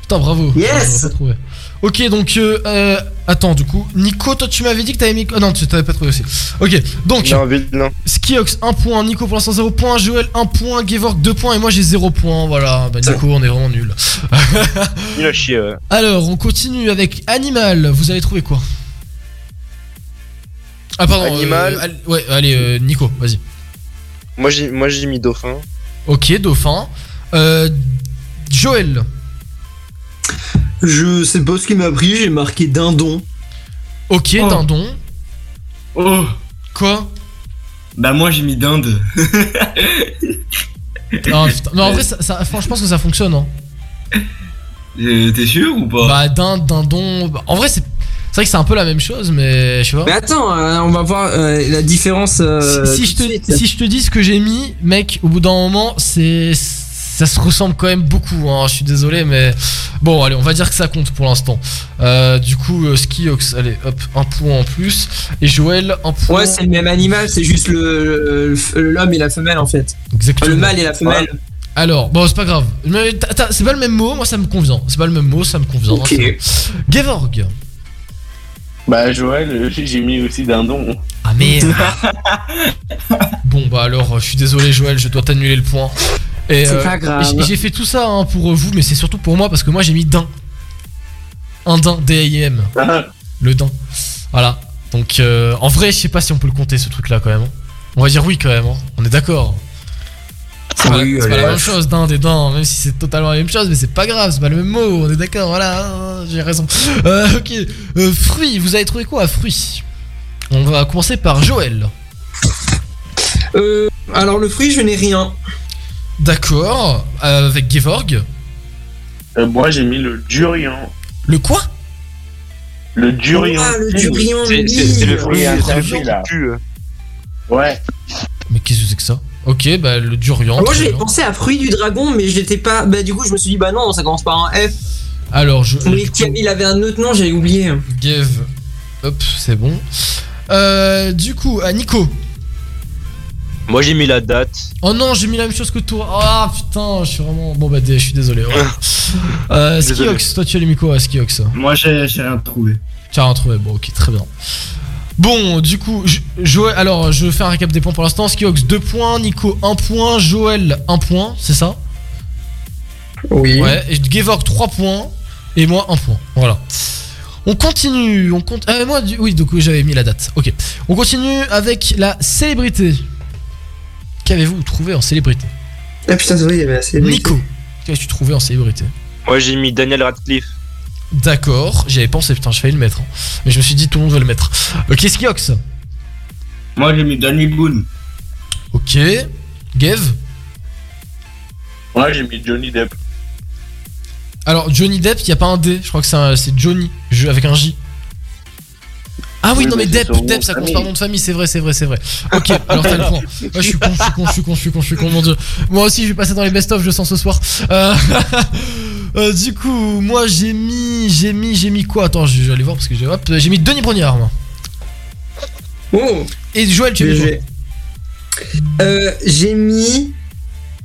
Putain, bravo. Yes. Trouvé. Ok, donc, euh, euh, attends, du coup, Nico, toi, tu m'avais dit que t'avais mis. Oh non, tu t'avais pas trouvé aussi. Ok, donc, Non. Skiox 1 point, Nico pour l'instant 0 point, Joël 1 point, Gevorg 2 points et moi j'ai 0 point. Voilà, bah Nico, on est vraiment nul. <laughs> Il a chier, ouais. Alors, on continue avec Animal. Vous avez trouvé quoi? Ah, pardon. Animal. euh, allez- ouais, allez, euh, Nico, vas-y. Moi j'ai moi j'ai mis dauphin. Ok, Dauphin. Euh, Joël. Je sais pas ce qui m'a pris, j'ai marqué dindon. Ok, Oh. Dindon. Oh Quoi? Bah moi j'ai mis dinde. Non, putain. Mais en vrai, ça, ça- franchement, je pense que ça fonctionne. Hein. Euh, T'es sûr ou pas? Bah, dinde, dindon. bah, en vrai, c'est c'est vrai que c'est un peu la même chose, mais je sais pas. Mais attends, euh, on va voir euh, la différence. euh, si, si je te, si je te dis ce que j'ai mis, mec, au bout d'un moment, c'est ça se ressemble quand même beaucoup. Hein, je suis désolé, mais bon, allez, on va dire que ça compte pour l'instant. Euh, du coup, euh, Skiox, allez, hop, un point en plus. Et Joël, un point. Ouais, c'est le même animal, c'est juste le le- l'homme et la femelle en fait. Exactement. Le mâle et la femelle. Alors, bon, c'est pas grave. C'est pas le même mot, moi ça me convient. C'est pas le même mot, ça me convient. Ok. hein. Gevorg. Bah Joël, j'ai mis aussi Dindon. Ah merde. <laughs> bon, bah alors, euh, je suis désolé, Joël, je dois t'annuler le point. Et, C'est pas grave. et j'ai- fait tout ça hein, pour vous, mais c'est surtout pour moi parce que moi j'ai mis din. Un din, D-I-M. Le din. Voilà. Donc, euh, en vrai, je sais pas si on peut le compter ce truc là quand même. hein. On va dire oui quand même. hein. On est d'accord. C'est pas, Oui, c'est pas allez, la même chose, din des dents, même si c'est totalement la même chose, mais c'est pas grave, c'est pas le même mot, on est d'accord, voilà, hein, j'ai raison. Euh, ok, Euh, fruits, vous avez trouvé quoi à fruits? On va commencer par Joël. Euh, alors le fruit, je n'ai rien. D'accord, euh, avec Gevorg. Euh, moi j'ai mis le durian. Le quoi? Le durian. Ah, le durian, C'est oui. c'est- le fruit, Oui, là. qui pue. euh. Ouais. Mais qu'est-ce que c'est que ça? Ok, bah le durian. Moi j'avais pensé à fruit du dragon, mais j'étais pas. Bah du coup je me suis dit bah non, ça commence par un F. Alors, je. Mais il avait un autre nom, j'avais oublié. Gev. Hop, c'est bon. Euh, du coup, à Nico. Moi j'ai mis la date. Oh non, j'ai mis la même chose que toi. Ah putain, je suis vraiment. Bon bah, je suis désolé. ouais. euh, Désolé. Skiox, toi tu as les micros à Skiox. Moi j'ai rien trouvé. Tu as rien trouvé, bon ok, très bien. Bon, du coup, Jo- Joël, alors je fais un récap des points pour l'instant. Skiox 2 points, Nico 1 point, Joël 1 point, c'est ça? Oui. Ouais, et Gevorg 3 points, et moi 1 point. Voilà. On continue, on compte. Euh, moi, du- oui, donc oui, j'avais mis la date. Ok. On continue avec la célébrité. Qu'avez-vous trouvé en célébrité Ah putain, c'est vrai, il y avait la célébrité. Nico, qu'as-tu trouvé en célébrité Moi j'ai mis Daniel Radcliffe. D'accord, j'y avais pensé, putain, je failli le mettre. hein. Mais je me suis dit, tout le monde va le mettre. Ok, Skiox Moi j'ai mis Danny Boone. Ok. Gav Moi j'ai mis Johnny Depp. Alors, Johnny Depp, il n'y a pas un D, je crois que c'est Johnny, je- avec un J. Ah oui, Oui, non mais mais Depp, ça compte par nom de famille, c'est vrai, c'est vrai, c'est vrai. Ok, <laughs> alors t'as le point. Ouais, je suis con, je suis con, je suis con, je suis con, je suis con, mon dieu. Moi aussi, je vais passer dans les best-of, je sens ce soir. Euh, <laughs> euh, du coup, moi j'ai mis, j'ai mis, j'ai mis quoi? Attends, je vais aller voir parce que j'ai, hop, j'ai mis Denis Brognard, moi. Oh Et Joël, tu as mis. Euh, J'ai mis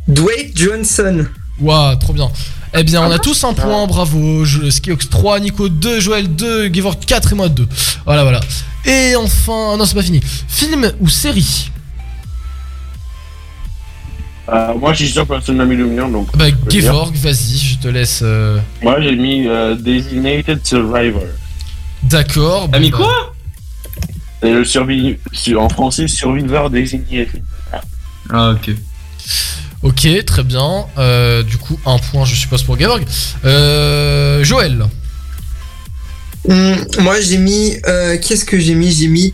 Dwayne Johnson. Waouh, trop bien. Eh bien, on a tous un point, bravo. Je, Skiox 3, Nico 2, Joël 2, Givor 4 et moi 2. Voilà, voilà. Et enfin, non, c'est pas fini. Film ou série Euh, moi je suis sûr que personne n'a mis le mien donc. Bah. Gevorg, vas-y, je te laisse. euh, Moi j'ai mis euh, Designated Survivor. D'accord. T'as mis quoi C'est le survi... sur- en français surviveur désigné. Ah ok. Ok, très bien. Euh, du coup, un point, je suppose, pour Gevorg. Euh, Joël. Hum, moi j'ai mis. euh, Qu'est-ce que j'ai mis? J'ai mis.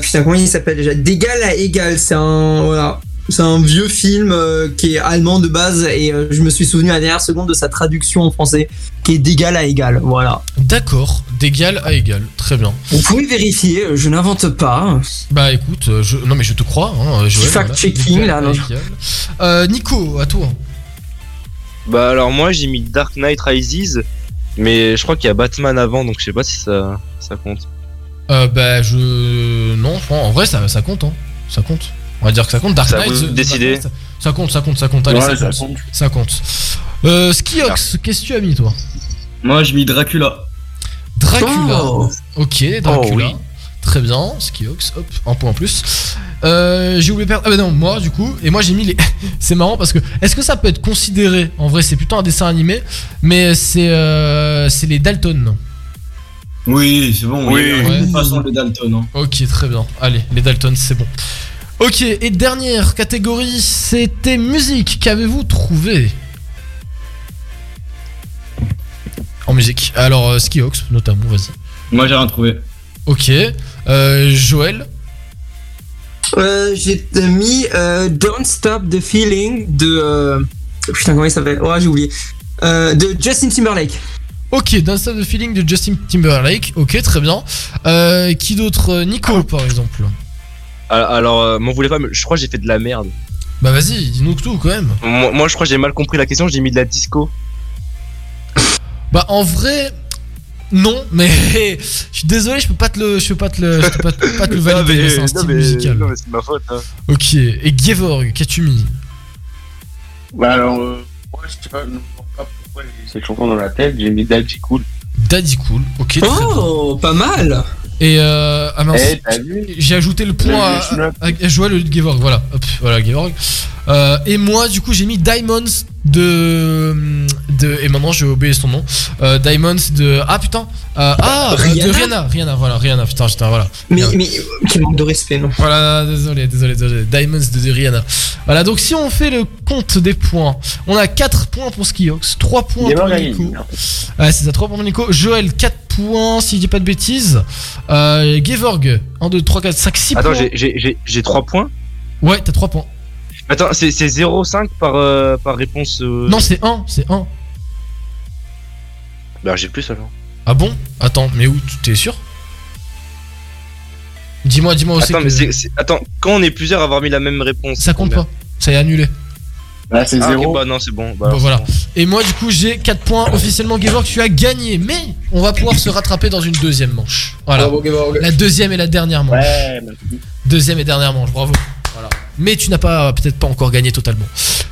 putain, comment il s'appelle déjà? D'égal à égal. C'est un. Voilà. C'est un vieux film euh, qui est allemand de base et euh, je me suis souvenu à la dernière seconde de sa traduction en français qui est d'égal à égal. Voilà. D'accord, d'égal à égal. Très bien. Vous pouvez vérifier, euh, je n'invente pas. Bah écoute, je... non mais je te crois, hein, Joël. fact-checking, D'égal là, non. Euh, Nico, à toi. Bah alors moi j'ai mis Dark Knight Rises, mais je crois qu'il y a Batman avant, donc je sais pas si ça, ça compte. Euh, bah je. Non, en vrai, ça, ça compte, hein. Ça compte. On va dire que ça compte. Dark Ça, Knight. euh, décidez. ça, compte, ça compte, ça compte. Allez, Ouais, ça, ça compte. compte. Ça compte. Euh, Skiox, qu'est-ce que tu as mis toi? Moi j'ai mis Dracula. Dracula. Oh. Ok, Dracula. Oh, oui. Très bien, Skiox, hop, un point en plus. Euh, j'ai oublié de perdre. Ah bah non, moi du coup, et moi j'ai mis les. <laughs> c'est marrant parce que est-ce que ça peut être considéré En vrai, c'est plutôt un dessin animé, mais c'est euh, c'est les Dalton. Oui, c'est bon. Oui. Ouais. une façon de Dalton. Hein. Ok, très bien. Allez, les Dalton, c'est bon. Ok, et dernière catégorie, c'était musique. Qu'avez-vous trouvé En musique. Alors, euh, Skiox, notamment, vas-y. Moi j'ai rien trouvé. Ok. Euh, Joël. Euh, j'ai mis euh, Don't Stop the Feeling de. euh, Putain, comment il s'appelle? Oh, j'ai oublié. Euh, de Justin Timberlake. Ok, Don't Stop the Feeling de Justin Timberlake. Ok, très bien. Euh, qui d'autre? Nico, par exemple. Alors, alors euh, m'en voulez pas, mais je crois que j'ai fait de la merde. Bah vas-y, dis-nous tout quand même. Moi, moi, je crois que j'ai mal compris la question, j'ai mis de la disco. Bah en vrai, non, mais <laughs> je suis désolé, je peux pas te le, je peux pas te le, je peux pas, te- pas te le <laughs> valider, mais c'est un style musical. non, mais c'est ma faute. Hein. Ok, et Gevorg, qu'as-tu mis? Bah alors, euh, moi je sais pas, pourquoi j'ai cette chanson dans la tête, j'ai mis Daddy Cool. Daddy Cool, ok. Oh, pas mal Et euh, ah mince, Eh, j'ai ajouté le point à, à, à Joël Gevorg, voilà, hop, voilà Gevorg. Euh, et moi, du coup, j'ai mis Diamonds de, de et maintenant j'ai oublié son nom, euh, Diamonds de ah putain, euh, ah euh, de Rihanna Rihanna, Rihanna, voilà, Rihanna, putain, putain, voilà. Mais, Rihanna. mais quel manque de respect, non Voilà, désolé, désolé, désolé. Diamonds de, de Rihanna. Voilà, donc si on fait le compte des points, on a 4 points pour Skiox, 3 points pour. Nico. Ouais, c'est ça, 3 points pour Nico. Joël, 4 points, si je dis pas de bêtises. Euh, Gevorg, 1, 2, 3, 4, 5, 6 Attends, points. j'ai- j'ai j'ai- j'ai 3 points? Ouais, t'as 3 points. Attends, c'est c'est 0,5 par, euh, par réponse. euh, Non, c'est 1, c'est 1. Bah, j'ai plus alors. Ah bon? Attends, mais où tu- T'es sûr? Dis-moi, dis-moi aussi. Attends, que- mais c'est- c'est- attends, quand on est plusieurs à avoir mis la même réponse. Ça compte pas. Ça est annulé. Là c'est Ah, ok, zéro. bah non, c'est bon. Bah, Bon, voilà. bon. Et moi, du coup, j'ai 4 points officiellement. Gevorg, tu as gagné. Mais on va pouvoir se rattraper dans une deuxième manche. Voilà. Bravo, Gevorg. La deuxième et la dernière manche. Ouais, merci. Deuxième et dernière manche, bravo. Voilà. Mais tu n'as pas peut-être pas encore gagné totalement.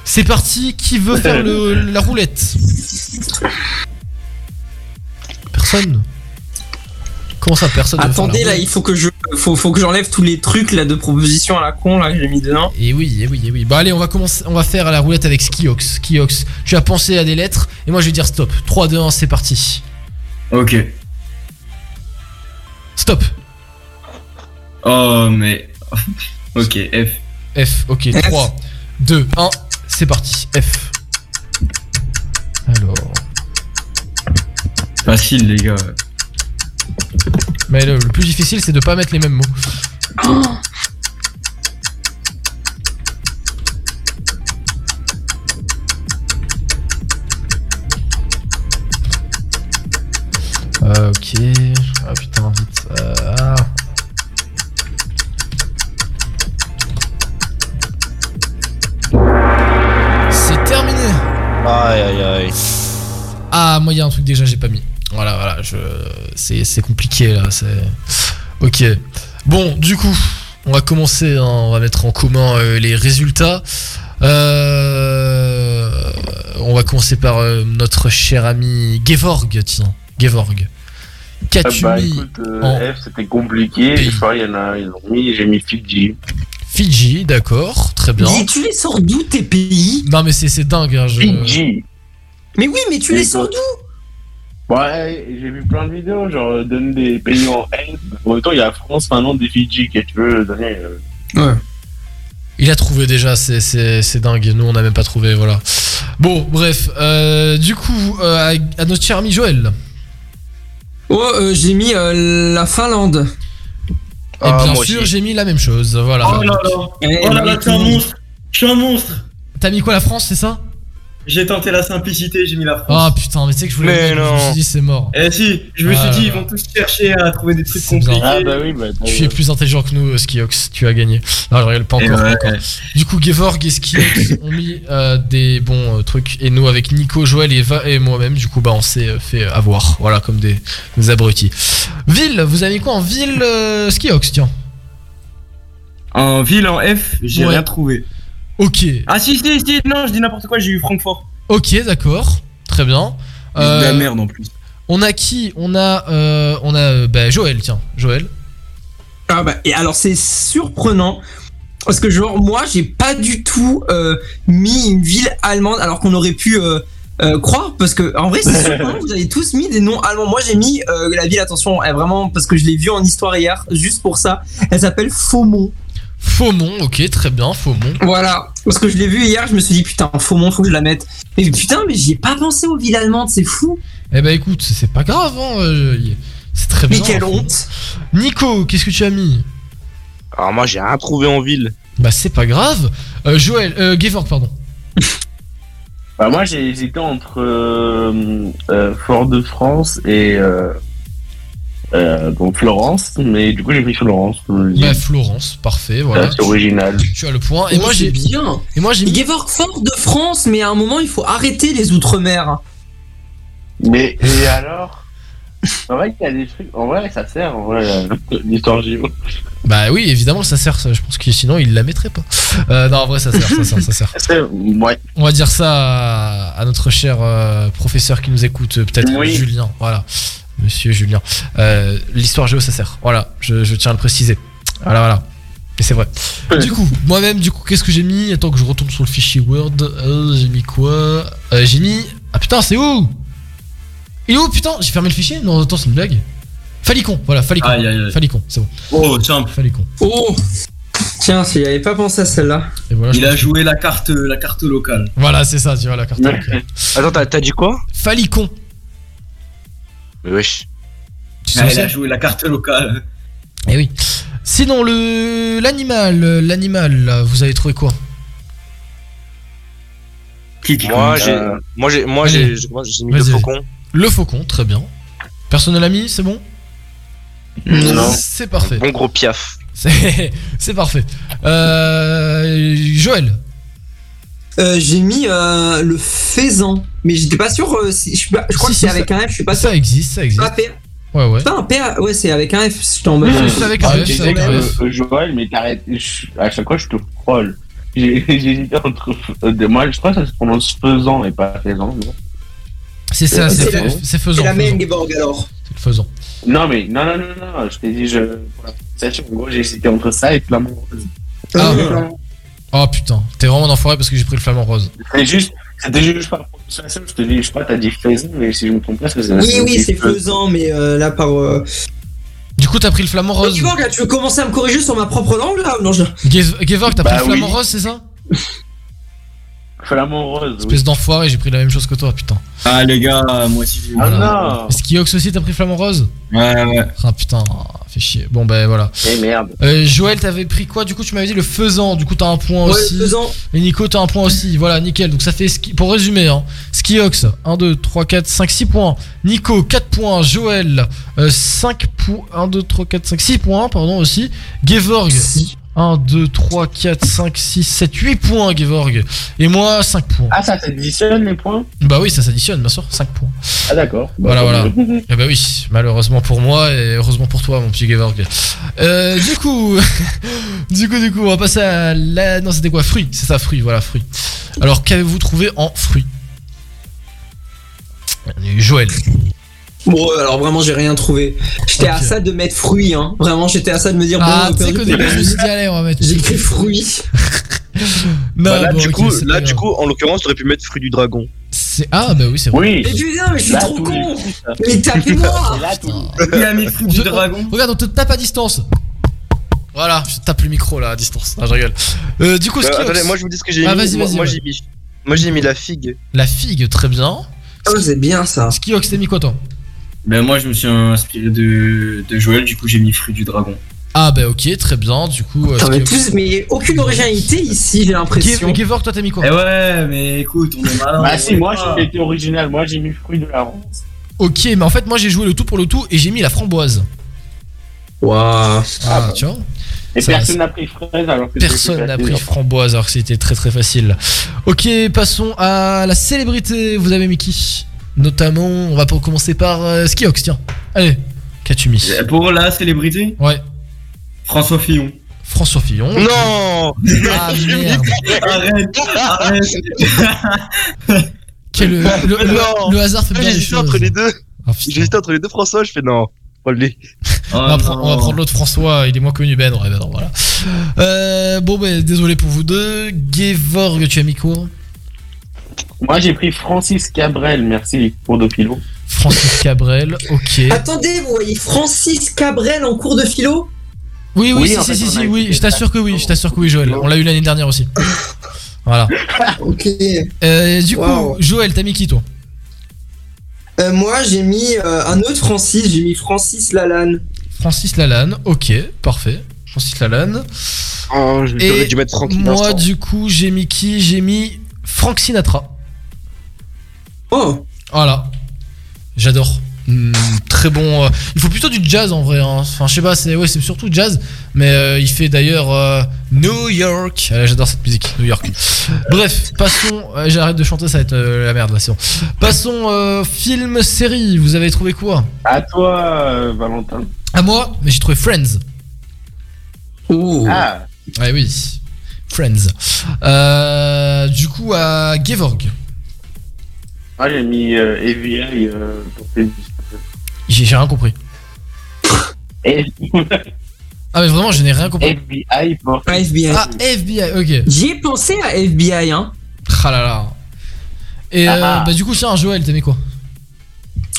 C'est parti, qui veut faire le, la roulette? Personne? Comment ça, personne Attendez, là, roulette? il faut que je, faut, faut que j'enlève tous les trucs là de propositions à la con là que j'ai mis dedans. Et oui, et oui, et oui. Bah allez, on va commencer, on va faire la roulette avec Skiox. Skiox, tu as pensé à des lettres et moi je vais dire stop. 3, 2, 1, c'est parti. Ok. Stop. Oh, mais. <laughs> ok, F. F, ok, F. 3, 2, 1, c'est parti. F. Alors. Facile, les gars. Mais le, le plus difficile, c'est de pas mettre les mêmes mots. Euh, ok. Ah putain, Ah, moi, il y a un truc déjà, j'ai pas mis. Voilà, voilà, je... c'est c'est compliqué là. C'est ok. Bon, du coup, on va commencer. hein, on va mettre en commun euh, les résultats. Euh, on va commencer par euh, notre cher ami Gevorg. Tiens, Gevorg. Ah Qu'as-tu bah, mis écoute, euh, en F c'était compliqué. Je crois qu'il y en a, ils ont mis, j'ai mis Fidji. Fidji D'accord, très bien. Dis, tu les sors d'où tes pays? Non, mais c'est c'est dingue. Hein, je... Fidji. Mais oui, mais tu les sors écoute, d'où Ouais, j'ai vu plein de vidéos, genre euh, donne des pays en F. En même temps, il y a la France, Finlande et Fidji que tu veux donner. euh. Ouais. Il a trouvé déjà, c'est- c'est c'est dingue. Nous, on n'a même pas trouvé, voilà. Bon, bref. euh, du coup, euh, à, à notre cher ami Joël. Oh, euh, j'ai mis euh, la Finlande. Et Ah, bien sûr, j'ai mis la même chose. Voilà. Oh là là. Eh, Oh là là, mais t'es un monstre. Je suis un monstre. T'as mis quoi la France, c'est ça? J'ai tenté la simplicité, j'ai mis la France. Ah putain, mais tu sais que je voulais. Mais Je me non. suis dit, c'est mort. Eh si, je me Ah suis dit, là ils vont tous chercher à trouver des trucs compliqués. Ah bah oui, bah. t'as- Tu es plus intelligent que nous, euh, Skiox. Tu as gagné. Non, je rigole pas Et encore. pas ouais. encore. Du coup, Gevorg et Skiox <laughs> ont mis euh, des bons euh, trucs. Et nous, avec Nico, Joël et Eva et moi-même, du coup, bah, on s'est fait avoir. Voilà, comme des, des abrutis. Ville, vous avez mis quoi en ville euh, Skiox, tiens? En ville en F, j'ai Ouais. rien trouvé. Ok. Ah si, si, si, non, je dis n'importe quoi, j'ai eu Francfort. Ok, d'accord. Très bien. C'est de la Euh, merde en plus. On a qui? On a, euh, on a euh, bah, Joël, tiens. Joël. Ah bah, et alors c'est surprenant. Parce que genre moi j'ai pas du tout euh, mis une ville allemande alors qu'on aurait pu euh, euh, croire parce que en vrai c'est <laughs> surprenant vous avez tous mis des noms allemands moi j'ai mis euh, la ville attention elle, vraiment parce que je l'ai vue en histoire hier juste pour ça elle s'appelle Faumont Faumont, ok, très bien, Faumont. voilà parce que je l'ai vue hier je me suis dit putain Faumont faut que je la mette et putain mais j'y ai pas pensé aux villes allemandes c'est fou Eh bah écoute, c'est pas grave, hein. euh, C'est très mais bien. quelle Faumont. honte Nico, qu'est-ce que tu as mis? Alors moi j'ai rien trouvé en ville. Bah c'est pas grave. Euh, Joël, euh, Gevorg, pardon. Bah, moi, j'ai hésité entre euh, euh, Fort-de-France et euh, donc Florence, mais du coup, j'ai pris Florence. Bah Florence, parfait, voilà. c'est original. Tu as le point. Et Oh, moi j'ai bien Et moi j'ai mis. Gevorg fort de France mais à un moment il faut arrêter les outre-mer Mais et alors? <laughs> En vrai, il y a des trucs. En vrai, ça sert. En vrai, euh, <laughs> l'histoire géo. Bah oui, évidemment ça sert. ça. Je pense que sinon il la mettrait pas. Euh, non, en vrai ça sert, ça sert, ça sert. <laughs> Ouais. On va dire ça à, à notre cher euh, professeur qui nous écoute, peut-être Oui. Julien. Voilà, Monsieur Julien. Euh, L'histoire géo ça sert. Voilà, je, je tiens à le préciser. Voilà, voilà. Et c'est vrai. Du coup, moi-même, du coup, qu'est-ce que j'ai mis? Attends que je retourne sur le fichier Word. Euh, j'ai mis quoi? Euh, J'ai mis. Ah putain, c'est où? Il est où putain? J'ai fermé le fichier? Non, attends, c'est une blague. Falicon, voilà, Falicon. Aïe, aïe, aïe. Falicon, c'est bon. Oh, tiens, Falicon. Oh Tiens, si j'avais pas pensé à celle-là. Voilà, il a joué la carte, la carte locale. Voilà, c'est ça, tu vois la carte. locale. Attends, t'as t'as dit quoi? Falicon. Mais wesh. Tu sais Ah, il a joué la carte locale. Eh oui. Sinon, le l'animal, l'animal, vous avez trouvé quoi? Qui, qui Moi j'ai Euh, moi j'ai moi j'ai j'ai comment- j'ai mis le Vas-y. faucon. Le faucon, très bien. Personne ne l'a mis, c'est bon? Non. C'est parfait. Bon gros piaf. C'est <laughs> c'est parfait. Euh, Joël. Euh, j'ai mis euh, le faisan, mais j'étais pas sûr. euh, si, je, suis pas- je crois Si, que si, c'est avec ça- un F, je suis pas sûr. Ça existe, ça existe. Ah, P- Ouais, ouais. Putain, un P, ouais, c'est avec un F. J'étais en mode. Oui, c'est avec un Ah, F, c'est avec un F. euh, Joël, mais t'arrêtes. je- À chaque fois, je te <laughs> j'ai hésité entre. euh, moi, je crois que ça se prononce faisant et pas faisant. Non, C'est ça, C'est c'est la- c'est C'est faisant. la même faisant. Geborg alors. C'est le faisant. non mais non, non, non, non, je t'ai dit, je. Pour la prononciation, en gros, j'ai hésité entre ça et Flamand Rose. Ah. Flamand- Oh putain, t'es vraiment un enfoiré parce que j'ai pris le flamant rose. C'était juste, c'était juste par prononciation, je te dis, je crois, t'as dit faisan, mais si je me trompe pas, c'est Oui, oui, c'est faisant, mais euh, là par. Euh... Du coup, t'as pris le flamant Oh, rose. Geborg, là, tu veux commencer à me corriger sur ma propre langue là? Non je... Gevorg, t'as Bah pris le oui. flamant rose, c'est ça? Flamand rose. oui. Espèce d'enfoiré, j'ai pris la même chose que toi, putain. Ah les gars, moi aussi j'ai eu Ah non Skiox aussi, t'as pris flamant rose Ouais, ouais. Ah putain, fait chier. Bon, ben voilà. Eh merde. Euh, Joël, t'avais pris quoi? Du coup, tu m'avais dit le faisant. Du coup, t'as un point Ouais, aussi. le faisant. Et Nico, t'as un point aussi. Voilà, nickel. Donc, ça fait. ski- Pour résumer, hein, Skiox, 1, 2, 3, 4, 5, 6 points. Nico, 4 points. Joël, euh, 5 points. 1, 2, 3, 4, 5, 6 points, pardon aussi. Gevorg, 1, 2, 3, 4, 5, 6, 7, 8 points, Gevorg. Et moi, 5 points. Ah, ça s'additionne les points? Bah oui, ça s'additionne, bien sûr, 5 points. Ah, d'accord. Voilà, Bah, voilà. tant mieux. <laughs> Eh bah oui, malheureusement pour moi et heureusement pour toi, mon petit Gevorg. Euh, du coup, <laughs> du coup, du coup, on va passer à la. Non, c'était quoi? Fruits, c'est ça, fruits, voilà, fruits. Alors, qu'avez-vous trouvé en fruits Joël. Bon, euh, alors vraiment, j'ai rien trouvé. J'étais à ça de mettre fruits, hein. Vraiment, j'étais à ça de me dire, Ah, bon, tu sais perdu, qu'au début, perdu. je me suis dit, allez, on va mettre. J'ai écrit fruits. Non, Bah, là, bon, du coup, là, du coup, en l'occurrence, t'aurais pu mettre fruit du dragon. C'est... Ah, bah oui, c'est vrai. Oui. Mais putain, mais je suis Là, trop con. Mais tapez-moi. <laughs> Il a mis fruit du dragon. Regarde, on te tape à distance. Voilà, je tape le micro là à distance. Ah, je rigole. Euh, du coup, Euh, attendez, moi, je vous dis ce que j'ai Ah, mis. vas-y, Moi- vas-y, Moi, ouais. j'ai mis. Moi, j'ai mis la figue. La figue, très bien. Oh, c'est bien ça. Skiox, t'as mis quoi toi? Ben moi je me suis inspiré de, de Joël, du coup j'ai mis fruit du dragon. Ah, bah ok, très bien. Du coup, euh, Putain, mais, tous, mais aucune originalité ici, j'ai l'impression. Ge- Gevorg, toi, t'as mis quoi? Eh ouais, mais écoute, on est malin. Bah si, moi j'ai été original, moi j'ai mis fruit de la ronce. Ok, mais en fait, moi j'ai joué le tout pour le tout et j'ai mis la framboise. Waouh. Ah, bah. tu vois Et Ça, personne n'a pris fraise alors que Personne c'était n'a pris framboise alors que c'était très très facile. Ok, passons à la célébrité. Vous avez mis qui? Notamment, on va pour commencer par euh, Skiox, tiens. Allez, qu'as-tu mis? Pour la célébrité, Ouais, François Fillon. François Fillon. Non Ah merde. Arrête, arrête. <laughs> Quel- le, le- Non. hasard fait bien les choses. entre les deux. Ah. J'hésitais entre les deux François, je fais non. Pas le On va, prendre- on va prendre l'autre François, il est moins connu Ben. Ouais, ben non, voilà. Euh, bon, ben désolé pour vous deux. Gevorg, tu as mis quoi Moi j'ai pris Francis Cabrel, merci pour Dopilo. Francis Cabrel, ok. Attendez, vous voyez Francis Cabrel en cours de philo? Oui, oui, Oui, si, si, fait, si, oui, je t'assure que oui, je t'assure que oui, Joël. On l'a eu l'année dernière aussi. <laughs> Voilà. Ok. Euh, du coup, Wow. Joël, t'as mis qui toi? Euh, moi, j'ai mis euh, un autre Francis, j'ai mis Francis Lalanne. Francis Lalanne, ok, parfait. Francis Lalanne. Oh, Et j'aurais dû mettre Francky moi, du coup, j'ai mis qui? J'ai mis Frank Sinatra. Oh Voilà. J'adore. Hmm, très bon. euh, il faut plutôt du jazz en vrai. hein. Enfin, je sais pas, c'est ouais, c'est surtout jazz. Mais euh, il fait d'ailleurs euh, New York. Euh, J'adore cette musique, New York. Bref, passons. euh, J'arrête de chanter, ça va être euh, la merde là, c'est bon. Passons euh, film, série. Vous avez trouvé quoi? À toi, euh, Valentin. À moi, mais j'ai trouvé Friends. Ouh. Ah, Ouais, oui. Friends. Euh, du coup, à Gevorg. moi j'ai mis euh, FBI euh, pour tes- J'ai j'ai rien compris. <laughs> Ah, mais vraiment, je n'ai rien compris. FBI pour Ah, FBI. Ah, FBI, ok. J'y ai pensé à FBI, hein. Ah là là. Et euh, Ah. bah, du coup, tiens, Joël, t'as mis quoi?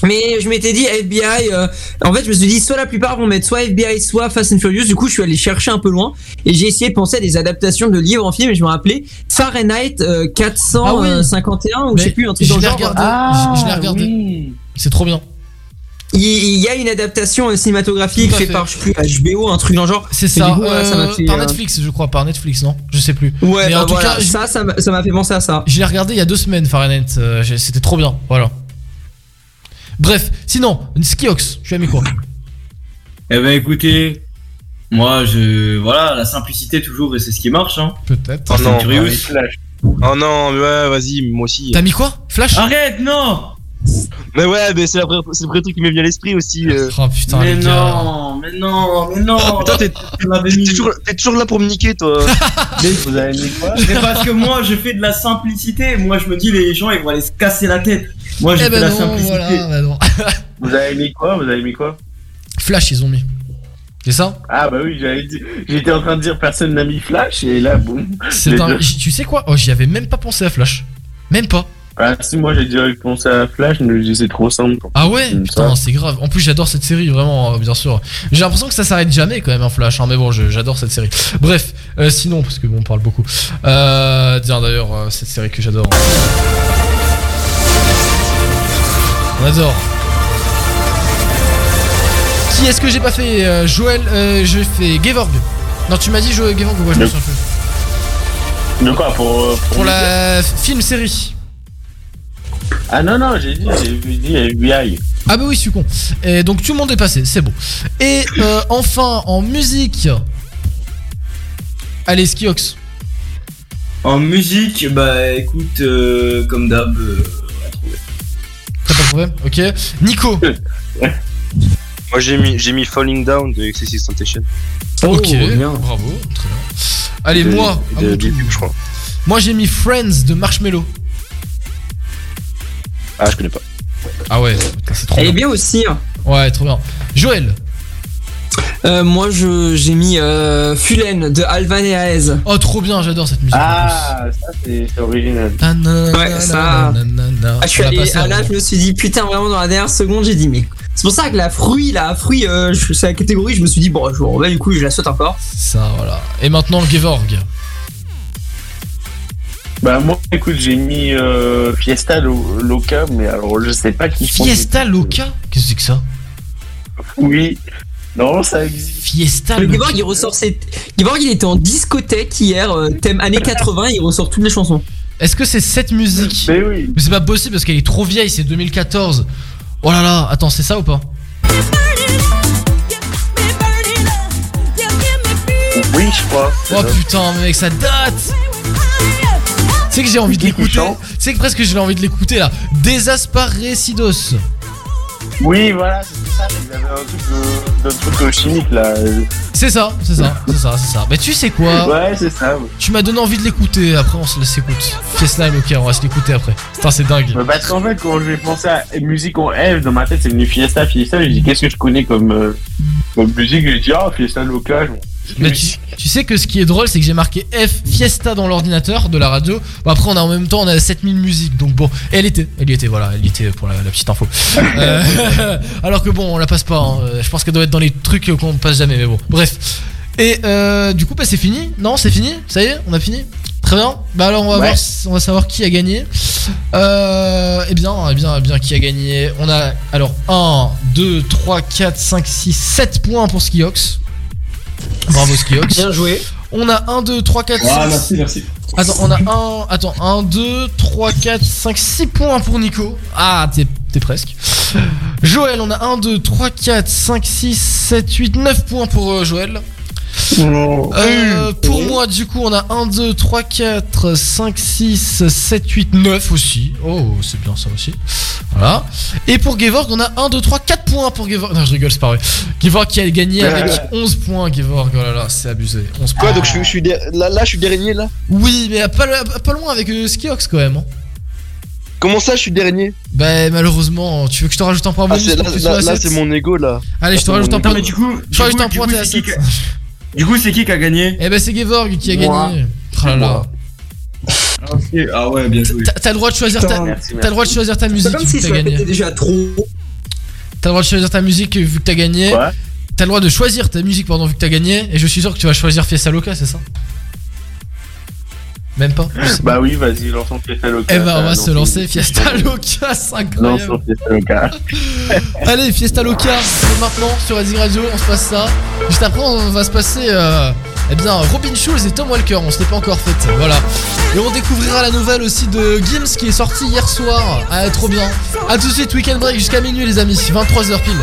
Mais je m'étais dit FBI. euh, en fait, je me suis dit soit la plupart vont mettre soit FBI, soit Fast and Furious. Du coup, je suis allé chercher un peu loin et j'ai essayé de penser à des adaptations de livres en film. Et je me rappelais Fahrenheit euh, 451 ou je sais plus un truc dans le genre. regardé. Ah, je je l'ai regardé. oui. C'est trop bien. Il, y a une adaptation euh, cinématographique Tout faite fait. par je sais plus HBO, un truc dans le genre. C'est ça. coup, ouais, ça m'a euh, fait, par euh, Netflix, je crois. Par Netflix, non? Je sais plus. Ouais, Mais bah en tout voilà, cas, ça, ça m'a fait penser à ça. Je l'ai regardé il y a deux semaines, Fahrenheit. euh, C'était trop bien. Voilà. Bref, sinon, Skiox, tu as mis quoi Eh ben écoutez, moi je. Voilà, la simplicité toujours et c'est ce qui marche, hein. Peut-être. Oh non, Flash. Oh non, mais ouais, vas-y, moi aussi. T'as mis quoi? Flash? Arrête, non Mais ouais, mais c'est le vrai truc qui m'est venu à l'esprit aussi. euh. Oh putain, Mais non, mais non, mais non Putain, t'es toujours, là pour me niquer, toi. <laughs> Vous avez mis quoi? Mais parce que moi je fais de la simplicité, moi je me dis les gens ils vont aller se casser la tête. Moi j'ai Eh ben la non, simplicité. voilà, bah non. <laughs> Vous avez mis quoi? Vous avez mis quoi? Flash, ils ont mis. C'est ça? Ah bah oui, j'avais dit- j'étais en train de dire personne n'a mis Flash et là boum. Un. Tu sais quoi? Oh, j'y avais même pas pensé à Flash. Même pas. Ah, si moi j'ai direct pensé à Flash, mais c'est trop simple. Ah ouais? Putain, c'est grave. En plus, j'adore cette série, vraiment, euh, bien sûr. J'ai l'impression que ça s'arrête jamais quand même, un Flash. hein, mais bon, j'adore cette série. Bref, euh, sinon, parce que bon, on parle beaucoup. Euh, tiens, d'ailleurs, euh, cette série que j'adore. On adore. Qui est-ce que j'ai pas fait Euh, Joël, euh, j'ai fait Gevorg. Non, tu m'as dit Joël Gevorg ou quoi je me souviens plus. De quoi Pour, euh, Pour la film-série. Ah non, non, j'ai dit, j'ai dit FBI. Ah bah oui, je suis con. Et donc tout le monde est passé, c'est bon. Et euh, enfin, en musique. Allez, Skiox. En musique, bah écoute, euh, comme d'hab, euh, T'as pas de problème Ok. Nico. <laughs> Moi j'ai mis, j'ai mis Falling Down de Excessive Temptation. ok, bien. bravo, très bien. Allez, De- moi. de je crois. Moi j'ai mis Friends de Marshmello. Ah, je connais pas. Ah ouais, c'est trop Elle est bien. bien aussi. hein. Ouais, trop bien. Joël. Euh, moi, je j'ai mis euh, Fulen de Alvan et Aez. Oh, trop bien, j'adore cette musique. Ah, ça c'est c'est original. Ouais, ça. Ah, je suis allé passé, là, hein. je me suis dit, putain, vraiment, dans la dernière seconde, j'ai dit, mais. C'est pour ça que la fruit, la fruit, euh, c'est la catégorie, je me suis dit, bon, je, bah, du coup, je la saute encore. Ça, voilà. Et maintenant, le Gevorg. Bah moi, écoute, j'ai mis euh, Fiesta Lo- Loca, mais alors je sais pas qui Fiesta Loca? Qu'est-ce que c'est que ça? Oui. Non, ça existe. Fiesta. Gevorg, il ressort ses. Il était en discothèque hier, euh, thème années 80, il ressort toutes les chansons. Est-ce que c'est cette musique Mais oui. Mais c'est pas possible parce qu'elle est trop vieille, c'est 2014. Oh là là, attends, c'est ça ou pas? Oui, je crois. Oh ça. putain, mec, ça date Tu sais que j'ai envie de l'écouter. Tu sais que presque j'ai envie de l'écouter là. Desasparecidos. Oui, voilà, c'est ça. Il avait un truc de, de truc chimique là. C'est ça, c'est ça, c'est ça, c'est ça. Mais tu sais quoi Ouais, c'est ça. ouais. Tu m'as donné envie de l'écouter, après on se laisse écouter. Fiesta ok, on va se l'écouter après. Putain, c'est dingue. Mais parce qu'en fait, quand j'ai pensé à musique en F, dans ma tête, c'est venu Fiesta, Fiesta. J'ai dit, qu'est-ce que je connais comme, euh, comme musique? J'ai dit, ah, Fiesta Loca. je- Mais tu, tu sais que ce qui est drôle, c'est que j'ai marqué F Fiesta dans l'ordinateur de la radio. Bon, après, on a en même temps, on a 7000 musiques. Donc bon, et elle était, elle y était, voilà, elle y était pour la, la petite info. <laughs> Euh, alors que bon, on la passe pas. hein. Je pense qu'elle doit être dans les trucs qu'on ne passe jamais, mais bon, bref. Et euh, du coup, bah, c'est fini Non, c'est fini Ça y est, on a fini Très bien. Bah alors, on va, Ouais. voir, on va savoir qui a gagné. Euh, eh bien, eh bien, eh bien, qui a gagné? On a alors 1, 2, 3, 4, 5, 6, 7 points pour Skiox. Bravo Skiox. Bien joué. On a 1, 2, 3, 4, 5. Ah, merci, merci. Attends, on a 1, attends, 1, 2, 3, 4, 5, 6 points pour Nico. Ah, t'es t'es presque. Joël, on a 1, 2, 3, 4, 5, 6, 7, 8, 9 points pour euh, Joël. Euh, pour moi, du coup, on a 1, 2, 3, 4, 5, 6, 7, 8, 9 aussi. Oh, c'est bien ça aussi. Voilà. Et pour Gevorg, on a 1, 2, 3, 4 points pour Gevorg. Non, je rigole, c'est pas vrai. Gevorg qui a gagné avec 11 points. Gevorg, oh là là, c'est abusé. 11 points. Quoi, donc je, suis- je suis der- là, là, je suis dernier là? Oui, mais pas, pas loin avec euh, Skiox quand même. hein. Comment ça, je suis dernier? Bah, malheureusement, tu veux que je te rajoute un point Ah, bonus là, c'est mon ego là. Allez, Là, je te c'est rajoute un point. mais du coup, Je te rajoute un point, t'es coup, à c'est 7. Du coup, c'est qui qui a gagné Eh ben, c'est Gevorg qui a Moi. gagné. Oh là là. Ok, ah ouais, bien joué. T'as t'as le droit de choisir ta, Putain, merci, t'as le droit de choisir ta C'est musique comme vu si que je t'as répétais gagné. déjà trop. T'as le droit de choisir ta musique vu que t'as gagné. Quoi T'as le droit de choisir ta musique pardon vu que t'as gagné. Et je suis sûr que tu vas choisir Fiesta Loca, c'est ça? Même pas. Bah oui, vas-y, lançons Fiesta Loca. Eh ben, on va se lancer. Fiesta Loca, c'est incroyable. Lançons Fiesta Loca. <laughs> Allez, Fiesta Loca, c'est maintenant sur Easy Radio, on se passe ça. Juste après, on va se passer, euh, eh bien, Robin Schulz et Tom Walker, on se l'est pas encore fait, voilà. Et on découvrira la nouvelle aussi de Gims qui est sortie hier soir. Ah, trop bien. A tout de suite, Weekend Break jusqu'à minuit, les amis, 23h pile.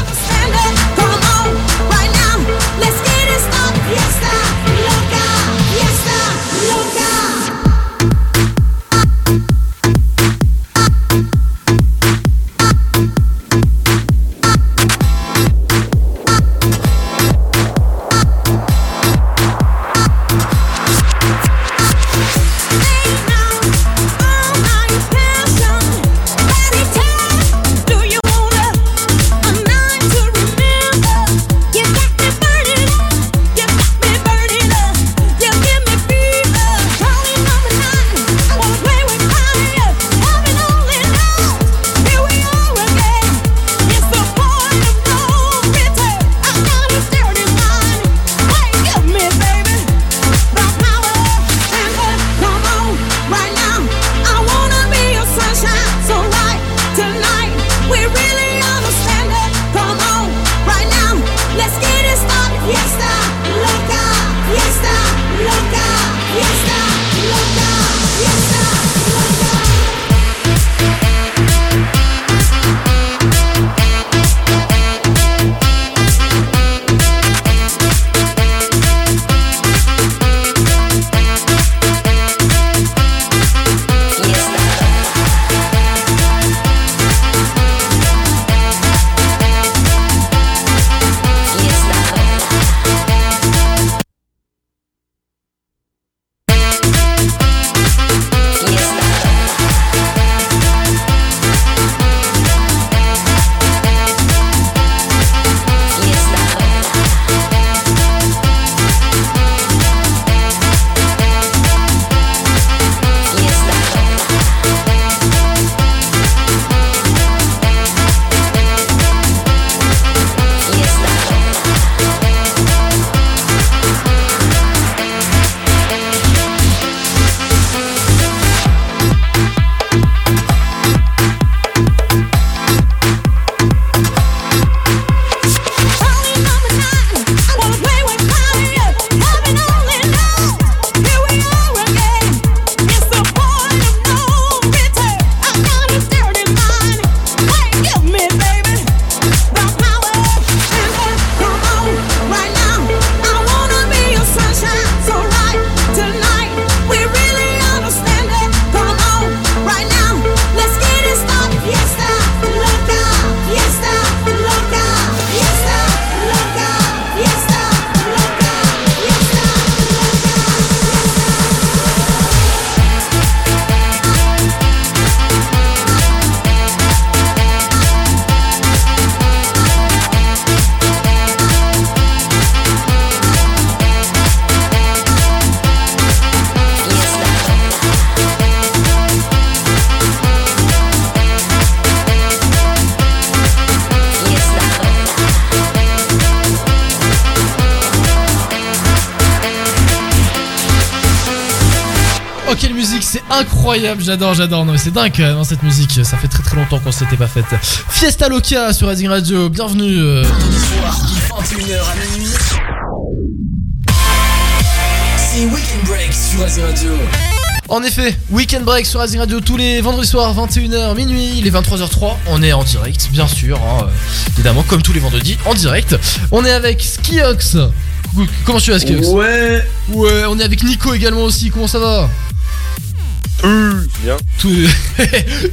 Incroyable, j'adore, j'adore. Non mais c'est dingue hein, cette musique, ça fait très très longtemps qu'on s'était pas faite. Fiesta Loca sur Rising Radio, bienvenue. euh. Soir de 21h à minuit. C'est Weekend Break sur Azir Radio. En effet, Weekend Break sur Rising Radio tous les vendredis soirs, 21h, minuit, les 23h03. On est en direct, bien sûr, hein, euh, évidemment, comme tous les vendredis, en direct. On est avec Skiox. Comment tu vas, Skiox? Ouais. Ouais, on est avec Nico également aussi. Comment ça va? Bien. Tout...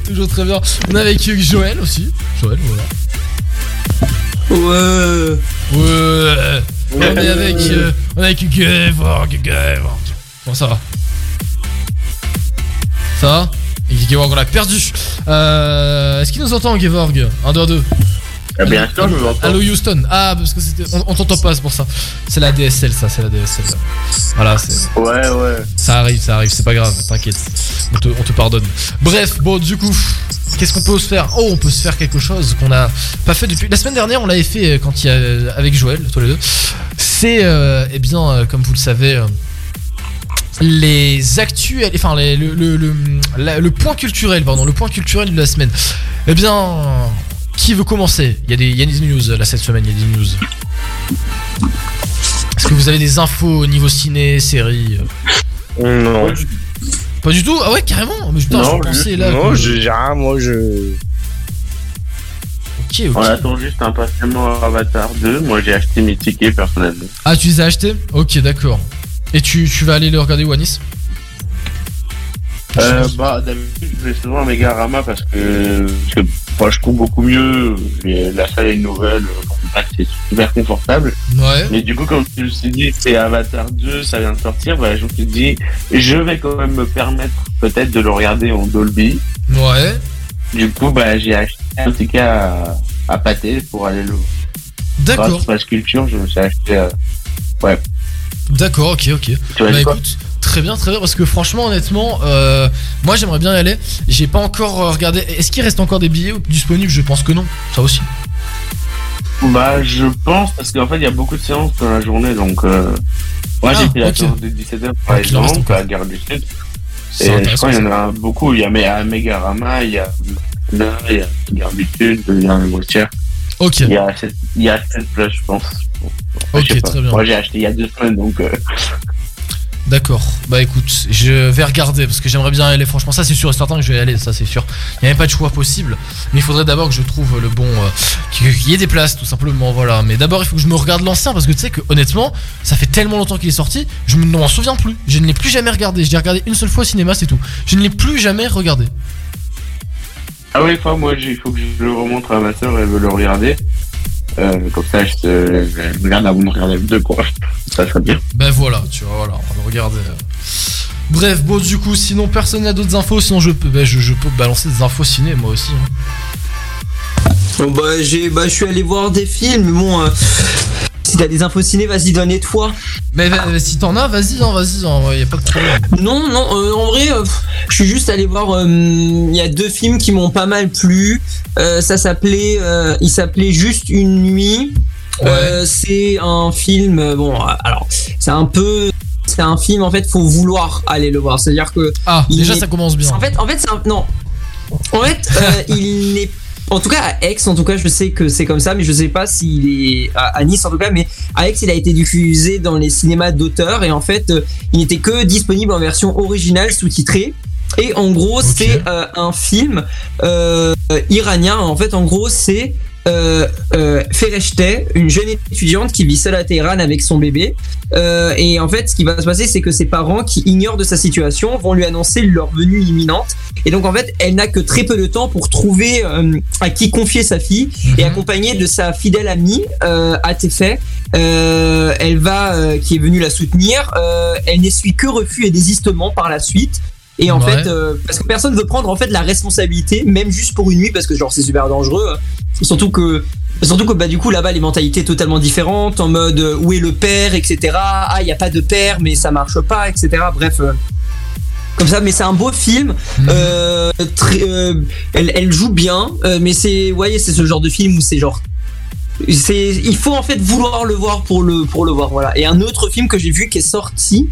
Toujours très bien. On est avec Joël aussi. Joël, voilà. Ouais. Ouais. On est avec. euh, on est avec Gevorg, Gevorg. Comment ça va? Ça va? Et on l'a perdu. Euh, Est-ce qu'il nous entend, Gevorg 1, 2, 2. Eh bien sûr, je vous entends. Allô Houston. Ah, parce que c'était. On, on t'entend pas, c'est pour ça. C'est la DSL, ça, c'est la DSL. là. Voilà, c'est. Ouais, ouais. Ça arrive, ça arrive, c'est pas grave, t'inquiète. On te, on te pardonne. Bref, bon, du coup, qu'est-ce qu'on peut se faire? Oh, on peut se faire quelque chose qu'on a pas fait depuis. La semaine dernière, on l'avait fait euh, quand il y a. avec Joël, tous les deux. C'est, euh, eh bien, euh, comme vous le savez. euh, les actuels, enfin les- le, le, le, la- le point culturel, pardon, le point culturel de la semaine. Eh bien, qui veut commencer Il y, a des- il y a des news là cette semaine, il y a des news. Est-ce que vous avez des infos au niveau ciné, série Non. Pas du tout Ah ouais, carrément Mais putain, je non, pensais je- là. non, que- j'ai rien, moi je. Ok, ok. On attend juste impatiemment Avatar 2. Moi, j'ai acheté mes tickets personnellement. Ah, tu les as achetés Ok, d'accord. Et tu, tu vas aller le regarder, Wanis Euh, bah, d'habitude, je vais souvent à Megarama parce que, parce que moi, je trouve beaucoup mieux. Et La salle est nouvelle, le contact, c'est super confortable. Ouais. Mais du coup, comme je me suis dit, c'est Avatar 2, ça vient de sortir, bah, je me suis dit, je vais quand même me permettre peut-être de le regarder en Dolby. Ouais. Du coup, bah, j'ai acheté un ticket à, à pâté pour aller le D'accord. Grâce à ma sculpture, je me suis acheté. euh, Ouais. D'accord, ok, ok. Bah écoute, très bien, très bien, parce que franchement, honnêtement, euh, moi j'aimerais bien y aller. J'ai pas encore euh, regardé. Est-ce qu'il reste encore des billets disponibles? Je pense que non. Ça aussi. Bah, je pense, parce qu'en fait, il y a beaucoup de séances dans la journée, donc. Euh... Moi, Ah, j'ai pris la ok. séance de 17h par reste exemple, à la Gare du Sud. Et je crois qu'il y en a beaucoup. Il y a Megarama, il y a il y a Gare du Sud, il y a un Moitière. Ok. Il y a 7 il y a sept places, je pense. Ok, très bien. Moi, j'ai acheté il y a deux semaines, donc. euh, D'accord. Bah écoute, je vais regarder parce que j'aimerais bien aller. Franchement, ça c'est sûr et certain que je vais y aller. Ça c'est sûr. Il n'y a même pas de choix possible. Mais il faudrait d'abord que je trouve le bon. euh, qu'il y ait des places tout simplement. Voilà. Mais d'abord, il faut que je me regarde l'ancien parce que tu sais que honnêtement, ça fait tellement longtemps qu'il est sorti. Je ne m'en souviens plus. Je ne l'ai plus jamais regardé. Je l'ai regardé une seule fois au cinéma, c'est tout. Je ne l'ai plus jamais regardé. Ah oui, fois, moi, il faut que je le remontre à ma soeur, elle veut le regarder. Euh, comme ça, je te je regarde avant de regarder le 2, quoi. <laughs> Ça serait bien. Ben voilà, tu vois, voilà, on va le regarder. Bref, bon, du coup, sinon personne n'a d'autres infos. Sinon, je peux, ben, je, je peux balancer des infos ciné moi aussi. hein. Bon, bah, j'ai, bah, je suis allé voir des films, mais bon, euh, si t'as des infos ciné, vas-y, donne-les-toi. Mais va- si t'en as, vas-y, hein, vas-y, hein, y a pas de problème. Non, non, euh, en vrai, euh, je suis juste allé voir. euh, Il y a deux films qui m'ont pas mal plu. Ça s'appelait, il s'appelait Juste une nuit. Euh, c'est un film. Bon, alors, c'est un peu. C'est un film, en fait, faut vouloir aller le voir. C'est-à-dire que. Ah, déjà, est- ça commence bien. En fait, en fait, c'est un. Non. En fait, euh, <laughs> il n'est. En tout cas, à Aix, en tout cas, je sais que c'est comme ça, mais je sais pas s'il est à, Nice, en tout cas, mais à Aix, il a été diffusé dans les cinémas d'auteur et en fait, euh, il n'était que disponible en version originale sous-titrée. Et en gros, c'est euh, un film euh, iranien. En fait, en gros, c'est euh, euh, une jeune étudiante qui vit seule à Téhéran avec son bébé. Euh, et en fait, ce qui va se passer, c'est que ses parents, qui ignorent de sa situation, vont lui annoncer leur venue imminente. Et donc, en fait, elle n'a que très peu de temps pour trouver euh, à qui confier sa fille. Et accompagnée de sa fidèle amie, euh, euh, elle va, qui est venue la soutenir. Elle n'essuie que refus et désistement par la suite. Et en Ouais. fait, euh, parce que personne veut prendre en fait la responsabilité, même juste pour une nuit, parce que genre c'est super dangereux. hein. Surtout que, surtout que bah du coup là-bas les mentalités totalement différentes, en mode euh, où est le père, etc. Ah il y a pas de père, mais ça marche pas, etc. Bref. euh, comme ça, mais c'est un beau film. Euh, très, euh, elle, elle joue bien, mais c'est, ouais, c'est ce genre de film où c'est genre, c'est, il faut en fait vouloir le voir pour le, pour le voir, voilà. Et un autre film que j'ai vu qui est sorti,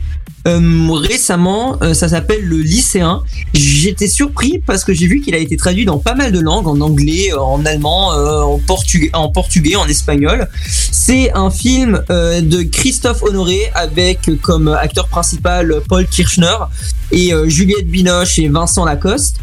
euh, récemment, euh, ça s'appelle Le lycéen. J'étais surpris parce que j'ai vu qu'il a été traduit dans pas mal de langues, en anglais, euh, en allemand, euh, en, portugais, en portugais, en espagnol. C'est un film de Christophe Honoré avec comme acteur principal Paul Kirchner et Juliette Binoche et Vincent Lacoste.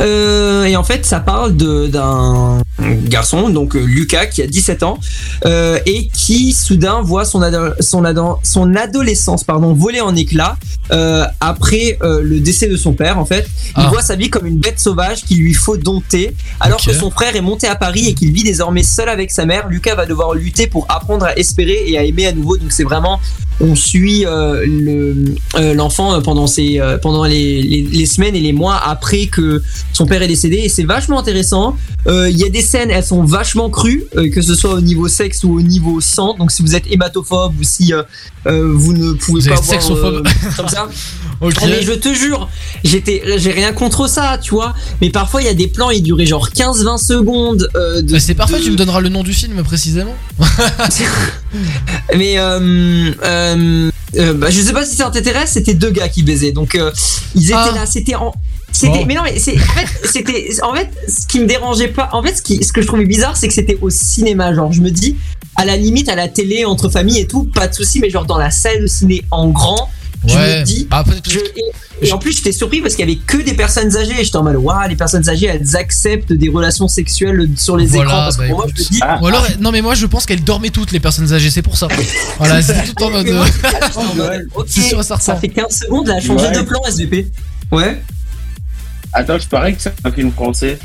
Euh, et en fait, ça parle d'un garçon, donc euh, Lucas, qui a 17 ans, euh, et qui soudain voit son, ado- son, ado- son adolescence pardon, voler en éclats euh, après le décès de son père. En fait, il Ah. voit sa vie comme une bête sauvage qu'il lui faut dompter, alors que son frère est monté à Paris et qu'il vit désormais seul avec sa mère. Lucas va devoir lutter pour apprendre à espérer et à aimer à nouveau. Donc c'est vraiment on suit le l'enfant pendant ses pendant les, les, les semaines et les mois après que son père est décédé et c'est vachement intéressant. Euh, Il y a des scènes, elles sont vachement crues, euh, que ce soit au niveau sexe ou au niveau sang. Donc si vous êtes hématophobe ou si euh, vous ne pouvez Vous pas êtes voir comme ça. <laughs> Ok. Ah, mais je te jure, j'étais, j'ai rien contre ça, tu vois. Mais parfois il y a des plans, ils duraient genre 15-20 secondes. de, c'est parfait, de- tu me donneras le nom du film précisément. <laughs> Mais bah, je sais pas si ça t'intéresse, c'était deux gars qui baisaient. Donc ils étaient Ah. là, c'était en c'était mais non mais c'est en fait c'était en fait ce qui me dérangeait pas en fait ce qui ce que je trouvais bizarre c'est que c'était au cinéma genre je me dis à la limite à la télé entre familles et tout pas de souci mais genre dans la salle de ciné en grand je Ouais. me dis Ah, je- et, et en plus j'étais surpris parce qu'il y avait que des personnes âgées et j'étais en mode waouh les personnes âgées elles acceptent des relations sexuelles sur les Voilà, écrans parce que bah, moi je me dis Ou alors, non mais moi je pense qu'elles dormaient toutes les personnes âgées, c'est pour ça. <laughs> Voilà, c'est tout en mode. euh, <laughs> Ok, C'est sûr et certain. Ça fait 15 secondes, là, changer Ouais. de plan, SVP. Ouais. Attends, je parais que c'est un film français.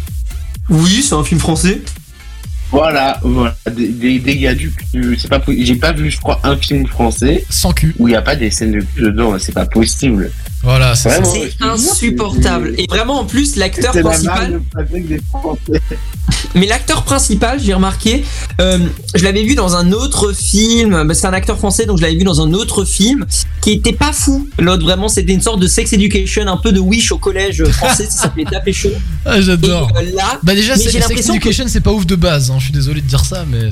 Oui, c'est un film français. Voilà, voilà. Des, des, des gars du cul. C'est pas J'ai pas vu, je crois, un film français. Sans cul. Où il n'y a pas des scènes de cul dedans. C'est pas possible. Voilà, c'est insupportable. Et vraiment, en plus, l'acteur la principal. des. Mais l'acteur principal, j'ai remarqué, euh, je l'avais vu dans un autre film. bah, c'est un acteur français, donc je l'avais vu dans un autre film qui était pas fou. L'autre, vraiment, c'était une sorte de sex education, un peu de wish au collège français. ça s'appelait Taper chaud. <laughs> Ah, j'adore. Et, euh, là, Bah, déjà, j'ai Sex que- Education, c'est pas ouf de base, hein, je suis désolé de dire ça, mais.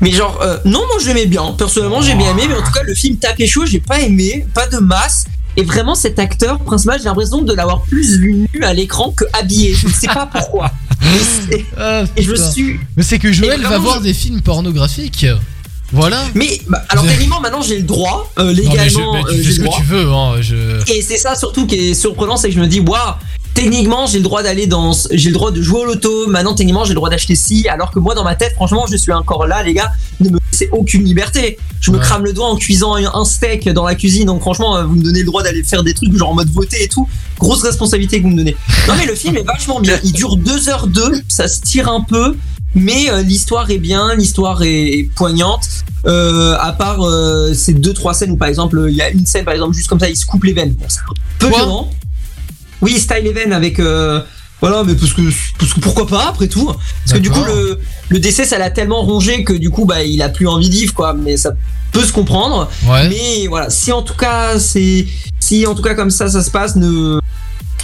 Mais genre, euh, non, moi je l'aimais bien. Personnellement, j'ai bien aimé, mais en tout cas, le film Tapé chaud, j'ai pas aimé, pas de masse. Et vraiment, cet acteur principal, j'ai l'impression de l'avoir plus vu nu à l'écran que habillé. Je ne sais pas pourquoi. <laughs> Et, Ah, et je suis. Mais c'est que Joël Et va vraiment, voir je- des films pornographiques. Voilà. Mais bah, alors, Je- techniquement, maintenant j'ai le droit, euh, Non, mais je- légalement, mais euh, tu fais le ce que droit. tu veux, hein, je. Et c'est ça surtout qui est surprenant, c'est que je me dis, waouh, techniquement j'ai le droit d'aller dans, j'ai le droit de jouer au loto. Maintenant techniquement j'ai le droit d'acheter ci, alors que moi dans ma tête, franchement, je suis encore là, les gars, ne me laissez aucune liberté. Je me Ouais. crame le doigt en cuisant un steak dans la cuisine, donc franchement, euh, vous me donnez le droit d'aller faire des trucs genre en mode voter et tout. Grosse responsabilité que vous me donnez. Non mais le film est vachement bien. Il dure 2 heures 2 ça se tire un peu. Mais euh, l'histoire est bien, l'histoire est, est poignante. Euh, à part euh, ces deux trois scènes où par exemple il y a une scène par exemple juste comme ça il se coupe les veines. Bon, c'est un peu Quoi? violent. Oui, style veines avec euh, voilà, mais parce que parce que pourquoi pas après tout. Parce que du coup le le décès ça l'a tellement rongé que du coup bah il a plus envie de vivre quoi. Mais ça peut se comprendre. Ouais. Mais voilà, si en tout cas c'est si en tout cas comme ça ça se passe, ne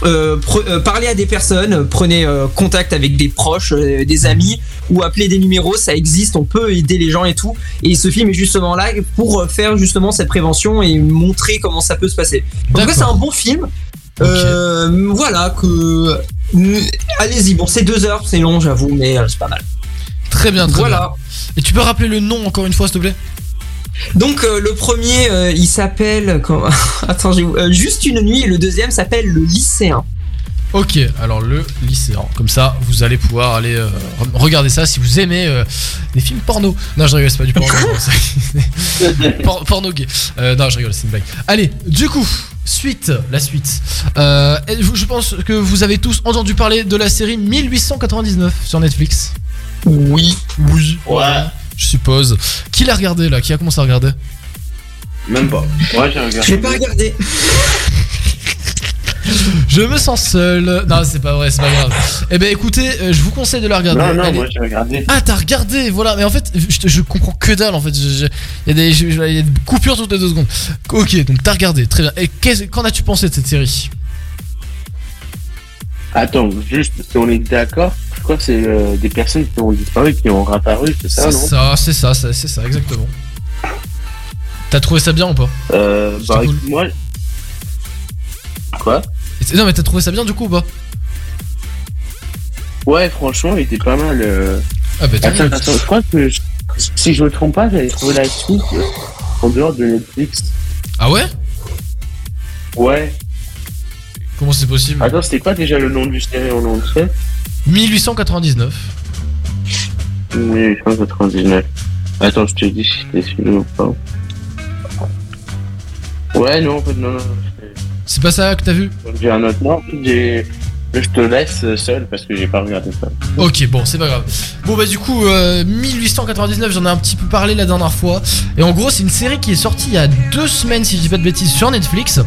euh, pre- euh, parlez à des personnes, prenez euh, contact avec des proches, des amis ou appelez des numéros, ça existe, on peut aider les gens et tout. Et ce film est justement là pour faire justement cette prévention et montrer comment ça peut se passer. En tout cas, c'est un bon film. Euh, voilà que euh, allez-y. Bon, c'est deux heures, c'est long, j'avoue, mais euh, c'est pas mal. Très bien, très Voilà. bien. Et tu peux rappeler le nom encore une fois, s'il te plaît? Donc euh, le premier, euh, il s'appelle <laughs> Attends, j'ai euh, juste une nuit et le deuxième s'appelle le lycéen. Ok, alors le lycéen. Comme ça, vous allez pouvoir aller euh, re- regarder ça si vous aimez euh, les films porno. Non, je rigole, c'est pas du porno. <laughs> <laughs> Por- porno gay. Euh, non, je rigole, c'est une blague. Allez, du coup, suite, la suite. Euh, je pense que vous avez tous entendu parler de la série 1899 sur Netflix. Oui. Oui. Ouais. Je suppose. Qui l'a regardé là? Qui a commencé à regarder? Même pas. Moi, j'ai regardé. Je l'ai pas regardé. <laughs> Je me sens seul. Non, c'est pas vrai, c'est pas grave. Eh ben écoutez, euh, je vous conseille de la regarder. Non, non, moi, j'ai regardé. Ah, t'as regardé, voilà. Mais en fait, je, comprends que dalle en fait. Il y, a des- y a coupures toutes les deux secondes. Ok, donc t'as regardé, très bien. Et qu'en as-tu pensé de cette série? Attends, juste, si on est d'accord, je crois que c'est euh, des personnes qui ont disparu, qui ont réapparu, c'est ça, C'est non? ça, c'est ça, c'est c'est ça, exactement. T'as trouvé ça bien ou pas? Euh, bah, cool. moi, Quoi Non, mais t'as trouvé ça bien du coup ou pas Ouais, franchement, il était pas mal. euh. Ah bah tant Attends, attends, je crois que je- si je me trompe pas, j'avais trouvé la suite euh, en dehors de Netflix. Ah ouais Ouais. Comment c'est possible Attends, c'était quoi déjà le nom du série en entier 1899. 1899. Attends, je te dis si c'était celui-là ou pas. Ouais, non, en fait, non, non. C'est pas ça que t'as vu J'ai un autre nom. J'ai... Je te laisse seul parce que j'ai pas regardé ça. Ok, bon, c'est pas grave. Bon, bah, du coup, euh, 1899, j'en ai un petit peu parlé la dernière fois. Et en gros, c'est une série qui est sortie il y a deux semaines, si je dis pas de bêtises, sur Netflix.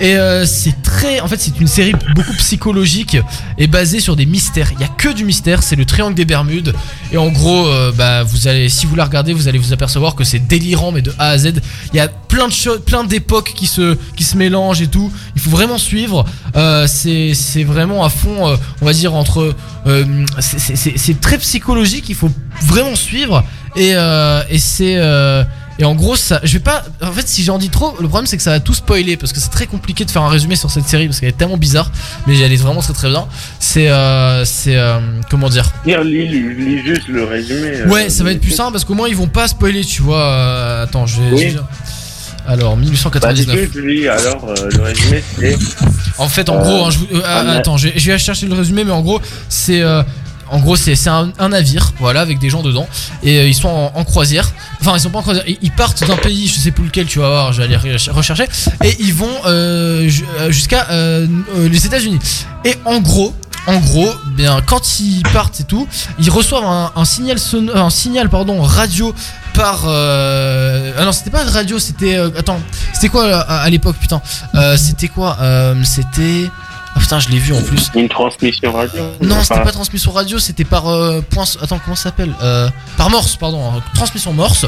Et euh, c'est très. En fait, c'est une série beaucoup psychologique et basée sur des mystères. Il y a que du mystère, c'est le triangle des Bermudes. Et en gros, euh, bah, vous allez, si vous la regardez, vous allez vous apercevoir que c'est délirant, mais de A à Z. Il y a plein de choses, plein d'époques qui se, qui se mélangent et tout. Il faut vraiment suivre. Euh, c'est, vraiment à fond, on va dire, entre. c'est- très psychologique, il faut vraiment suivre. Et, et c'est. Et en gros, ça, je vais pas. En fait, si j'en dis trop, le problème c'est que ça va tout spoiler parce que c'est très compliqué de faire un résumé sur cette série parce qu'elle est tellement bizarre, mais elle est vraiment très très bien. C'est, euh, c'est, euh, comment dire? Lis, lis, juste le résumé. euh, Ouais, ça va être plus simple parce qu'au moins ils vont pas spoiler, tu vois. euh, attends, je vais. Oui. Alors, Bah, 1899. du coup, je lis alors le résumé, c'est. En fait, en gros, hein, je attends, je, je vais chercher le résumé, mais en gros, c'est. En gros, c'est un, navire, voilà, avec des gens dedans, et euh, ils sont en, croisière. Enfin, ils sont pas en croisière, ils, partent d'un pays, je sais plus lequel, tu vas voir, je vais aller re- rechercher, et ils vont euh, euh, jusqu'à les États-Unis. Et en gros, en gros, bien, quand ils partent et tout, ils reçoivent un, signal, son- un signal, pardon, radio par. Euh... Ah non, c'était pas radio, c'était. attends, c'était quoi à, l'époque, putain Euh, C'était quoi C'était. Ah putain, je l'ai vu en plus. Une transmission radio Non, c'était pas transmission radio, c'était par euh, point. Attends, comment ça s'appelle euh, Par Morse, pardon. hein, Transmission Morse.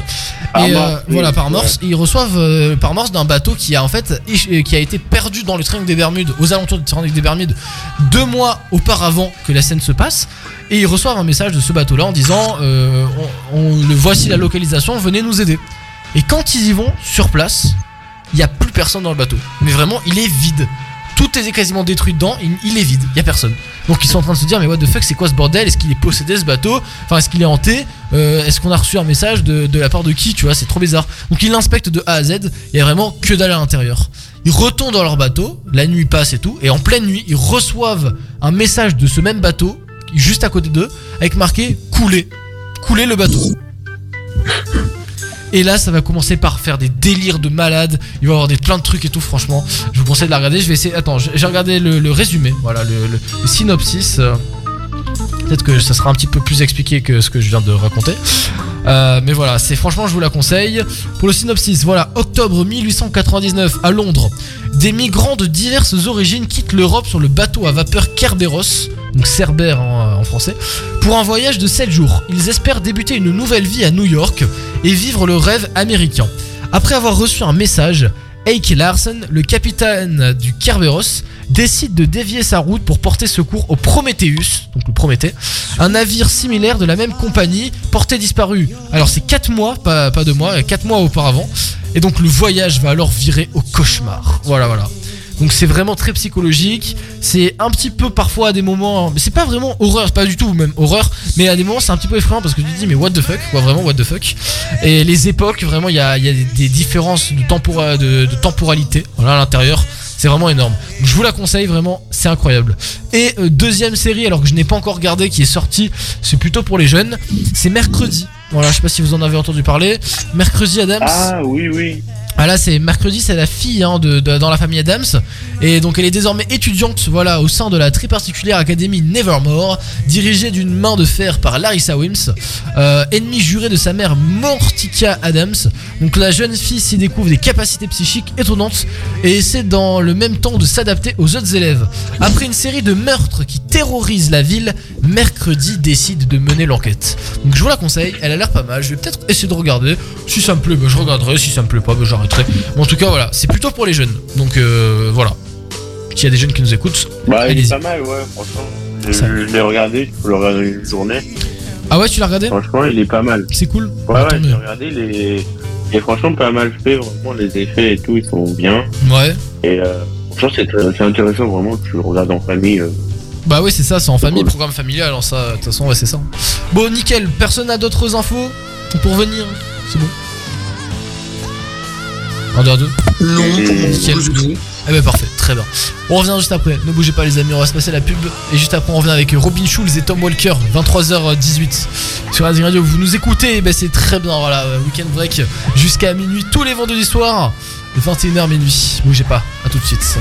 Par et euh, oui, voilà, par ouais. Morse. Et ils reçoivent par Morse d'un bateau qui a en fait qui a été perdu dans le triangle des Bermudes, aux alentours du triangle des Bermudes, deux mois auparavant que la scène se passe. Et ils reçoivent un message de ce bateau-là en disant on, on- le voici la localisation, venez nous aider. Et quand ils y vont sur place, il y a plus personne dans le bateau. Mais vraiment, il est vide. Tout est quasiment détruit dedans, il, il est vide, il y a personne. Donc ils sont en train de se dire mais what the fuck c'est quoi ce bordel? Est-ce qu'il est possédé ce bateau? Enfin est-ce qu'il est hanté? Euh, Est-ce qu'on a reçu un message de, la part de qui Tu vois? C'est trop bizarre. Donc ils l'inspectent de A à Z, il y a vraiment que dalle à l'intérieur. Ils retournent dans leur bateau, la nuit passe et tout, et en pleine nuit ils reçoivent un message de ce même bateau, juste à côté d'eux, avec marqué couler. Couler le bateau. Et là, ça va commencer par faire des délires de malades. Il va y avoir des plein de trucs et tout. Franchement, je vous conseille de la regarder. Je vais essayer. Attends, j'ai regardé le, le résumé. Voilà, le, synopsis. Euh, Peut-être que ça sera un petit peu plus expliqué que ce que je viens de raconter. Euh, mais voilà, c'est franchement, je vous la conseille. Pour le synopsis, voilà, octobre 1899 à Londres, des migrants de diverses origines quittent l'Europe sur le bateau à vapeur Kerberos, donc Cerbère en, en français, pour un voyage de 7 jours. Ils espèrent débuter une nouvelle vie à New York et vivre le rêve américain. Après avoir reçu un message, Eike Larsen, le capitaine du Kerberos, décide de dévier sa route pour porter secours au Prometheus, donc le Prométhée, un navire similaire de la même compagnie, porté disparu. Alors c'est 4 mois, pas, pas 2 mois, 4 mois auparavant. Et donc le voyage va alors virer au cauchemar. Voilà, voilà. Donc c'est vraiment très psychologique. C'est un petit peu parfois à des moments, mais c'est pas vraiment horreur, pas du tout même horreur, mais à des moments c'est un petit peu effrayant parce que tu te dis mais what the fuck, quoi vraiment what the fuck? Et les époques, vraiment il y a, des, différences de, tempora- de, de temporalité à l'intérieur. C'est vraiment énorme. Donc, je vous la conseille vraiment, c'est incroyable. Et euh, deuxième série, alors que je n'ai pas encore regardé, qui est sortie, c'est plutôt pour les jeunes, c'est Mercredi. Voilà, je sais pas si vous en avez entendu parler. Mercredi Adams. Ah oui, oui. Ah là c'est mercredi, c'est la fille hein, de, de- dans la famille Adams et donc elle est désormais étudiante voilà au sein de la très particulière académie Nevermore, dirigée d'une main de fer par Larissa Wims, euh, ennemie jurée de sa mère Morticia Adams. Donc la jeune fille s'y découvre des capacités psychiques étonnantes et essaie dans le même temps de s'adapter aux autres élèves. Après une série de meurtres qui terrorisent la ville, mercredi décide de mener l'enquête. Donc je vous la conseille, elle a l'air pas mal. Je vais peut-être essayer de regarder. Si ça me plaît, bah, je regarderai. Si ça me plaît pas, bah, Mais en tout cas, voilà, c'est plutôt pour les jeunes. Donc euh, voilà. S'il y a des jeunes qui nous écoutent, Bah, il est pas mal, ouais, franchement. Je, je l'ai regardé, je peux le regarder une journée. Ah ouais, tu l'as regardé? Franchement, il est pas mal. C'est cool. Ouais, ouais, regardé, il est... il est franchement pas mal fait, vraiment, les effets et tout, ils sont bien. Ouais. Et euh, Ça, c'est intéressant, vraiment, tu le regardes en famille. euh. Bah oui, c'est ça, c'est en famille, programme familial, alors ça, de toute façon, ouais, c'est ça. Bon, nickel, personne n'a d'autres infos pour venir C'est bon Un, deux, deux Non, nickel. Eh ben parfait, très bien. On revient juste après, ne bougez pas les amis, on va se passer la pub. Et juste après, on revient avec Robin Schulz et Tom Walker, 23h18 sur Radio Radio. Vous nous écoutez, eh ben c'est très bien, voilà, euh, weekend break jusqu'à minuit tous les vendredis soirs, 21h minuit. Bougez pas, à tout de suite.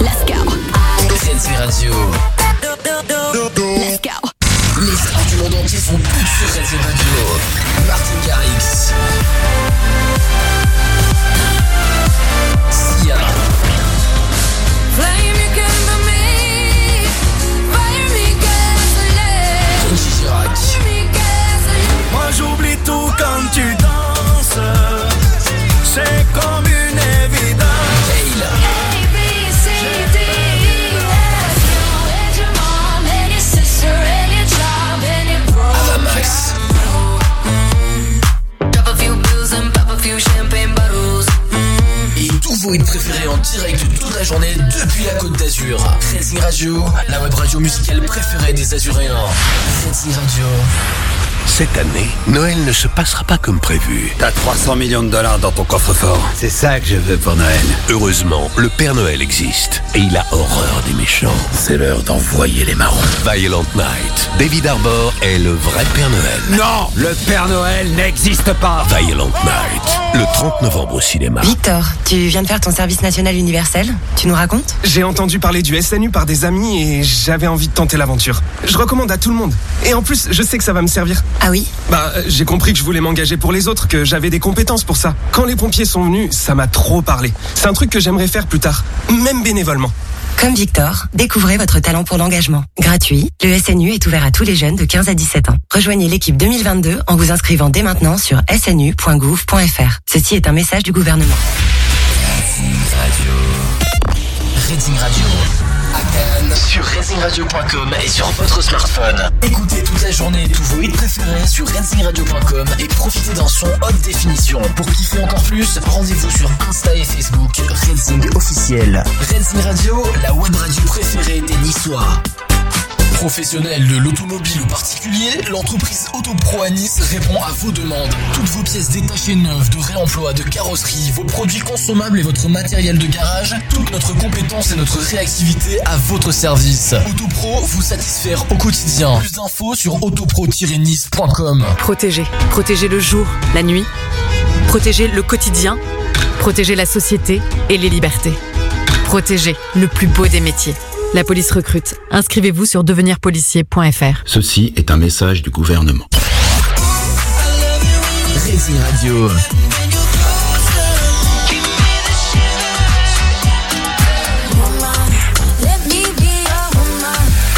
Let's go. Frenzy Radio. Let's go. Les stars du monde entier sont toutes sur Frenzy Radio. Martin Garrix. Quand tu danses. C'est comme une évidence. Tous vos hits préférés en direct toute la journée depuis la Côte d'Azur. Frenzy Radio, la web radio musicale préférée des Azuréens. Frenzy Radio. Cette année, Noël ne se passera pas comme prévu. T'as 300 millions de dollars dans ton coffre-fort. C'est ça que je veux pour Noël. Heureusement, le Père Noël existe et il a horreur des méchants. C'est l'heure d'envoyer les marrons. Violent Night. David Arbor est le vrai Père Noël. Non Le Père Noël n'existe pas Violent Night. Le 30 novembre au cinéma. Victor, tu viens de faire ton service national universel Tu nous racontes J'ai entendu parler du SNU par des amis et j'avais envie de tenter l'aventure. Je recommande à tout le monde. Et en plus, je sais que ça va me servir. Ah oui Bah, j'ai compris que je voulais m'engager pour les autres, que j'avais des compétences pour ça. Quand les pompiers sont venus, ça m'a trop parlé. C'est un truc que j'aimerais faire plus tard, même bénévolement. Comme Victor, découvrez votre talent pour l'engagement. Gratuit, le SNU est ouvert à tous les jeunes de 15 à 17 ans. Rejoignez l'équipe 2022 en vous inscrivant dès maintenant sur snu.gouv.fr. Ceci est un message du gouvernement. Sur RacingRadio.com et sur votre smartphone. Écoutez toute la journée tous vos hits préférés sur RacingRadio.com et profitez d'un son haute définition. Pour kiffer encore plus, rendez-vous sur Insta et Facebook Racing officiel. Racing Radio, la web radio préférée des Niçois. Professionnel de l'automobile ou particulier, l'entreprise Autopro à Nice répond à vos demandes. Toutes vos pièces détachées neuves, de réemploi, de carrosserie, vos produits consommables et votre matériel de garage, toute notre compétence et notre réactivité à votre service. Autopro vous satisfaire au quotidien. Plus d'infos sur autopro-nice.com. Protéger. Protéger le jour, la nuit. Protéger le quotidien. Protéger la société et les libertés. Protéger le plus beau des métiers. La police recrute. Inscrivez-vous sur devenirpolicier.fr. Ceci est un message du gouvernement. Racing Radio.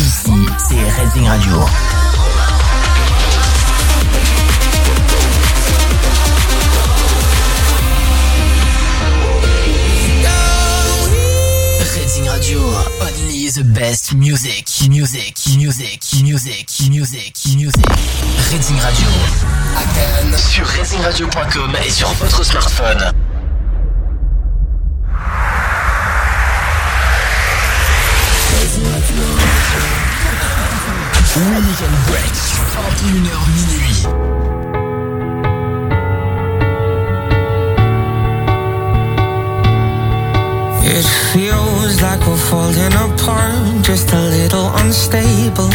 Ici, c'est Racing Radio. The best music, music, music, music, music, music. Racing Radio, à Cannes, sur RacingRadio.com et sur votre smartphone. Weekend Break, 21h minuit. It feels like we're falling apart, just a little unstable.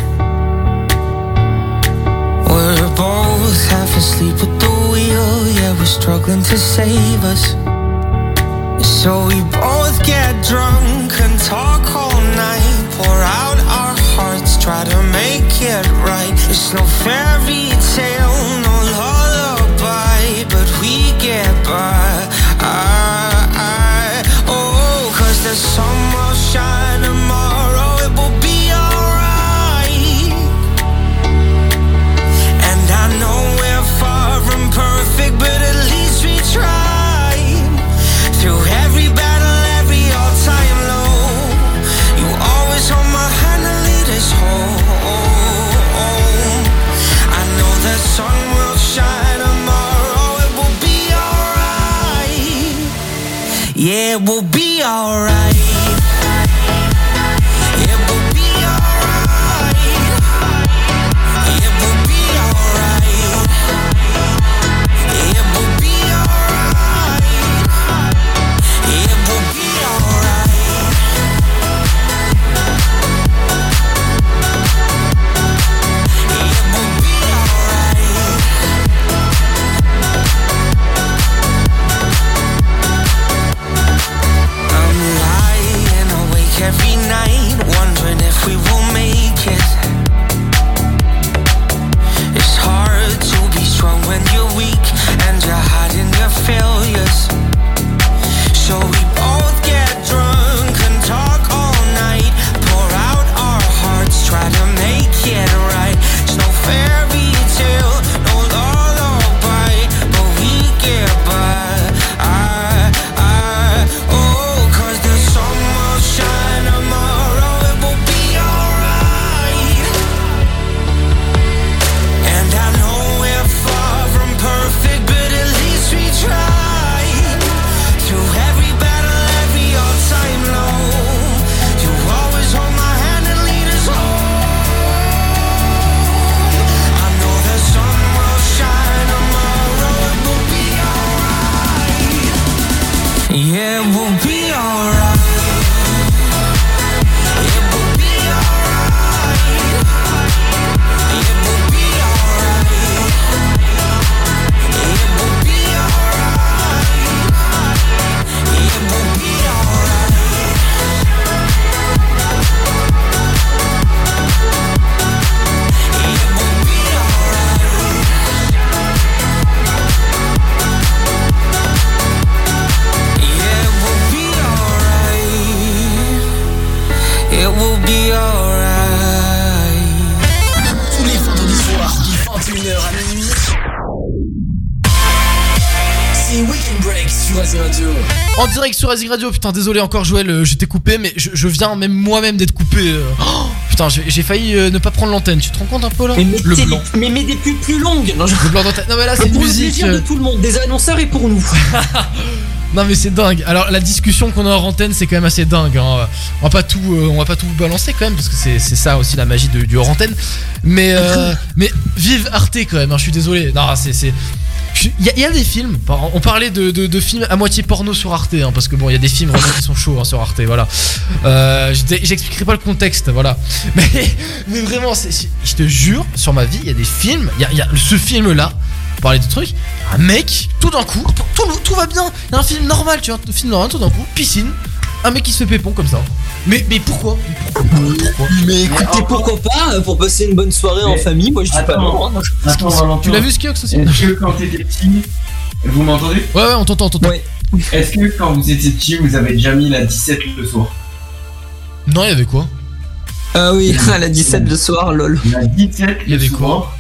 We're both half asleep at the wheel, yeah, we're struggling to save us. So we both get drunk and talk all night, pour out our hearts, try to make it right. It's no fairy tale, oh, cause the sun will shine it will be alright. Radio. En direct sur Azig Radio, putain désolé encore Joël, euh, je t'ai coupé mais je, je viens même moi-même d'être coupé. euh. Oh, putain j'ai failli euh, ne pas prendre l'antenne, tu te rends compte un peu là? Mais Le blanc. mais mets des pubs plus longues. Non, je- Le blanc d'antenne. Non mais là c'est une pour le musique. plaisir de tout le monde, des annonceurs et pour nous. <laughs> Non mais c'est dingue. Alors la discussion qu'on a en antenne c'est quand même assez dingue. hein. On va pas tout, euh, on va pas tout balancer quand même parce que c'est c'est ça aussi la magie de- du hors antenne. Mais euh, <laughs> mais vive Arte quand même. hein, je suis désolé. Non c'est Il y, a- des films, on parlait de, films à moitié porno sur Arte, hein, parce que bon, il y a des films vraiment qui sont chauds hein, sur Arte, voilà. Euh, J'expliquerai pas le contexte, voilà. <laughs> Mais, mais vraiment, je te jure, sur ma vie, il y a des films, il y a, ce film-là, parler de trucs, un mec, tout d'un coup, tout, tout va bien, il y a un film normal, tu vois, un film normal, tout d'un coup, piscine, un mec qui se fait pépon comme ça. Mais, mais pourquoi? Mais écoutez, pourquoi pas euh, pour passer une bonne soirée en famille Moi je dis pas non. hein. Tu l'as vu Skiox aussi Est-ce que quand t'étais petit, vous m'entendez? Ouais, ouais, on t'entend, on t'entend. Est-ce que quand vous étiez petit, vous avez déjà mis la 17 le soir? Non, il y avait quoi? Ah oui, à <laughs> la 17 le soir, lol. La 17 Il y avait le soir,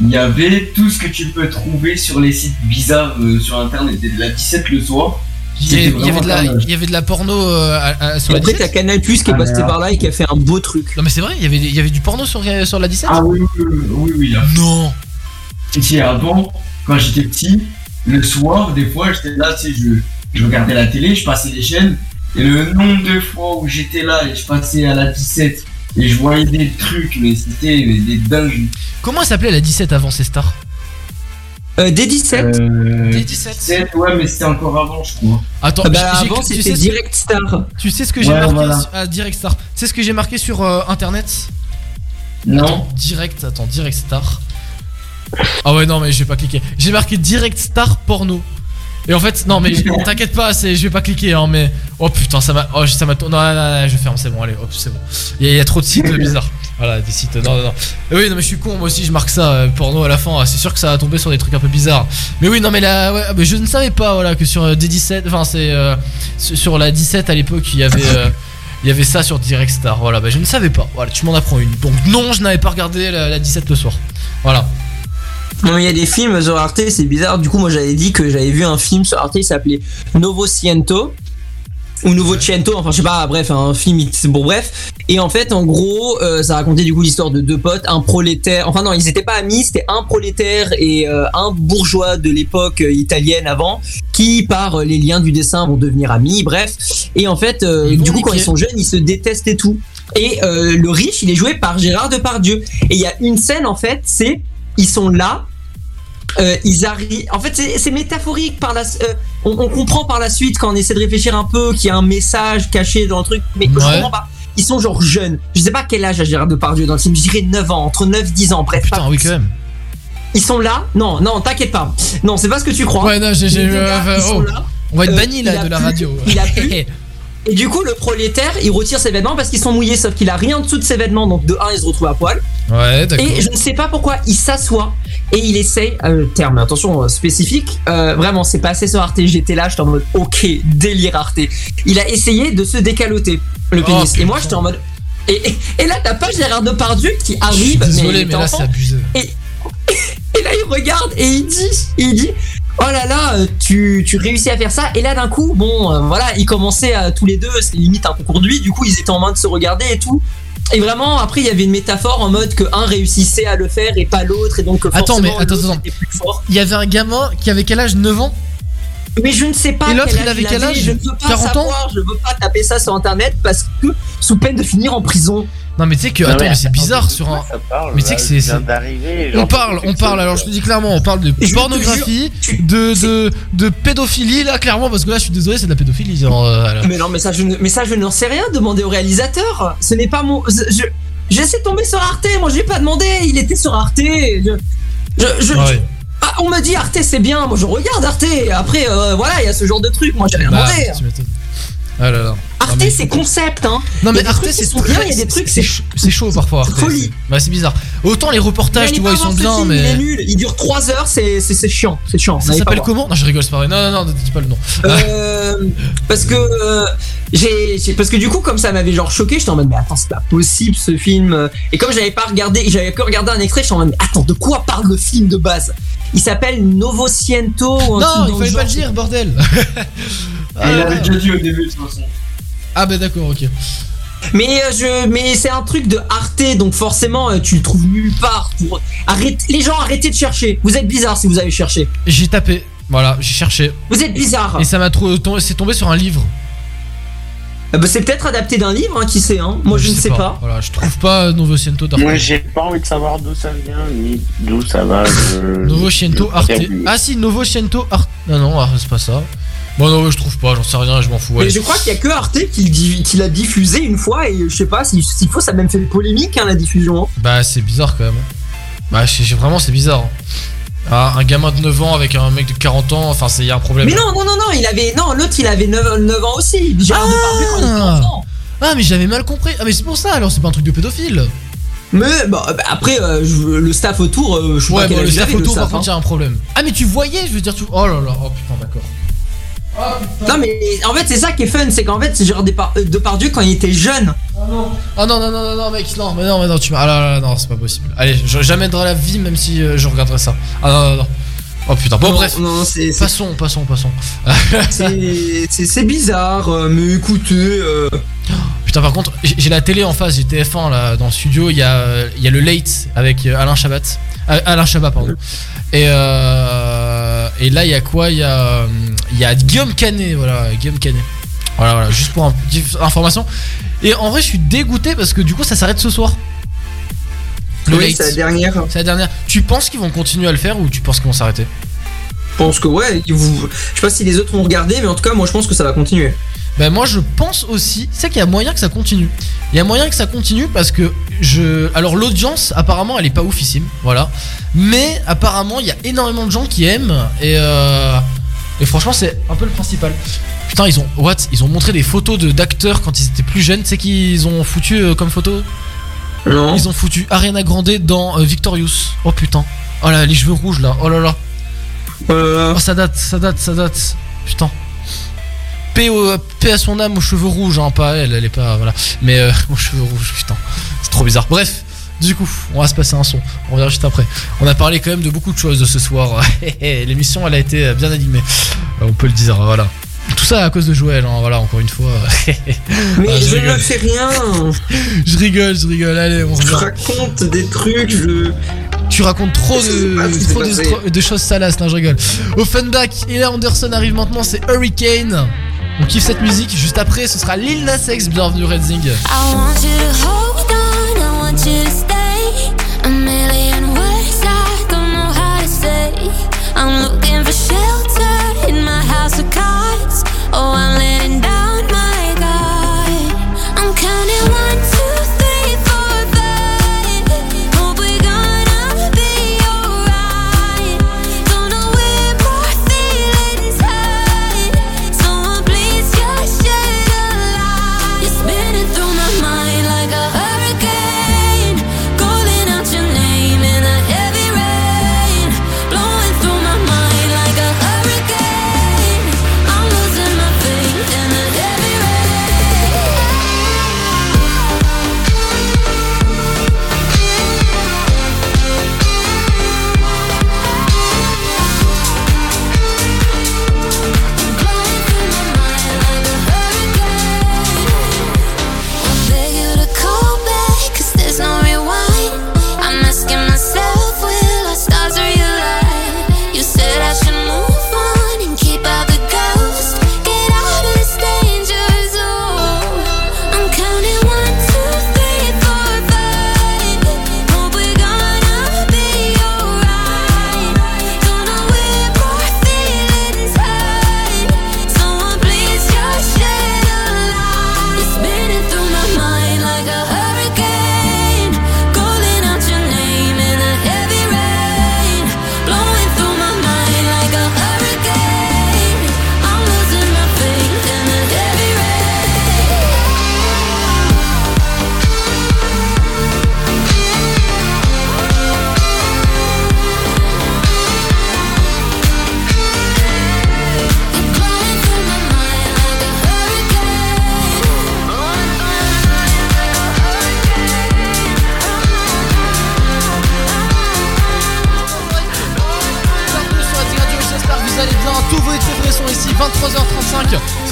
il y avait tout ce que tu peux trouver sur les sites bizarres euh, sur internet. Et la 17 le soir, Il y, avait, y de la, il y avait de la porno euh, à- à- sur Et la après 17 t'as Canal Plus qui est Ah, passé mais par là et qui a fait un beau truc. Non mais c'est vrai, il y avait, il y avait du porno sur, sur la 17 Ah oui, oui, oui, oui, oui, là. Non Et si avant, quand j'étais petit, le soir, des fois, j'étais là, tu sais, je, je regardais la télé, je passais les chaînes, et le nombre de fois où j'étais là et je passais à la 17 et je voyais des trucs, mais c'était des dingues. Comment elle s'appelait la 17 avant ces stars? Euh, des 17 Des 17 Ouais, mais c'était encore avant, je crois. Attends, Ah bah, avant, tu c'était sais ce- Direct Star. Tu sais ce que j'ai Ouais, marqué voilà. sur- ah, Direct Star. Tu sais ce que j'ai marqué sur euh, internet? Non. Attends, direct, attends, Direct Star. Ah ouais, non, mais je vais pas cliquer. J'ai marqué Direct Star porno. Et en fait, non, mais <laughs> t'inquiète pas, c'est- je vais pas cliquer, hein, mais. Oh putain, ça m'a. Oh, ça m'a. Non, non, non, non, je ferme, c'est bon, allez, hop, c'est bon. Il y, a- il y a trop de sites <laughs> bizarres. Voilà, des sites. Non, non, non. Oui, non, mais je suis con, moi aussi, je marque ça, euh, porno à la fin. C'est sûr que ça va tomber sur des trucs un peu bizarres. Mais oui, non, mais là, ouais, mais je ne savais pas, voilà, que sur euh, D17, enfin, c'est. euh, sur la 17 à l'époque, il y avait. ça sur Direct Star, voilà, bah je ne savais pas. Voilà, tu m'en apprends une. Donc, non, je n'avais pas regardé la, la 17 le soir. Voilà. Non, mais il y a des films sur Arte, c'est bizarre. Du coup, moi j'avais dit que j'avais vu un film sur Arte, il s'appelait Novo Ciento. Ou Nouveau Ciento, enfin je sais pas, bref, un film, bon, bref. Et en fait, en gros, euh, ça racontait du coup l'histoire de deux potes, un prolétaire, enfin non, ils étaient pas amis, c'était un prolétaire et euh, un bourgeois de l'époque euh, italienne avant, qui par euh, les liens du dessin vont devenir amis, bref. Et en fait, euh, du coup, quand ils sont jeunes, ils se détestent et tout. Et euh, le riche, il est joué par Gérard Depardieu. Et il y a une scène, en fait, c'est, ils sont là, euh, ils arrivent. En fait, c'est métaphorique par la. euh, on, on comprend par la suite quand on essaie de réfléchir un peu qu'il y a un message caché dans le truc, mais je comprends pas. Ils sont genre jeunes. Je sais pas quel âge a Gérard Depardieu dans le film. Je dirais 9 ans, entre 9 10 ans, bref. Putain, pas oui, plus. quand même. Ils sont là? Non, non, t'inquiète pas. Non, c'est pas ce que tu crois. Ouais, non, j'ai. deux euh, sont oh. là. On va être banni là de la radio. Il a plu. <laughs> Et du coup, le prolétaire, il retire ses vêtements parce qu'ils sont mouillés, sauf qu'il a rien en dessous de ses vêtements. Donc, de 1, il se retrouve à poil. Ouais, d'accord. Et je ne sais pas pourquoi il s'assoit et il essaye, euh, terme, attention, euh, spécifique, euh, vraiment, c'est passé sur Arte, j'étais là, j'étais en mode, ok, délire Arte. Il a essayé de se décaloter, le Oh, pénis. et moi, j'étais en mode. Et, et, et là, t'as pas Gérard Depardieu qui Je suis arrive, désolé, mais là, c'est abusé. et, <laughs> et là, il regarde et il dit, il dit, oh là là, euh, tu, tu réussis à faire ça. Et là, d'un coup, bon, euh, voilà, ils commençaient à, tous les deux, c'est limite un concours de lui. Du coup, ils étaient en train de se regarder et tout. Et vraiment, après, il y avait une métaphore en mode que un réussissait à le faire et pas l'autre, et donc que Attends, mais forcément, attends, attends. était plus fort. Il y avait un gamin qui avait quel âge? 9 ans? Mais je ne sais pas. Et l'autre, il avait quel âge Je ne veux pas 40 ans savoir, je veux pas taper ça sur internet parce que sous peine de finir en prison. Non, mais tu sais que. Attends, mais c'est bizarre sur un. ça parle, Mais tu sais que c'est. On parle, on parle, alors je te dis clairement, on parle de pornographie, de, de, de pédophilie, là, clairement, parce que là, je suis désolé, c'est de la pédophilie. Genre, euh. Mais non, mais ça, je ne, mais ça, je n'en sais rien. Demandez au réalisateur. Ce n'est pas mon. Je, j'ai essayé de tomber sur Arte. Moi, je l'ai pas demandé. Il était sur Arte. Je, je, je- Ouais. je- Ah, on me dit Arte, c'est bien. Moi, je regarde Arte. Après, euh, voilà, il y a ce genre de truc. Moi, j'ai rien Bah, demandé. m'étonnes. Ah là là. Arte, mais- c'est concept, hein. Non mais Arte c'est bien, il y a des trucs, c'est c'est ch- c'est chaud parfois Arte. folie. Bah c'est bizarre. Autant les reportages tu vois ils sont bien film, Il est mais nul. Il dure 3 heures. C'est, c'est, c'est chiant. C'est chiant. ça s'appelle comment? Non je rigole c'est pas vrai. Non non non dis pas le nom. Euh, parce que euh, j'ai j'ai- parce que du coup comme ça m'avait genre choqué j'étais en mode mais attends c'est pas possible ce film et comme j'avais pas regardé j'avais que regardé un extrait j'étais en mode mais attends de quoi parle le film de base? Il s'appelle Novociento ou un truc Non il fallait genre. pas le dire bordel. <laughs> Ah, il avait déjà dit au début de toute façon. Ah bah d'accord ok. mais euh, je mais c'est un truc de Arte donc forcément euh, tu le trouves nulle part pour arrête les gens arrêtez de chercher vous êtes bizarre si vous avez cherché J'ai tapé. Voilà j'ai cherché. vous êtes bizarre Et ça m'a trop tombé c'est tombé sur un livre. Euh, bah, c'est peut-être adapté d'un livre hein, qui sait hein moi je, ne sais pas, Voilà je trouve pas Novociento d'Arte. Moi, j'ai pas envie de savoir d'où ça vient, ni d'où ça va. je- <laughs> Novociento je- Arte. Ah si Novociento Arte. Non non ah, c'est pas ça. Bon non je trouve pas j'en sais rien je m'en fous. Mais je crois qu'il y a que Arte qui, l'a diffusé une fois et je sais pas si- s'il faut ça a même fait polémique hein, la diffusion. hein. Bah c'est bizarre quand même. Bah vraiment c'est bizarre. Ah, un gamin de 9 ans avec un mec de 40 ans, enfin c'est y a un problème. Mais non non non non il avait non l'autre il avait 9, 9 ans aussi. Gérard Depardieu quand il enfant. Ah mais j'avais mal compris. Ah mais c'est pour ça alors c'est pas un truc de pédophile. Mais bah, bah, après euh, je- le staff autour euh, je sais Ouais pas quel bon le il staff autour par staff, contre y a un problème. Ah mais tu voyais je veux dire tu... Oh là là oh putain d'accord. Non mais en fait c'est ça qui est fun c'est qu'en fait c'est Gérard Depar- euh, Depardieu quand il était jeune. Ah non. Ah non non non non non mec non mais non mais non tu m'as ah là là non c'est pas possible. Allez je, jamais dans la vie même si euh, je regarderai ça. Ah non non non. Oh putain bon Non, bref. non, c'est- c'est- Passons passons passons. <laughs> C'est bizarre euh, mais écoutez euh, Putain, par contre, j'ai la télé en face, j'ai TF1 là dans le studio. Il y a, y a le Late avec Alain Chabat. Alain Chabat, pardon. Et, euh, et là, il y a quoi Il y, a, euh, y a Guillaume Canet, voilà, Guillaume Canet. Voilà, voilà, juste pour un information. Et en vrai, je suis dégoûté parce que du coup, ça s'arrête ce soir. Le Oui, c'est la dernière. C'est la dernière. Tu penses qu'ils vont continuer à le faire ou tu penses qu'ils vont s'arrêter? Je pense que ouais, vous- je sais pas si les autres ont regardé mais en tout cas moi je pense que ça va continuer. Ben moi je pense aussi, c'est qu'il y a moyen que ça continue. Il y a moyen que ça continue parce que je, alors l'audience apparemment elle est pas oufissime, voilà. Mais apparemment il y a énormément de gens qui aiment et euh, et franchement c'est un peu le principal. Putain ils ont what? Ils ont montré des photos de d'acteurs quand ils étaient plus jeunes. Tu sais qu'ils ont foutu euh, comme photo? Non. Ils ont foutu Ariana Grande dans euh, Victorious. Oh putain. Oh là les cheveux rouges là. Oh là là. Oh ça date, ça date, ça date. Putain. Paix, au- paix à son âme aux cheveux rouges, hein, pas elle, elle est pas. Voilà. Mais euh, <laughs> aux cheveux rouges, putain. C'est trop bizarre. Bref, du coup, on va se passer un son. On revient juste après. On a parlé quand même de beaucoup de choses de ce soir. <laughs> L'émission, elle a été bien animée. Euh, On peut le dire, voilà. Tout ça à cause de Joël, hein, voilà, encore une fois. <laughs> Mais Ah, je, rigole. ne fais rien. Je rigole, je rigole, allez, on Je revient. raconte des trucs, je. Tu racontes trop Je de, trop de, choses salaces, non, je rigole. Offenbach et là Anderson arrive maintenant, c'est Hurricane. On kiffe cette musique. Juste après, ce sera Lil Nas X. Bienvenue say. I'm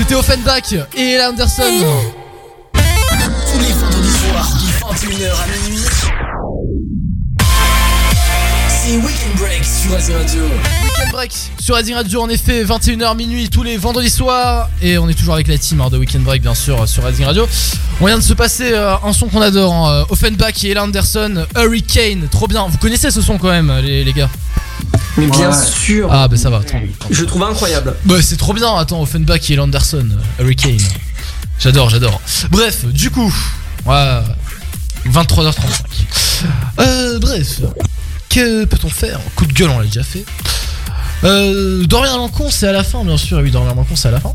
C'était Offenbach et Ella Anderson. Tous les vendredis soirs, de 21h à minuit. C'est Weekend Break sur Azir Radio. Weekend Break sur Azir Radio, en effet, 21h minuit tous les vendredis soirs. Et on est toujours avec la team hein, de Weekend Break, bien sûr, sur Azir Radio. On vient de se passer euh, un son qu'on adore, hein, euh, Offenbach et Ella Anderson, Hurricane. Trop bien. Vous connaissez ce son quand même, les, les gars? Mais bien Ouais. sûr. Ah, bah ça va. mieux. Je le trouve incroyable. Bah c'est trop bien, attends, Offenbach et Anderson, euh, Hurricane. J'adore, j'adore. Bref, du coup, ouais, 23h35. Euh, bref, que peut-on faire? Coup de gueule, on l'a déjà fait. Euh, Dorian Lancon, c'est à la fin, bien sûr. Oui, Dorian Lancon, c'est à la fin.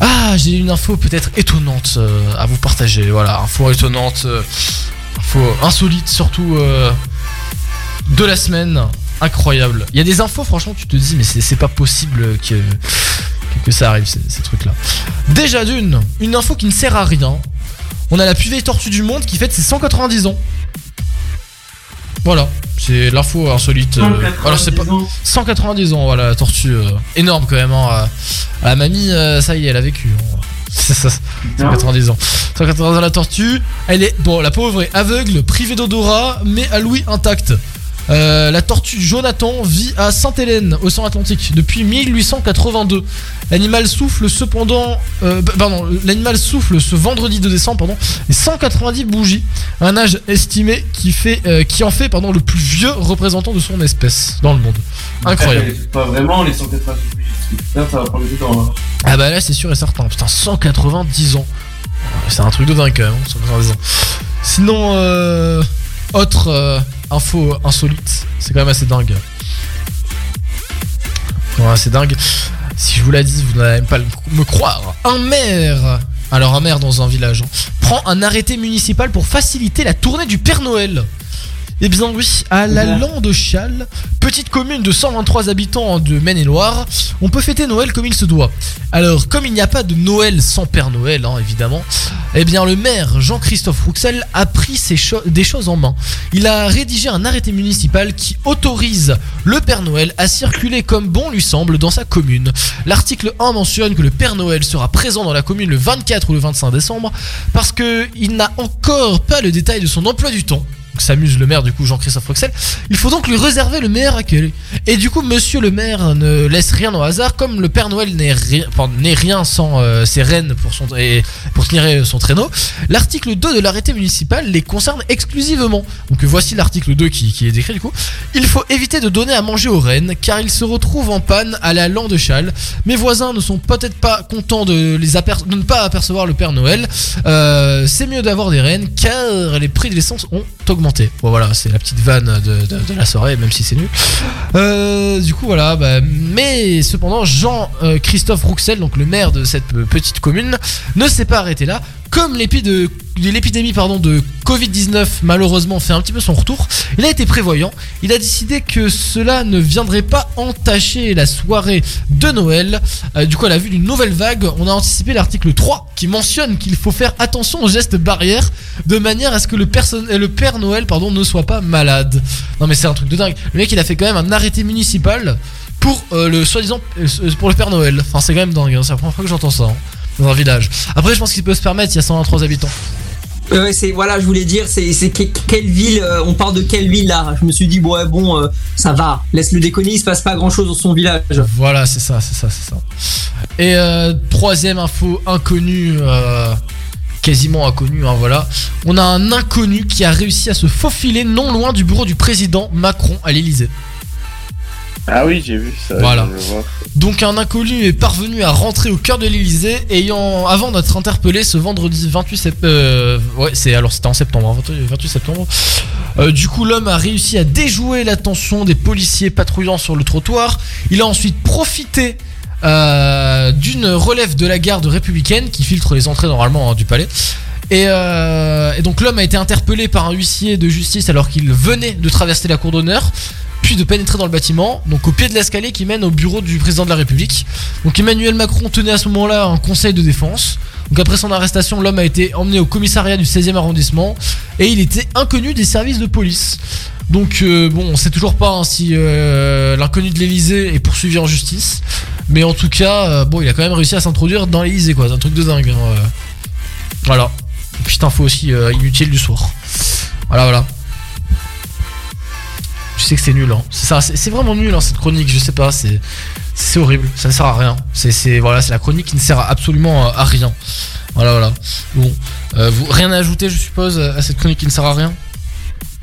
Ah, j'ai une info peut-être étonnante euh, à vous partager. Voilà, info étonnante, euh, info insolite, surtout euh, de la semaine. Incroyable. Il y a des infos, franchement, tu te dis, mais c'est pas possible que, ça arrive, ces, trucs-là. Déjà d'une, une info qui ne sert à rien. On a la plus vieille tortue du monde qui fête ses 190 ans. Voilà, c'est l'info insolite. euh, 190 alors c'est pas 190 ans, voilà, la tortue euh, énorme quand même. Hein, à- à la mamie, euh, ça y est, elle a vécu. hein. <laughs> C'est ça, 190 ans. 190 ans la tortue. Elle est bon, la pauvre est aveugle, privée d'odorat, mais à l'ouïe intacte. Euh, la tortue Jonathan vit à Sainte-Hélène, au Océan Atlantique, depuis 1882. L'animal souffle cependant, euh, pardon, l'animal souffle ce vendredi 2 décembre, pardon, les 190 bougies, un âge estimé qui fait, euh, qui en fait, pardon, le plus vieux représentant de son espèce dans le monde. Incroyable. Pas vraiment les 190 Putain, ça va prendre du temps. hein. Ah bah là c'est sûr et certain, putain 190 ans. C'est un truc de dingue quand même, hein, 190 ans. Sinon, euh, autre euh, info insolite, c'est quand même assez dingue. Quand même assez dingue. Si je vous l'ai dit, vous n'allez même pas me croire. Un maire, alors un maire dans un village, hein, prend un arrêté municipal pour faciliter la tournée du Père Noël. Eh bien oui, à la Lande Châle, petite commune de 123 habitants de Maine-et-Loire, on peut fêter Noël comme il se doit. Alors, comme il n'y a pas de Noël sans Père Noël, hein, évidemment, eh bien le maire Jean-Christophe Rouxel a pris ses cho- des choses en main. Il a rédigé un arrêté municipal qui autorise le Père Noël à circuler comme bon lui semble dans sa commune. L'article 1 mentionne que le Père Noël sera présent dans la commune le 24 ou le 25 décembre parce que il n'a encore pas le détail de son emploi du temps. S'amuse le maire du coup Jean-Christophe Roxel. Il faut donc lui réserver le meilleur accueil. Et du coup monsieur le maire ne laisse rien au hasard comme le Père Noël n'est rien, sans euh, ses rennes pour, son, et pour tenir son traîneau. L'article 2 de l'arrêté municipal les concerne exclusivement. Donc voici l'article 2 qui, qui est décrit du coup. Il faut éviter de donner à manger aux rennes car ils se retrouvent en panne à la lande de châle. Mes voisins ne sont peut-être pas contents de ne pas apercevoir le Père Noël. Euh, c'est mieux d'avoir des rennes car les prix de l'essence ont augmenté. Bon voilà, c'est la petite vanne de, la soirée, même si c'est nul. Euh, du coup voilà, bah, mais cependant Jean-Christophe Rouxel, donc le maire de cette euh, petite commune, ne s'est pas arrêté là. Comme l'épidémie de Covid-19 malheureusement fait un petit peu son retour, il a été prévoyant. Il a décidé que cela ne viendrait pas entacher la soirée de Noël. Euh, du coup, à la vue d'une nouvelle vague, on a anticipé l'article 3 qui mentionne qu'il faut faire attention aux gestes barrières de manière à ce que le, le Père Noël pardon, ne soit pas malade. Non mais c'est un truc de dingue. Le mec il a fait quand même un arrêté municipal pour euh, le soi-disant euh, pour le Père Noël. Enfin c'est quand même dingue, hein. c'est la première fois que j'entends ça hein, dans un village. Après je pense qu'il peut se permettre, il y a 123 habitants. Ouais, c'est voilà, je voulais dire, c'est c'est que- quelle ville, euh, on parle de quelle ville là? Je me suis dit bon, ouais, bon, euh, ça va, laisse le déconner, il se passe pas grand chose dans son village. Voilà, c'est ça, c'est ça, c'est ça. Et euh, troisième info inconnue, euh, quasiment inconnue, hein, voilà. On a un inconnu qui a réussi à se faufiler non loin du bureau du président Macron à l'Elysée. Ah oui, j'ai vu ça. Voilà. Donc un inconnu est parvenu à rentrer au cœur de l'Elysée ayant avant d'être interpellé ce vendredi 28 septembre. ouais, c'est alors c'était en septembre, hein, 28 28 septembre. Euh, du coup, l'homme a réussi à déjouer l'attention des policiers patrouillant sur le trottoir. Il a ensuite profité euh, d'une relève de la garde républicaine qui filtre les entrées normalement hein, du palais. Et, euh, et donc l'homme a été interpellé par un huissier de justice alors qu'il venait de traverser la cour d'honneur, puis de pénétrer dans le bâtiment, donc au pied de l'escalier qui mène au bureau du président de la République. Donc Emmanuel Macron tenait à ce moment-là un conseil de défense. Donc après son arrestation, l'homme a été emmené au commissariat du 16e arrondissement et il était inconnu des services de police. Donc euh, bon, on sait toujours pas hein, si euh, l'inconnu de l'Elysée est poursuivi en justice. Mais en tout cas, euh, bon, il a quand même réussi à s'introduire dans l'Elysée, quoi. C'est un truc de dingue. hein. Voilà. Petite info aussi inutile du soir. Voilà, voilà. Je sais que c'est nul, hein. C'est ça, c'est c'est vraiment nul, hein, cette chronique. Je sais pas, c'est c'est horrible. Ça ne sert à rien. C'est c'est voilà, c'est la chronique qui ne sert absolument à, à rien. Voilà, voilà. Bon, Euh, vous rien à ajouter, je suppose, à cette chronique qui ne sert à rien?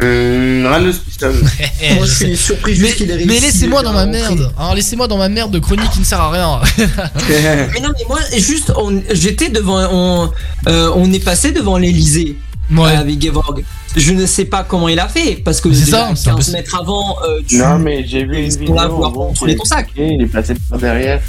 Euh, rien de spécial. <laughs> Moi, je suis surpris mais, mais laissez-moi dans ma merde. Alors laissez-moi dans ma merde de chronique qui ne sert à rien. <laughs> Mais non, mais moi, juste, j'étais devant. On, euh, on est passé devant l'Elysée avec Gevorg. Je ne sais pas comment il a fait, parce que C'est ça, c'est un 15 peu- mètres avant, euh, tu. Non, mais j'ai vu une vidéo. pouvoir contrôler il ton sac. est- Il est passé par derrière.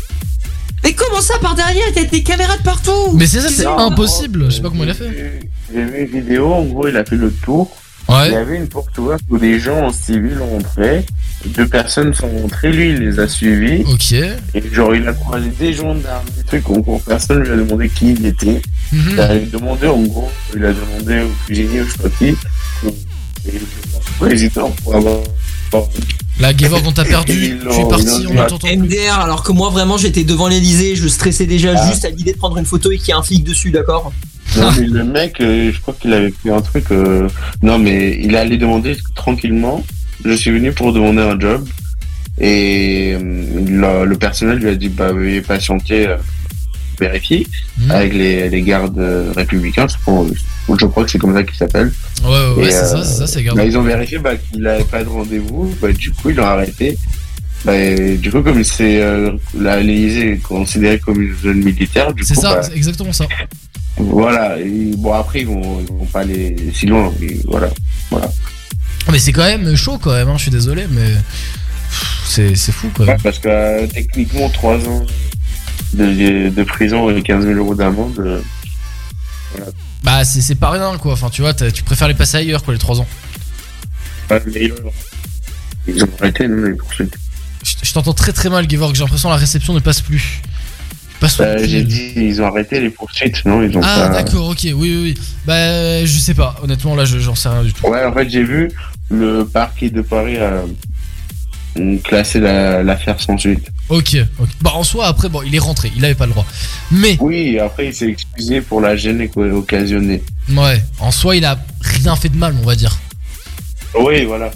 Mais comment ça par derrière? T'as des caméras de partout Mais c'est ça, c'est Non, impossible. Je sais pas comment il a fait. J'ai vu une vidéo, en gros, il a fait le tour. Ouais. Il y avait une porte ouverte où des gens en civil rentraient. Deux personnes sont rentrées, lui, il les a suivis. Ok. Et genre, il a croisé des gendarmes, des trucs, en gros, personne lui a demandé qui il était. Mhm. Il a demandé, en gros, il a demandé au cuisinier ou je sais pas qui. Et le président pour avoir. La Gevorg, on t'a perdu. Tu es parti, on t'entend. MDR, alors que moi vraiment j'étais devant l'Elysée, je stressais déjà Ah. juste à l'idée de prendre une photo et qu'il y a un flic dessus, d'accord Non, mais le mec, euh, je crois qu'il avait fait un truc. euh, Non, mais il allait demander tranquillement. Je suis venu pour demander un job. Et euh, le, le personnel lui a dit Bah, veuillez patienter, euh, vérifier. Mhm. Avec les, les gardes républicains, je crois, je crois que c'est comme ça qu'ils s'appellent. Ouais, ouais, c'est ça, euh, c'est ça, c'est garde. bah, ils ont vérifié bah, qu'il n'avait pas de rendez-vous. Bah, du coup, ils l'ont arrêté. Bah, du coup, comme c'est euh, l'Élysée est considérée comme une zone militaire, du C'est ça, bah, c'est exactement ça. voilà. Et, bon, après, ils vont, ils vont pas aller si loin. mais voilà. voilà. Mais c'est quand même chaud quand même, hein, je suis désolé, mais. C'est fou quand Ouais, parce que euh, techniquement, 3 ans de, de prison et 15 000 euros d'amende. euh, voilà. Bah, c'est pas rien quoi. Enfin, tu vois, tu préfères les passer ailleurs quoi, les 3 ans. Ouais, mais ils, ont arrêté, non, les poursuites. Je je t'entends très très mal, Gevorg. J'ai l'impression que la réception ne passe plus. Bah, plus. J'ai dit, ils ont arrêté les poursuites, non Ils ont Ah, pas. d'accord, ok, oui, oui, oui. Bah, je sais pas. Honnêtement, là, je- j'en sais rien du tout. Ouais, en fait, j'ai vu le parquet de Paris a ont classé la- l'affaire sans suite. Ok, ok. Bah, en soi, après, bon, il est rentré. Il avait pas le droit. Mais. Oui, après, il s'est excusé pour la gêne occasionnée. Ouais, en soi, il a rien fait de mal, on va dire. Oui, voilà.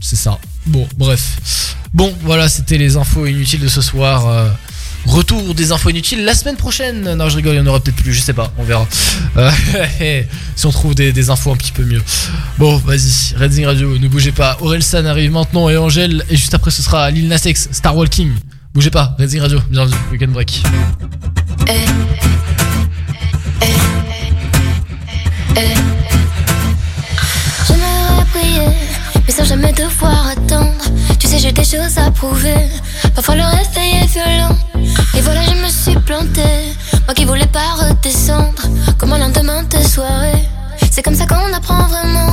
C'est ça. Bon, bref. Bon, voilà, c'était les infos inutiles de ce soir. Retour des infos inutiles la semaine prochaine. Non, je rigole, il y en aura peut-être plus, je sais pas, on verra. Euh, <laughs> si on trouve des, infos un petit peu mieux. Bon, vas-y, Redzing Radio, ne bougez pas. Orelsan arrive maintenant et Angèle, et juste après ce sera Lil Nas X, Star Walking. Bougez pas, Redzing Radio, bienvenue, Weekend Break. Mais sans jamais devoir attendre. Tu sais, j'ai des choses à prouver. Parfois le réveil est violent. Et voilà, je me suis plantée. Moi qui voulais pas redescendre. Comme un lendemain de soirée. C'est comme ça qu'on apprend vraiment.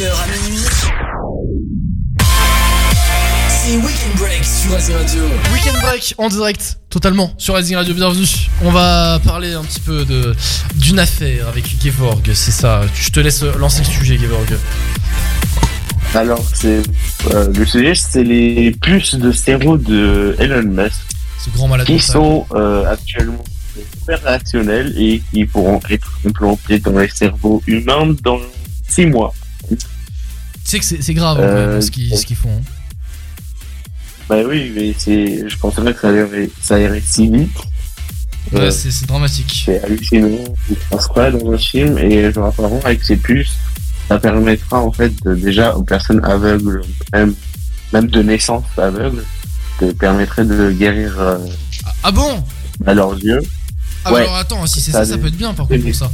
de 21h à minuit. C'est Weekend Break sur Asie Radio. Weekend Break en direct, totalement, sur Rising Radio, bienvenue. On va parler un petit peu de d'une affaire avec Gevorg, c'est ça. Je te laisse lancer le sujet, Gevorg. Alors, c'est euh, le sujet, c'est les puces de stéro de Elon Musk Ce grand malade qui mental. sont euh, actuellement opérationnelles et qui pourront être implantées dans les cerveaux humains dans 6 mois. Tu sais que c'est grave en Euh, vrai, ce qu'ils font. hein. Bah oui, mais c'est, je pensais pas que ça irait, ça irait si vite. Ouais, Euh, c'est dramatique. C'est hallucinant. Il se passe quoi dans un film et genre apparemment avec ces puces, ça permettra en fait de- déjà aux personnes aveugles, même, même de naissance aveugles, de permettrait de guérir euh, Ah bon? à leurs yeux. Ah Ouais. alors attends, si c'est Ça ça, peut être bien par contre pour ça.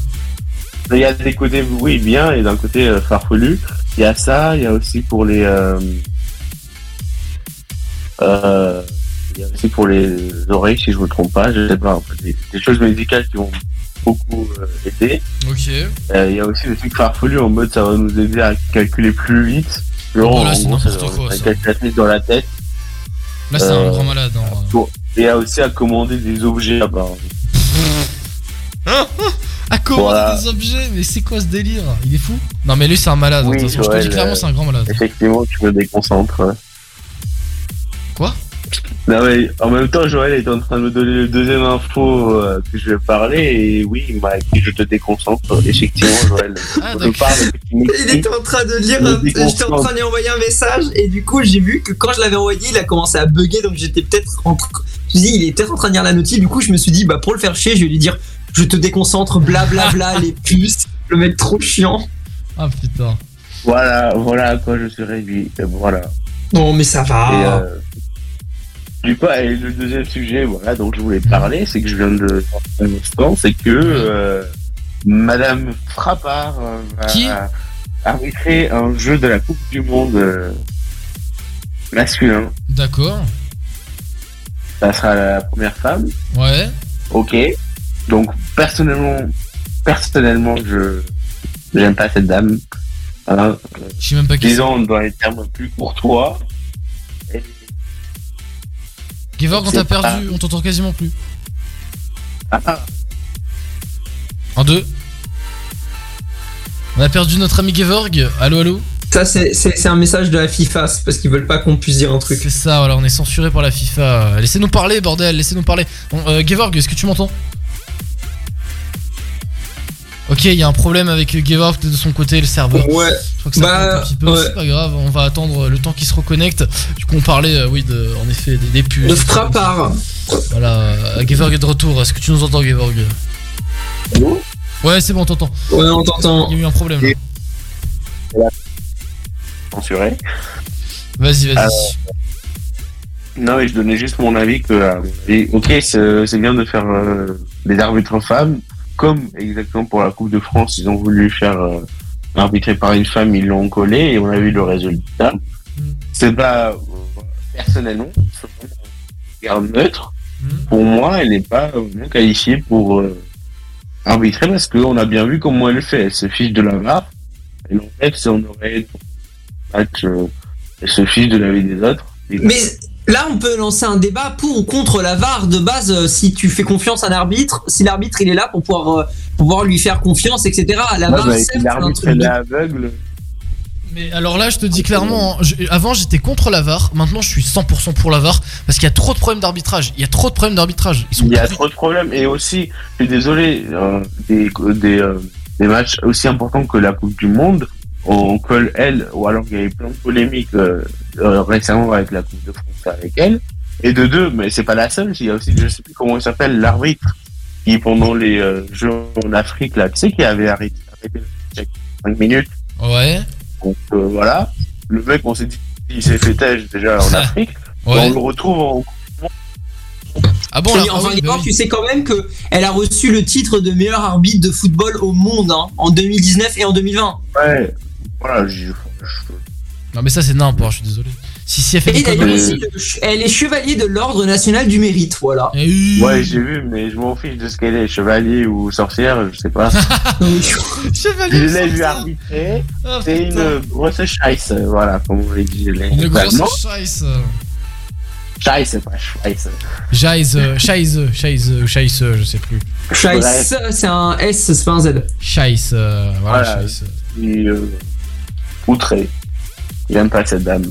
Il y a des côtés oui bien et d'un côté euh, farfelu. Il y a ça, il y a aussi pour les euh, euh, il y a aussi pour les oreilles si je me trompe pas, je sais pas, en fait, des, des choses médicales qui vont beaucoup euh. Ok. Euh, Il y a aussi des trucs farfelus en mode ça va nous aider à calculer plus vite. Genre, Oh là, en c'est n'importe va- quoi, calculatrice dans la tête. Là, c'est un grand malade. hein. Pour- Et il y a aussi à commander des objets apparemment. <laughs> À commander Voilà. des objets, mais c'est quoi ce délire? Il est fou? Non, mais lui, c'est un malade. Oui, de toute façon, je te dis clairement, c'est un grand malade. Effectivement, tu me déconcentres. ouais. Quoi? Non mais en même temps, Joël est en train de me donner le deuxième info euh, que je vais parler et oui, il m'a dit je te déconcentre. Effectivement, Joël. Ah, je te parle Il était en train de lire, j'étais en train de lui envoyer un message et du coup j'ai vu que quand je l'avais envoyé, il a commencé à bugger donc j'étais peut-être en train. Je me suis dit, il est peut-être en train de lire la notice, du coup je me suis dit, bah pour le faire chier, je vais lui dire, je te déconcentre, blablabla, <laughs> les puces, le mec trop chiant. Ah putain. Voilà, voilà à quoi je suis réduit. Voilà. Non mais ça va. Et, euh, du coup, et le deuxième sujet, voilà, dont je voulais parler, c'est que je viens de un instant, c'est que euh, Madame Frappard euh, va Qui? arbitrer un jeu de la Coupe du Monde euh, masculin. D'accord. Ça sera la première femme. Ouais. Ok. Donc personnellement, personnellement, je j'aime pas cette dame. Hein. Je sais même pas qui Disons dans les termes plus courtois. Et- Gevorg, on t'a pas- perdu, on t'entend quasiment plus. Ah, ah. En deux. On a perdu notre ami Gevorg. Allô, allô Ça c'est c'est- c'est un message de la FIFA, c'est parce qu'ils veulent pas qu'on puisse dire un truc. C'est ça, voilà, on est censuré par la FIFA. Laissez-nous parler, bordel, laissez-nous parler. Bon, euh, Gevorg, est-ce que tu m'entends? Ok, il y a un problème avec Gevorg de son côté, le serveur. Ouais. Je crois que ça Bah, un petit peu, ouais. c'est pas grave, on va attendre le temps qu'il se reconnecte. Du coup, on parlait, euh, oui, de, en effet, des, des puces. De frappard. Voilà, euh, Gevorg est de retour. Est-ce que tu nous entends, Gevorg Ouais, c'est bon, on t'entend. Ouais, on t'entend. Il y a eu un problème là. censuré. Vas-y, vas-y. Alors, Non, mais je donnais juste mon avis que, ok, c'est c'est bien de faire euh, des arbitres femmes, comme exactement pour la Coupe de France, ils ont voulu faire euh, arbitrer par une femme, ils l'ont collé et on a vu le résultat. C'est pas euh, personnellement, regard neutre. pour moi, elle n'est pas qualifiée pour euh, arbitrer parce qu'on a bien vu comment elle fait. Elle se fiche de la VAR. Et en fait, si on aurait match, euh, elle se fiche de la vie des autres. Mais là, on peut lancer un débat pour ou contre la VAR de base. euh, Si tu fais confiance à l'arbitre, si l'arbitre il est là pour pouvoir, euh, pour pouvoir lui faire confiance, etc. La VAR, bah, un l'arbitre est aveugle. Mais alors là, je te dis clairement, je- avant j'étais contre la VAR, maintenant je suis 100% pour la VAR parce qu'il y a trop de problèmes d'arbitrage. Il y a trop de problèmes d'arbitrage. Il y a trop de problèmes. Et aussi, je suis désolé, euh, des, des, euh, des matchs aussi importants que la Coupe du Monde, on colle elle, ou alors il y a eu plein de polémiques euh, euh, récemment avec la Coupe de France avec elle. Et de deux, mais c'est pas la seule, il y a aussi, je sais plus comment il s'appelle, l'arbitre, qui pendant les euh, Jeux en Afrique, là, tu sais, qui avait arrêté, arrêté le check 5 minutes. Ouais. Donc euh, voilà, le mec, on s'est dit, il s'est fait têche déjà en <laughs> Afrique. Ouais. On le retrouve en Ah bon, enfin, ah oui, tu sais quand même que elle a reçu le titre de meilleur arbitre de football au monde hein, en 2019 et en 2020. Ouais, voilà, j'ai- Non mais ça c'est n'importe, je suis désolé. Si si elle fait Et des d'ailleurs conneries- elle est chevalier de l'ordre national du mérite, voilà. Ouais, j'ai vu, mais je m'en fiche de ce qu'elle est, chevalier ou sorcière, je sais pas. <laughs> <laughs> Chevalier je l'ai vu arbitrer, Ah, c'est une grosse scheisse, voilà, comme on l'a dit. Une grosse scheiße. Scheisse, pas. Scheisse, Scheisse, Scheisse, Scheisse, je sais plus. Scheiße, c'est un S, c'est pas un Z. Scheisse, euh, voilà, Voilà, et, euh, outré. J'aime pas cette dame.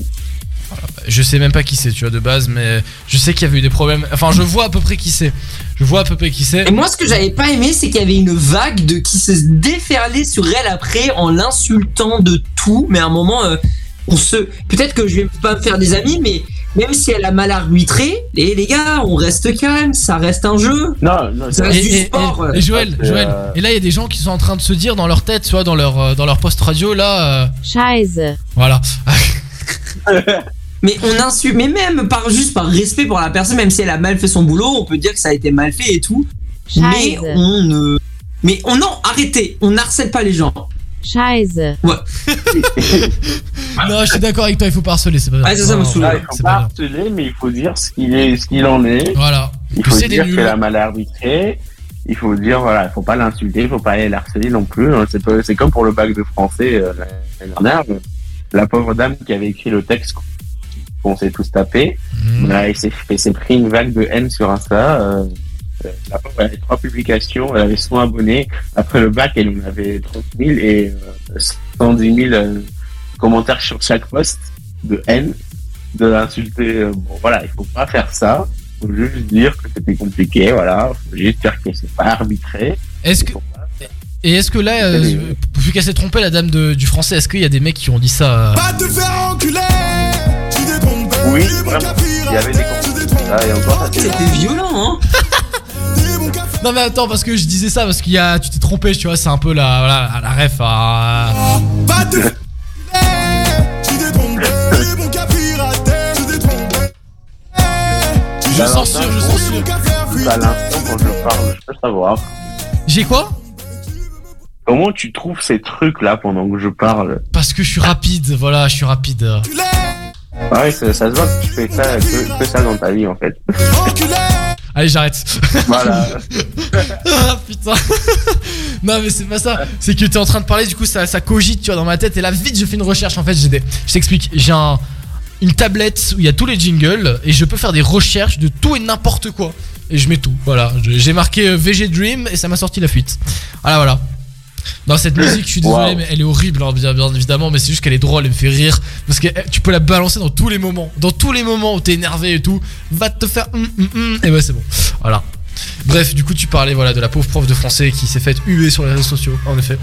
Je sais même pas qui c'est, tu vois, de base, mais je sais qu'il y avait eu des problèmes. Enfin, je vois à peu près qui c'est. Je vois à peu près qui c'est. Et moi, ce que j'avais pas aimé, c'est qu'il y avait une vague de qui se déferlait sur elle après en l'insultant de tout. Mais à un moment, euh, on se. Peut-être que je vais pas me faire des amis, mais même si elle a mal arbitré, les, les gars, on reste calme, ça reste un jeu. Non, non, ça Et, reste du et- sport. et- Joël, Joël, euh, et là il y a des gens qui sont en train de se dire dans leur tête, tu vois, dans leur, euh, dans leur post radio, là, euh, voilà. <laughs> Mais on insulte, mais même par juste par respect pour la personne, même si elle a mal fait son boulot, on peut dire que ça a été mal fait et tout. Mais on ne. Mais on non, arrêtez, on harcèle pas les gens. Scheiße. Ouais. <laughs> non, je suis d'accord avec toi, il faut pas harceler, c'est pas Ah, ça, ça me. Là, il faut pas harceler, mais il faut dire ce qu'il est, ce qu'il en est. Voilà. Il faut dire qu'elle a mal arbitré. Il faut dire, voilà, il faut pas l'insulter, il faut pas aller l'harceler non plus. hein. C'est pas- c'est comme pour le bac de français euh, l'année dernière. La pauvre dame qui avait écrit le texte qu'on s'est tous tapé, Mhm. bah, elle s'est pris une vague de haine sur Insta. euh, la pauvre, elle avait trois publications, elle avait 100 abonnés. Après le bac, elle en avait 30 000 et euh, 110 000 euh, commentaires sur chaque post de haine, de l'insulter. euh, Bon, voilà, il faut pas faire ça. Faut juste dire que c'était compliqué, voilà. Faut juste dire que c'est pas arbitré. Est-ce que. Et est-ce que là, euh, vu qu'elle s'est trompée, la dame de- du français, est-ce qu'il y a des mecs qui ont dit ça euh, Va te faire enculer Oui, vraiment. Il y avait des commentaires. Ah, c'est- C'était violent, hein Non mais attends parce que je disais ça parce qu'il y a tu t'es trompé tu vois c'est un peu la voilà, la ref à... <laughs> Je censure je censure. À l'instant, quand je parle, je peux savoir. J'ai quoi? Comment tu trouves ces trucs-là pendant que je parle? Parce que je suis rapide voilà je suis rapide. Ouais, ça, ça se voit que tu fais ça, que, que ça dans ta vie, en fait. Allez j'arrête. Voilà. <laughs> Ah putain. <laughs> Non mais c'est pas ça. C'est que t'es en train de parler du coup ça, ça cogite tu vois dans ma tête. Et là vite je fais une recherche en fait j'ai des... Je t'explique. J'ai un... une tablette où il y a tous les jingles Et je peux faire des recherches de tout et n'importe quoi. Et je mets tout. Voilà. J'ai marqué euh, VG Dream et ça m'a sorti la fuite. Voilà voilà non cette musique je suis désolé Wow. mais elle est horrible hein, bien, bien évidemment mais c'est juste qu'elle est drôle elle me fait rire parce que eh, tu peux la balancer dans tous les moments dans tous les moments où t'es énervé et tout va te faire hum, hum, hum, et ouais c'est bon voilà Bref, du coup, tu parlais voilà de la pauvre prof de français qui s'est faite huer sur les réseaux sociaux, en effet.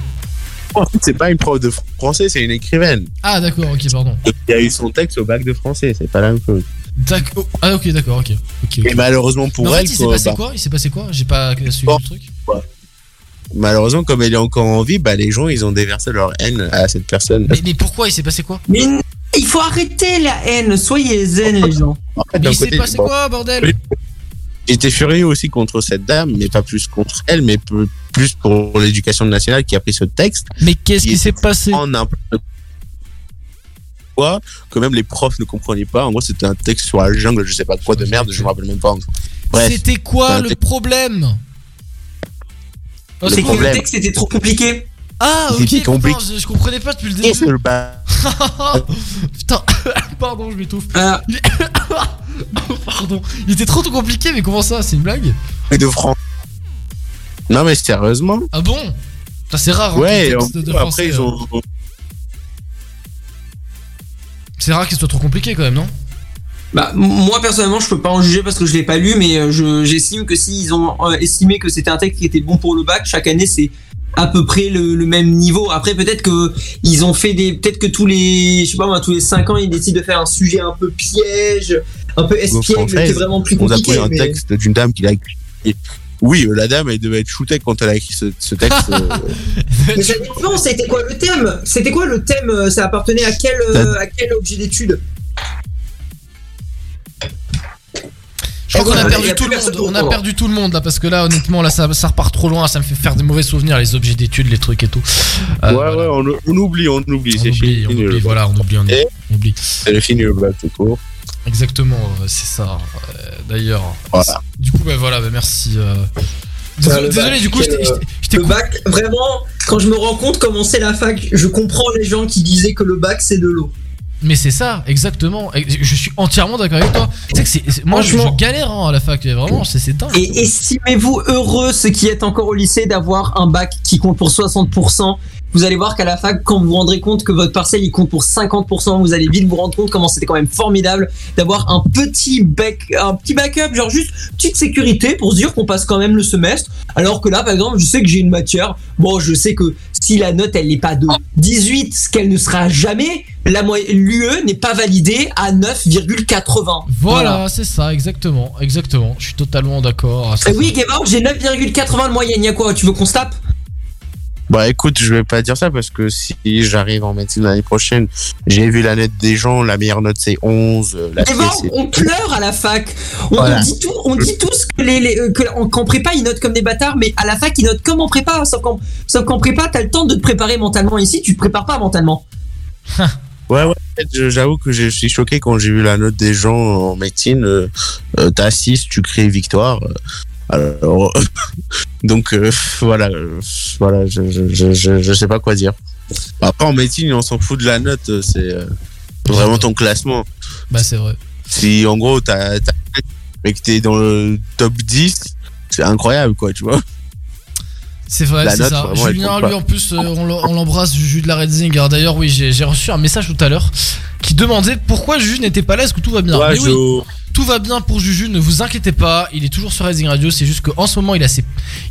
En fait, c'est pas une prof de français, c'est une écrivaine. Ah, d'accord, ok, pardon. Il a eu son texte au bac de français, c'est pas la même chose. D'accord. Ah, ok, d'accord, ok. ok, ok. Et malheureusement pour en elle, fait, il s'est passé bah, quoi? Il s'est passé quoi? J'ai pas suivi Bon. le truc. Malheureusement, comme elle est encore en vie, bah, les gens ils ont déversé leur haine à cette personne. Mais, mais pourquoi il s'est passé quoi Mais il faut arrêter la haine, soyez zen les gens. En fait, Mais il s'est passé bon, quoi, bordel J'étais furieux aussi contre cette dame, mais pas plus contre elle, mais plus pour l'éducation nationale qui a pris ce texte. Mais qu'est-ce qui s'est passé En n'importe quoi, que même les profs ne comprenaient pas. En gros, c'était un texte sur la jungle, je sais pas quoi de merde, je me rappelle même pas. C'était quoi un le problème Au C'est que secours. le texte était trop compliqué. Ah, ok, C'était putain, compliqué. je, je comprenais pas depuis le Qu'est-ce que début. Putain, <laughs> pardon, je m'étouffe. Ah. <laughs> Pardon, il était trop trop compliqué, mais comment ça C'est une blague de France Non, mais sérieusement Ah bon Putain, c'est rare. hein, Ouais, de après, français, ils euh, ont. C'est rare qu'il soit trop compliqué quand même, non Bah, moi personnellement, je peux pas en juger parce que je l'ai pas lu, mais euh, je- j'estime que s'ils ont euh, estimé que c'était un texte qui était bon pour le bac, chaque année c'est à peu près le, le même niveau. Après, peut-être que ils ont fait des, peut-être que tous les, je sais pas moi, tous les 5 ans, ils décident de faire un sujet un peu piège, un peu espiègle, qui est vraiment plus on a compliqué. pris un mais- texte d'une dame qui l'a écrit. Oui, euh, la dame, elle devait être shootée quand elle a écrit ce, ce texte. euh, <laughs> Mais ça dépend, c'était quoi le thème? C'était quoi le thème Ça appartenait à quel, euh, à quel objet d'étude? Je crois qu'on a perdu tout le monde. On a perdu tout le monde là parce que là, honnêtement, là, ça, ça repart trop loin. Ça me fait faire des mauvais souvenirs, les objets d'études, les trucs et tout. Euh, ouais, voilà. ouais, on, on oublie, on oublie. On C'est oublie, fini. on oublie, voilà, on oublie, on Et on oublie. C'est fini le bac, tout court. Exactement, euh, c'est ça. euh, D'ailleurs. Voilà. Du coup, bah voilà, bah merci. Désolé, le désolé, bac, du coup, je t'ai Le bac, vraiment, quand je me rends compte comment c'est la fac, je comprends les gens qui disaient que le bac c'est de l'eau. Mais c'est ça, exactement. Je suis entièrement d'accord avec toi. Tu sais que c'est- c'est- moi, je, je galère hein, à la fac, vraiment, c'est c'est dingue. Et estimez-vous heureux, ceux qui êtes encore au lycée, d'avoir un bac qui compte pour 60%. Vous allez voir qu'à la fac, quand vous vous rendrez compte que votre parcelle il compte pour 50%, vous allez vite vous rendre compte comment c'était quand même formidable d'avoir un petit bac, un petit backup, genre juste petite sécurité pour se dire qu'on passe quand même le semestre. Alors que là, par exemple, je sais que j'ai une matière. Bon, je sais que si la note elle n'est pas de 18, ce qu'elle ne sera jamais, l'UE n'est pas validée à 9,80. Voilà, c'est ça, exactement, exactement. Je suis totalement d'accord. Eh oui, Gavard, j'ai 9,80 de moyenne. Y'a quoi Tu veux qu'on se tape? Bah écoute, je vais pas dire ça parce que si j'arrive en médecine l'année prochaine, j'ai vu la note des gens, la meilleure note c'est 11, euh, la Gavard, c'est- on pleure à la fac. On, Voilà. on dit tout, on dit tous que les, les- euh, que- en- qu'en prépa ils notent comme des bâtards, mais à la fac ils notent comme en prépa. Sauf qu'en, sauf qu'en prépa, t'as le temps de te préparer mentalement. Ici, tu te prépares pas mentalement. <laughs> Ouais, ouais, j'avoue que je suis choqué quand j'ai vu la note des gens en médecine. Euh, euh, T'as 6, tu crées victoire. Alors, <laughs> donc euh, voilà, euh, voilà, je, je, je, je, sais pas quoi dire. Après, en médecine, on s'en fout de la note, c'est euh, vraiment ton classement. Bah, c'est vrai. Si en gros, t'as, mais que t'es dans le top 10, c'est incroyable, quoi, tu vois. C'est vrai, c'est ça. vraiment, Julien, lui, pas. en plus, euh, on l'em- on l'embrasse, Juju de la Redzing. Alors, D'ailleurs, oui, j'ai j'ai reçu un message tout à l'heure qui demandait pourquoi Juju n'était pas là, est-ce que tout va bien? Ouais, Mais oui. Tout va bien pour Juju, ne vous inquiétez pas, il est toujours sur Redzing Radio, c'est juste qu'en ce moment, il a ses,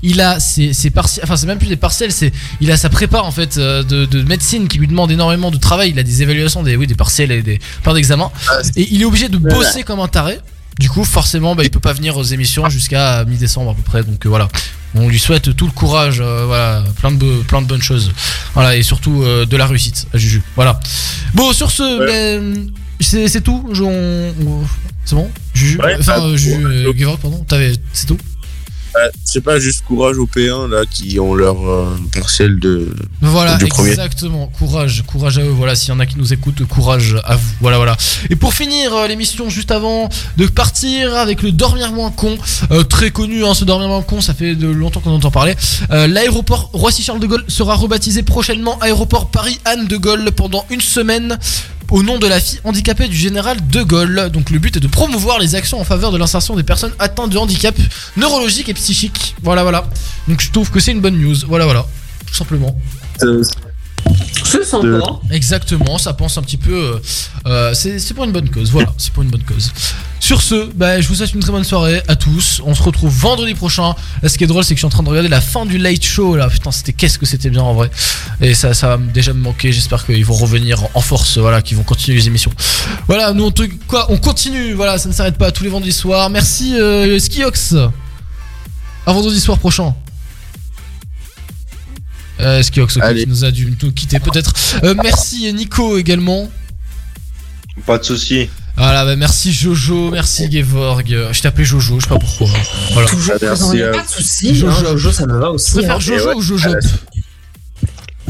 il a ses, ses partiels, enfin, c'est même plus des partiels, c'est, il a sa prépa, en fait, euh, de, de médecine qui lui demande énormément de travail, il a des évaluations, des, oui, des partiels et des, plein d'examens, et il est obligé de bosser comme un taré. Du coup, forcément, bah, il peut pas venir aux émissions jusqu'à mi-décembre à peu près. Donc euh, voilà, on lui souhaite tout le courage, euh, voilà, plein de, plein de bonnes choses. Voilà, et surtout euh, de la réussite à Juju. Voilà. Bon, sur ce, ben, c'est tout. Je- C'est bon? Juju Enfin, bah, euh, Juju, euh, pardon. C'est tout? Euh, c'est pas juste courage aux P1 là qui ont leur euh, partiel de Voilà, premier. exactement. Courage, courage à eux. Voilà, s'il y en a qui nous écoutent, courage à vous. Voilà, voilà. Et pour finir euh, l'émission, juste avant de partir avec le Dormir moins con, euh, très connu, hein, ce Dormir moins con, ça fait de longtemps qu'on entend parler. L'aéroport Roissy-Charles de Gaulle sera rebaptisé prochainement aéroport Paris-Anne de Gaulle pendant une semaine au nom de la fille handicapée du général de Gaulle. Donc le but est de promouvoir les actions en faveur de l'insertion des personnes atteintes de handicap neurologique et psychique. Voilà, voilà. Donc je trouve que c'est une bonne news. Voilà, voilà. Tout simplement. C'est sympa. Exactement, ça pense un petit peu. euh, euh, c'est c'est pour une bonne cause, voilà, c'est pour une bonne cause. Sur ce, bah, je vous souhaite une très bonne soirée à tous. On se retrouve vendredi prochain. Là, ce qui est drôle, c'est que je suis en train de regarder la fin du Late Show. Là, putain, c'était qu'est-ce que c'était bien en vrai. Et ça, ça va déjà me manquer. J'espère qu'ils vont revenir en force, voilà, qu'ils vont continuer les émissions. Voilà, nous on te- quoi, on continue. Voilà, ça ne s'arrête pas tous les vendredis soirs. Merci euh, Skiox. À vendredi soir prochain. Euh, Skiox, qui nous a dû nous quitter peut-être. Euh, merci Nico également. Pas de soucis. Voilà, bah merci Jojo, merci Gevorg. Euh, Je t'appelais Jojo, je sais pas pourquoi. Voilà. Toujours a pas de soucis, hein, Jojo, ça me va aussi. Tu préfères hein. Jojo ou Jojo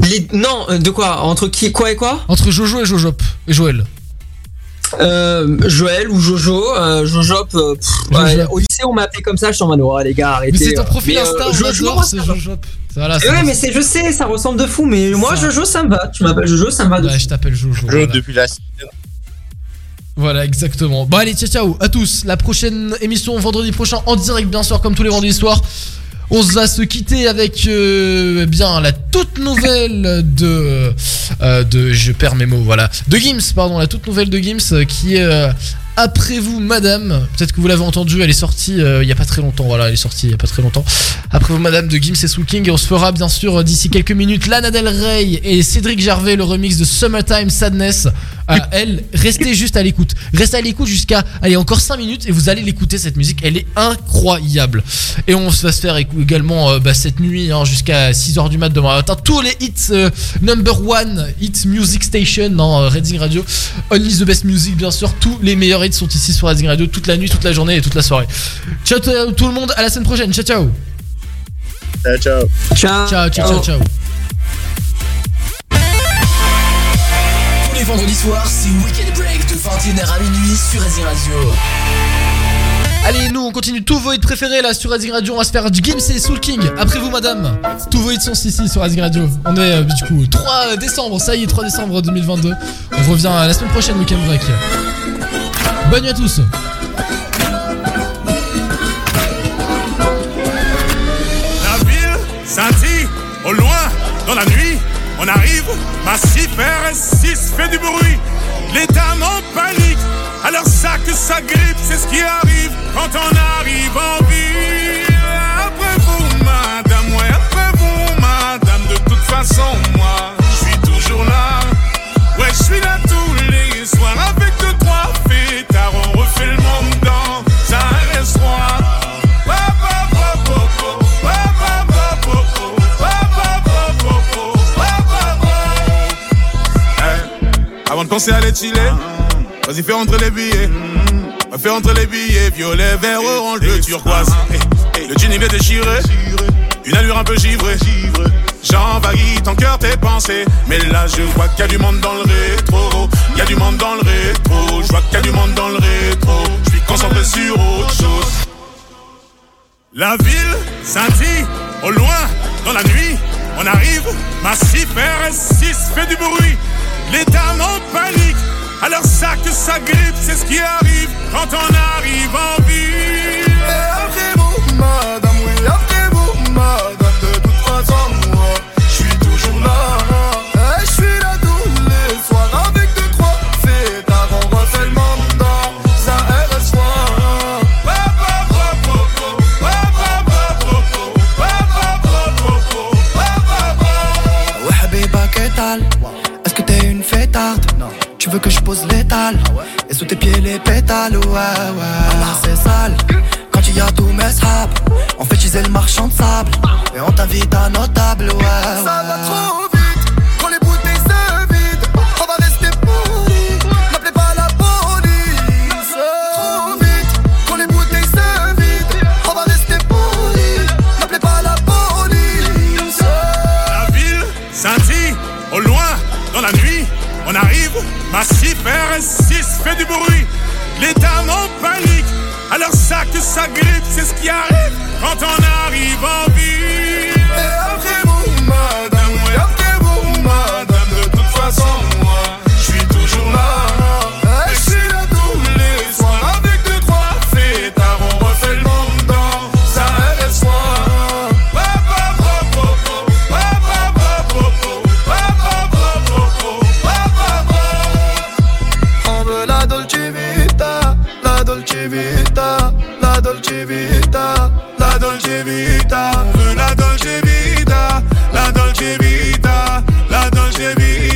Les- Non, euh, de quoi? Entre qui, quoi et quoi? Entre Jojo et Jojop et Joël. Euh, Joël ou Jojo, euh, Jojop. euh, pff, ouais, au lycée, on m'appelait comme ça. Je suis en mode, oh, les gars, arrêtez. Mais c'est ton euh. profil euh, Insta, Jojo, Jojop. Voilà, c'est- ouais, mais c'est, je sais, ça ressemble de fou. Mais moi, Ça. Jojo, ça me va. Tu m'appelles Jojo, ça me va. de Ouais, je t'appelle Jojo. Jojo voilà. depuis la Voilà, exactement. Bon, allez, ciao, ciao à tous. La prochaine émission vendredi prochain en direct, bien sûr, comme tous les vendredis soirs. On va se quitter avec euh, bien la toute nouvelle de euh, de je perds mes mots voilà de Gims pardon la toute nouvelle de Gims euh, qui est euh, après vous madame. Peut-être que vous l'avez entendu elle est sortie euh, il y a pas très longtemps. Voilà elle est sortie il y a pas très longtemps. Après vous madame de Gims et Soul King. Et on se fera bien sûr euh, d'ici quelques minutes Lana Del Rey et Cédric Gervais le remix de Summertime Sadness. À elle restez juste à l'écoute. Restez à l'écoute jusqu'à allez encore 5 minutes et vous allez l'écouter cette musique. Elle est incroyable. Et on va se faire également euh, bah, cette nuit hein, jusqu'à 6h du mat demain matin. Tous les hits euh, number one hit music station dans euh, Redding Radio. Only the best music bien sûr. Tous les meilleurs sont ici sur Redding Radio toute la nuit toute la journée et toute la soirée ciao tout tout le monde à la semaine prochaine ciao ciao Ciao, ciao. Ciao, ciao, ciao, ciao, ciao. Tous les vendredis soirs, c'est Weekend Break de 21h à minuit sur Racing Radio. Allez, nous on continue tous vos hits préférés là sur Rising Radio. On va se faire du Gims et Soul King. Après vous, madame. Tous vos hits sont ici sur Rising Radio. On est euh, du coup 3 décembre, ça y est, 3 décembre 2022. On revient euh, la semaine prochaine, Weekend Break. Bonne à tous. La ville scintille au loin dans la nuit. On arrive, massif RS6 fait du bruit. Les dames en panique, alors ça que ça grippe, c'est ce qui arrive quand on arrive en ville. Après vous, madame, ouais, après vous, madame, de toute façon, moi, je suis toujours là. Ouais, je suis là À les chiller, vas-y fais rentrer les billets. Fais rentrer les billets, violet, vert, orange, bleu, turquoise. Le jean il est déchiré, une allure un peu givrée. J'envahis ton cœur, tes pensées. Mais là, je vois qu'il y a du monde dans le rétro. Il y a du monde dans le rétro. Je vois qu'il y a du monde dans le rétro. Je suis concentré sur autre chose. La ville scintille au loin dans la nuit. On arrive, massif RS6 fait du bruit. Les dames en panique, alors ça que ça grippe, c'est ce qui arrive quand on arrive en ville. Madame, veux que je pose l'étal. Et sous tes pieds les pétales Ouais, ouais, c'est sale. Quand il y a tout mes sables On fait chiser le marchand de sable. Et on t'invite à nos tables, ouais, Ça va ouais. trop arrive, massif RS6 fait du bruit. Les dames en panique. Alors ça que ça grippe, c'est ce qui arrive quand on arrive en ville. dolce vita, la dolce vita, la dolce vita, la dolce vita, la dolce vita, la dolce vita.